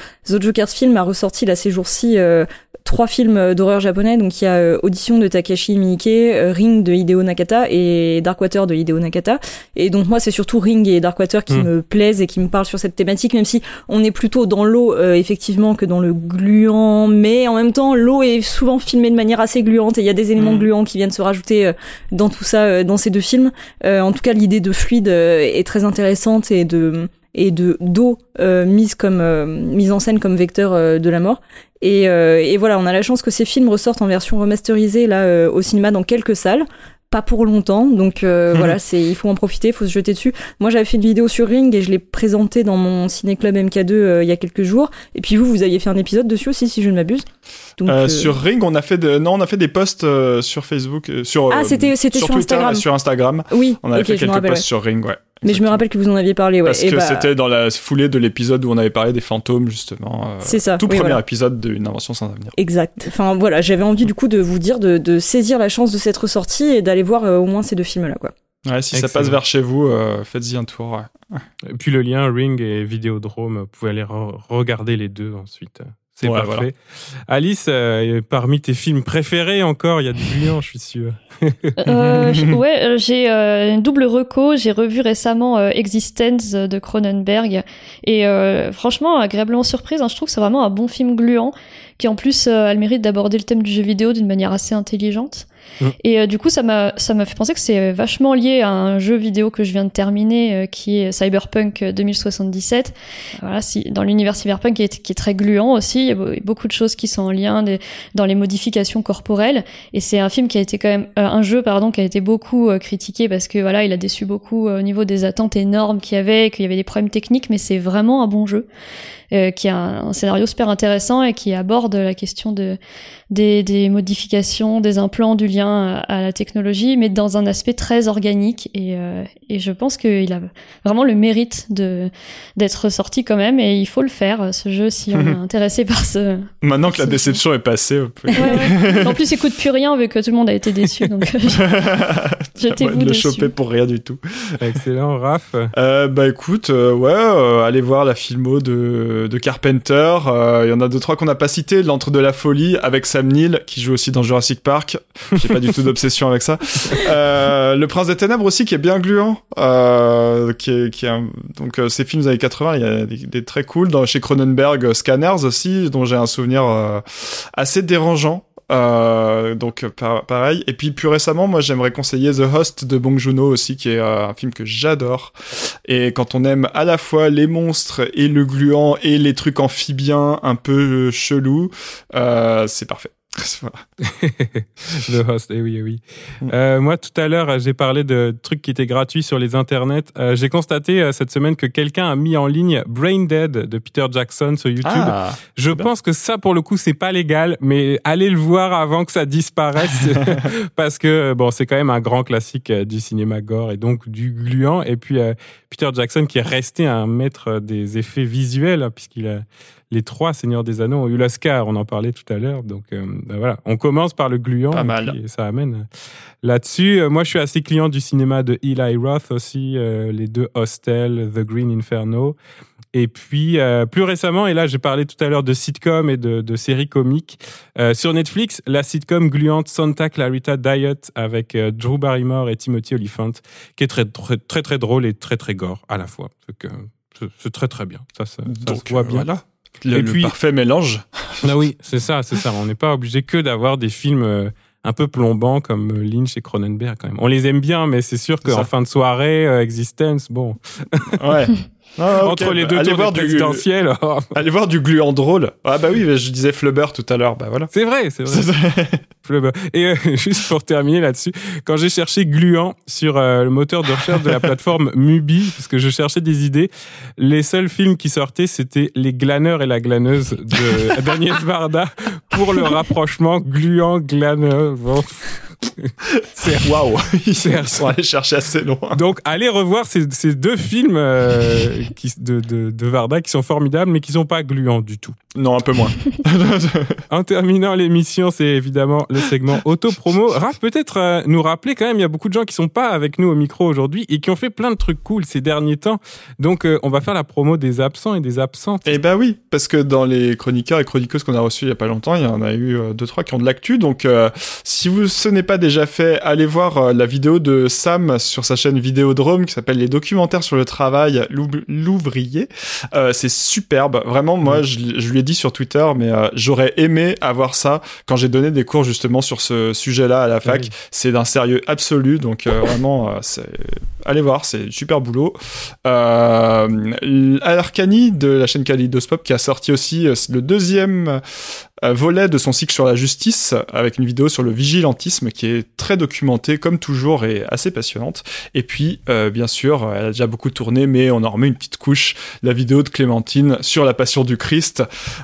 Joker's Film a ressorti là ces jours-ci euh, trois films d'horreur japonais. Donc il y a euh, Audition de Takashi Miike, euh, Ring de Hideo Nakata et Darkwater de Hideo Nakata. Et donc moi c'est surtout Ring et Darkwater qui hmm. me plaisent et qui me parlent sur cette thématique, même si on est plutôt dans l'eau effectivement que dans le gluant. Mais en même temps l'eau est souvent filmée de manière assez gluante et il y a des éléments hmm. gluants qui viennent se rajouter dans tout ça, dans ces deux films. en tout cas l'idée de fluide est très intéressante et de et de d'eau euh, mise comme euh, mise en scène comme vecteur euh, de la mort. Et, et, voilà, on a la chance que ces films ressortent en version remasterisée là au cinéma dans quelques salles. Pas pour longtemps, donc mhm. voilà, c'est il faut en profiter, il faut se jeter dessus. Moi, j'avais fait une vidéo sur Ring et je l'ai présenté dans mon ciné club MK2 il y a quelques jours. Et puis vous, vous aviez fait un épisode dessus aussi, si je ne m'abuse. Sur Ring, on a fait de... non, on a fait des posts sur Facebook, sur ah c'était c'était sur, Instagram. Sur Instagram. Oui. On avait fait quelques posts sur Ring, ouais. Mais je me rappelle que vous en aviez parlé, ouais. Parce que bah c'était dans la foulée de l'épisode où on avait parlé des fantômes, justement. Euh, c'est ça. Tout premier épisode d'une invention sans avenir. Exact. Enfin, voilà, j'avais envie du coup de vous dire de, de saisir la chance de cette ressortie et d'aller voir euh, au moins ces deux films-là, quoi. Ouais, si ça passe vers chez vous, euh, faites-y un tour. Et puis le lien Ring et Vidéodrome, vous pouvez aller regarder les deux ensuite. C'est parfait. Alice, euh, parmi tes films préférés encore, il y a du brillant, je suis sûr. euh, ouais, euh, j'ai euh, une double reco. J'ai revu récemment Existence de Cronenberg et franchement, agréablement surprise. Hein, je trouve que c'est vraiment un bon film gluant qui en plus a le mérite d'aborder le thème du jeu vidéo d'une manière assez intelligente. Mm. Et euh, du coup, ça m'a ça m'a fait penser que c'est vachement lié à un jeu vidéo que je viens de terminer, euh, qui est Cyberpunk 2077. Voilà, si dans l'univers cyberpunk qui est, qui est très gluant aussi, il y a beaucoup de choses qui sont en lien dans les modifications corporelles. Et c'est un film qui a été quand même euh, un jeu pardon qui a été beaucoup critiqué parce que voilà, il a déçu beaucoup au niveau des attentes énormes qu'il y avait, qu'il y avait des problèmes techniques, mais c'est vraiment un bon jeu. Euh, qui a un, scénario super intéressant et qui aborde la question de des, des modifications, des implants, du lien à, la technologie, mais dans un aspect très organique. Et, euh, et je pense qu'il a vraiment le mérite de d'être sorti quand même. Et il faut le faire, ce jeu, si on est intéressé par ce. Maintenant que la déception est passée. Ouais, ouais. En plus, il coûte plus rien vu que tout le monde a été déçu. Donc, jetez-vous de le choper pour rien du tout. Excellent, Raph. Euh, bah écoute, euh, ouais, euh, allez voir la filmo de de, Carpenter. Il y en a deux trois qu'on n'a pas cité. L'entre de la folie avec Sam Neill qui joue aussi dans Jurassic Park. J'ai pas du tout d'obsession avec ça. Euh, le Prince des Ténèbres aussi qui est bien gluant. Euh, qui est, qui est donc euh, ces films des années 80, il y a des, très cool. Dans chez Cronenberg, Scanners aussi, dont j'ai un souvenir assez dérangeant. Euh, donc pareil. Et puis plus récemment, moi j'aimerais conseiller The Host de Bong Joon-ho aussi, qui est euh, un film que j'adore. Et quand on aime à la fois les monstres et le gluant et les trucs amphibiens un peu chelous, euh, c'est parfait. le host, eh oui, eh oui. Euh, moi, tout à l'heure, j'ai parlé de trucs qui étaient gratuits sur les internets. Euh, j'ai constaté euh, cette semaine que quelqu'un a mis en ligne Brain Dead de Peter Jackson sur YouTube. Ah, Je pense que ça, pour le coup, c'est pas légal, mais allez le voir avant que ça disparaisse, parce que bon, c'est quand même un grand classique du cinéma gore et donc du gluant. Et puis Peter Jackson qui est resté un maître des effets visuels, hein, puisqu'il a les trois Seigneurs des Anneaux ont eu l'Oscar, on en parlait tout à l'heure. Donc euh, ben voilà, on commence par le gluant. Pas mal. Et ça amène euh, là-dessus. Euh, moi, je suis assez client du cinéma de Eli Roth aussi, les deux Hostel, The Green Inferno. Et puis, plus récemment, et là, j'ai parlé tout à l'heure de sitcom et de, séries comiques. sur Netflix, la sitcom gluante Santa Clarita Diet avec Drew Barrymore et Timothy Olyphant, qui est très, très, très, très drôle et très, très gore à la fois. C'est très, très bien. Ça, ça, ça se voit bien. Voilà. Le, parfait mélange. Ah oui, c'est ça, c'est ça. On n'est pas obligé que d'avoir des films euh, un peu plombants comme Lynch et Cronenberg quand même. On les aime bien, mais c'est sûr qu'en fin de soirée, Existence, bon. Ouais. Ah, Entre les deux allez tours voir du allez voir du gluant drôle. Ah bah oui, je disais Flubber tout à l'heure. Bah voilà. C'est vrai, c'est vrai. Flubber. Et euh, juste pour terminer là-dessus, quand j'ai cherché gluant sur euh, le moteur de recherche de la plateforme Mubi, parce que je cherchais des idées, les seuls films qui sortaient, c'était Les glaneurs et la glaneuse de Daniel Varda pour le rapprochement gluant-glaneur. Bon. C'est waouh, ils sont allés chercher assez loin. Donc allez revoir ces, ces deux films euh, qui, de, de, de, Varda qui sont formidables mais qui sont pas gluants du tout. Non, un peu moins. en terminant l'émission, c'est évidemment le segment auto-promo. Raph, peut-être euh, nous rappeler quand même, il y a beaucoup de gens qui sont pas avec nous au micro aujourd'hui et qui ont fait plein de trucs cool ces derniers temps. Donc euh, on va faire la promo des absents et des absentes. Eh ben oui, parce que dans les chroniqueurs et chroniqueuses qu'on a reçus il y a pas longtemps, il y en a eu deux trois qui ont de l'actu. Donc si vous ce n'est pas déjà fait, allez voir euh, la vidéo de Sam sur sa chaîne Vidéodrome qui s'appelle Les documentaires sur le travail, l'ouvrier. Euh, c'est superbe. Vraiment, moi, je, lui ai dit sur Twitter, mais euh, j'aurais aimé avoir ça quand j'ai donné des cours justement sur ce sujet-là à la fac. C'est d'un sérieux absolu. Donc vraiment, allez voir, c'est super boulot. Euh, de la chaîne Kaleidoscope qui a sorti aussi le deuxième euh, volet de son cycle sur la justice avec une vidéo sur le vigilantisme qui est très documentée comme toujours et assez passionnante. Et puis euh, bien sûr, elle a déjà beaucoup tourné mais on en remet une petite couche, la vidéo de Clémentine sur la passion du Christ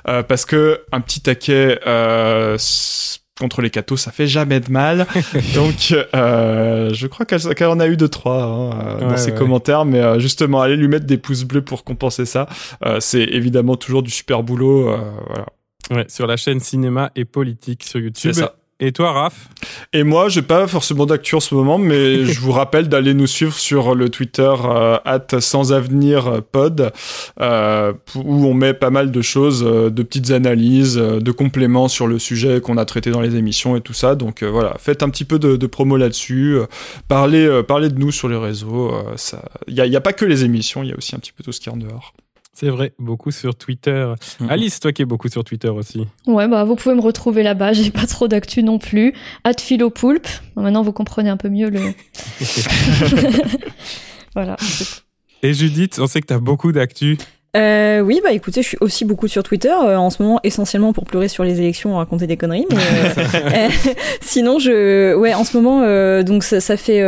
euh, parce que un petit taquet contre les cathos, ça fait jamais de mal. Donc, euh, je crois qu'elle en a eu deux trois hein, dans ses commentaires, mais justement, allez lui mettre des pouces bleus pour compenser ça. c'est évidemment toujours du super boulot. voilà. Ouais, sur la chaîne Cinéma et Politique sur YouTube. C'est ça. Et toi, Raph Et moi, j'ai pas forcément d'actu en ce moment, mais je vous rappelle d'aller nous suivre sur le Twitter euh, sans avenir pod, euh, où on met pas mal de choses, euh, de petites analyses, de compléments sur le sujet qu'on a traité dans les émissions et tout ça. Donc voilà, faites un petit peu de, de promo là-dessus, parlez, parlez de nous sur les réseaux. Il n'y a, y a pas que les émissions, il y a aussi un petit peu tout ce qui est en dehors. C'est vrai, beaucoup sur Twitter. Mm-hmm. Alice, toi qui es beaucoup sur Twitter aussi. Ouais, bah vous pouvez me retrouver là-bas. J'ai pas trop d'actu non plus. At philopoulpe. maintenant, vous comprenez un peu mieux le. voilà. Et Judith, on sait que tu as beaucoup d'actu. Euh, oui, bah écoutez, je suis aussi beaucoup sur Twitter euh, en ce moment, essentiellement pour pleurer sur les élections, raconter des conneries. Mais euh, euh, sinon, je, ouais, en ce moment, donc ça, ça fait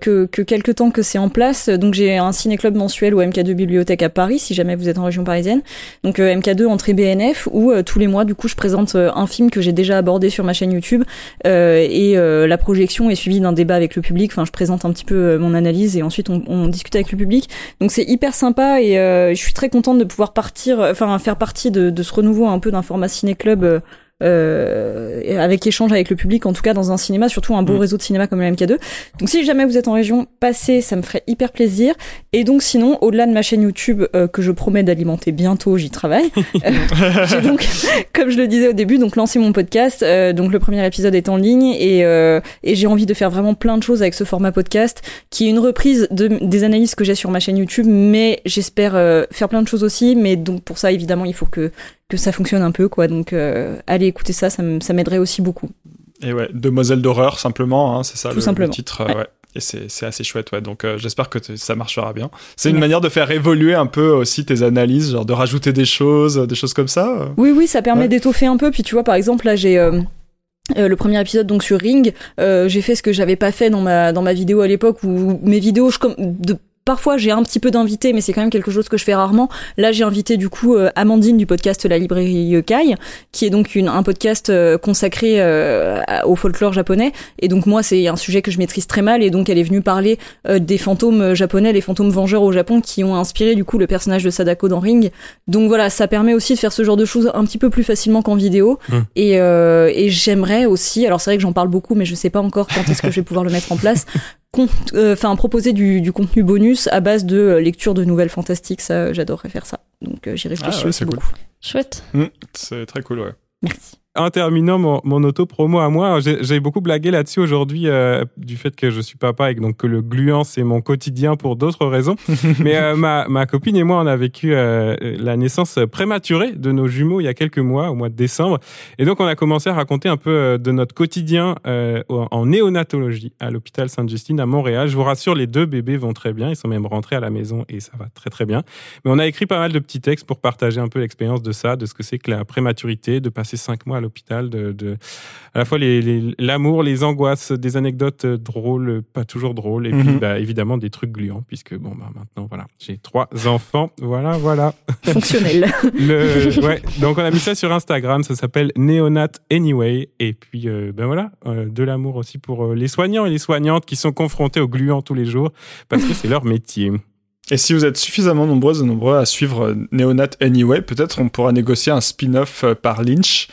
que, que quelques temps que c'est en place. Donc j'ai un ciné-club mensuel au MK2 Bibliothèque à Paris, si jamais vous êtes en région parisienne. Donc MK2 entrée BNF, où tous les mois, du coup, je présente un film que j'ai déjà abordé sur ma chaîne YouTube et la projection est suivie d'un débat avec le public. Enfin, je présente un petit peu mon analyse et ensuite on, on discute avec le public. Donc c'est hyper sympa et je suis très contente de pouvoir partir, enfin faire partie de, de ce renouveau un peu d'un format ciné-club euh, avec échange avec le public, en tout cas dans un cinéma, surtout un beau mm. réseau de cinéma comme le MK2. Donc si jamais vous êtes en région, passez, ça me ferait hyper plaisir. Et donc sinon, au-delà de ma chaîne YouTube euh, que je promets d'alimenter bientôt, j'y travaille. Euh, j'ai donc, comme je le disais au début, donc lancé mon podcast. Euh, donc le premier épisode est en ligne et, et j'ai envie de faire vraiment plein de choses avec ce format podcast, qui est une reprise de, des analyses que j'ai sur ma chaîne YouTube, mais j'espère faire plein de choses aussi. Mais donc pour ça, évidemment, il faut que que ça fonctionne un peu, quoi. Donc, euh, allez écouter ça, ça m'aiderait aussi beaucoup. Et ouais, Demoiselle d'horreur, simplement, hein, c'est ça Tout le, simplement. titre. Euh, ouais. Et c'est assez chouette, ouais. Donc, euh, j'espère que ça marchera bien. C'est une manière de faire évoluer un peu aussi tes analyses, genre de rajouter des choses, des choses comme ça. Oui, oui, ça permet d'étoffer un peu. Puis, tu vois, par exemple, là, j'ai. le premier épisode donc sur Ring, j'ai fait ce que j'avais pas fait dans ma dans ma vidéo à l'époque où mes vidéos je de Parfois, j'ai un petit peu d'invités, mais c'est quand même quelque chose que je fais rarement. Là, j'ai invité du coup euh, Amandine du podcast La Librairie Yokai, qui est donc une, un podcast euh, consacré euh, au folklore japonais. Et donc moi, c'est un sujet que je maîtrise très mal, et donc elle est venue parler des fantômes japonais, les fantômes vengeurs au Japon, qui ont inspiré du coup le personnage de Sadako dans Ring. Donc voilà, ça permet aussi de faire ce genre de choses un petit peu plus facilement qu'en vidéo. Mmh. Et, et j'aimerais aussi, alors c'est vrai que j'en parle beaucoup, mais je sais pas encore quand est-ce que je vais pouvoir le mettre en place, euh, enfin proposer du, contenu bonus à base de euh, lecture de nouvelles fantastiques. Ça, j'adorerais faire ça. Donc euh, j'y réfléchis ah aussi beaucoup. Chouette. Mmh, c'est très cool, ouais. Merci. En terminant mon, mon auto-promo à moi, j'ai beaucoup blagué là-dessus aujourd'hui euh, du fait que je suis papa et donc que le gluant, c'est mon quotidien pour d'autres raisons. Mais euh, ma, ma copine et moi, on a vécu euh, la naissance prématurée de nos jumeaux il y a quelques mois, au mois de décembre. Et donc, on a commencé à raconter un peu de notre quotidien en néonatologie à l'hôpital Sainte-Justine à Montréal. Je vous rassure, les deux bébés vont très bien. Ils sont même rentrés à la maison et ça va très très bien. Mais on a écrit pas mal de petits textes pour partager un peu l'expérience de ça, de ce que c'est que la prématurité, de passer cinq mois à l'hôpital, de, de, à la fois l'amour, les, les, angoisses, des anecdotes drôles, pas toujours drôles, et puis mhm. bah, évidemment des trucs gluants, puisque bon, bah, maintenant, voilà, j'ai trois enfants, voilà, voilà. Fonctionnel. Le, ouais, donc on a mis ça sur Instagram, ça s'appelle Neonat Anyway, et puis euh, ben voilà, euh, de l'amour aussi pour euh, les soignants et les soignantes qui sont confrontés aux gluants tous les jours, parce que c'est leur métier. Et si vous êtes suffisamment nombreuses et nombreux à suivre euh, Neonat Anyway, peut-être on pourra négocier un spin-off euh, par Lynch.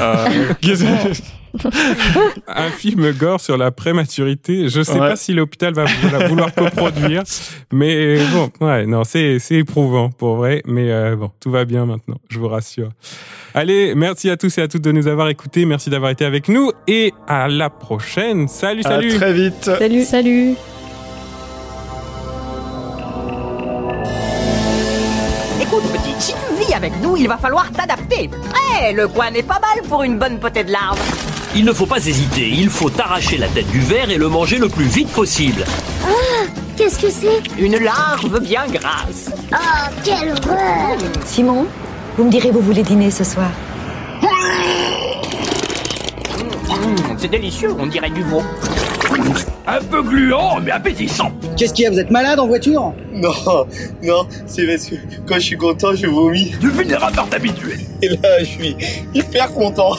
Euh, un film gore sur la prématurité. Je sais pas si l'hôpital va vouloir coproduire, mais bon, ouais, non, c'est c'est éprouvant pour vrai, mais bon, tout va bien maintenant, je vous rassure. Allez, merci à tous et à toutes de nous avoir écoutés, merci d'avoir été avec nous et à la prochaine. Salut, salut. À très vite. Salut, salut. Si tu vis avec nous, il va falloir t'adapter. Eh, le coin n'est pas mal pour une bonne potée de larve. Il ne faut pas hésiter, il faut arracher la tête du verre et le manger le plus vite possible. Ah, qu'est-ce que c'est? Une larve bien grasse. Ah, quelle horreur Simon, vous me direz vous voulez dîner ce soir mmh, C'est délicieux, on dirait du veau. Un peu gluant, mais appétissant. Qu'est-ce qu'il y a Vous êtes malade en voiture? Non, non, c'est parce que quand je suis content, je vomis. Tu finiras par t'habituer. Et là, je suis hyper content.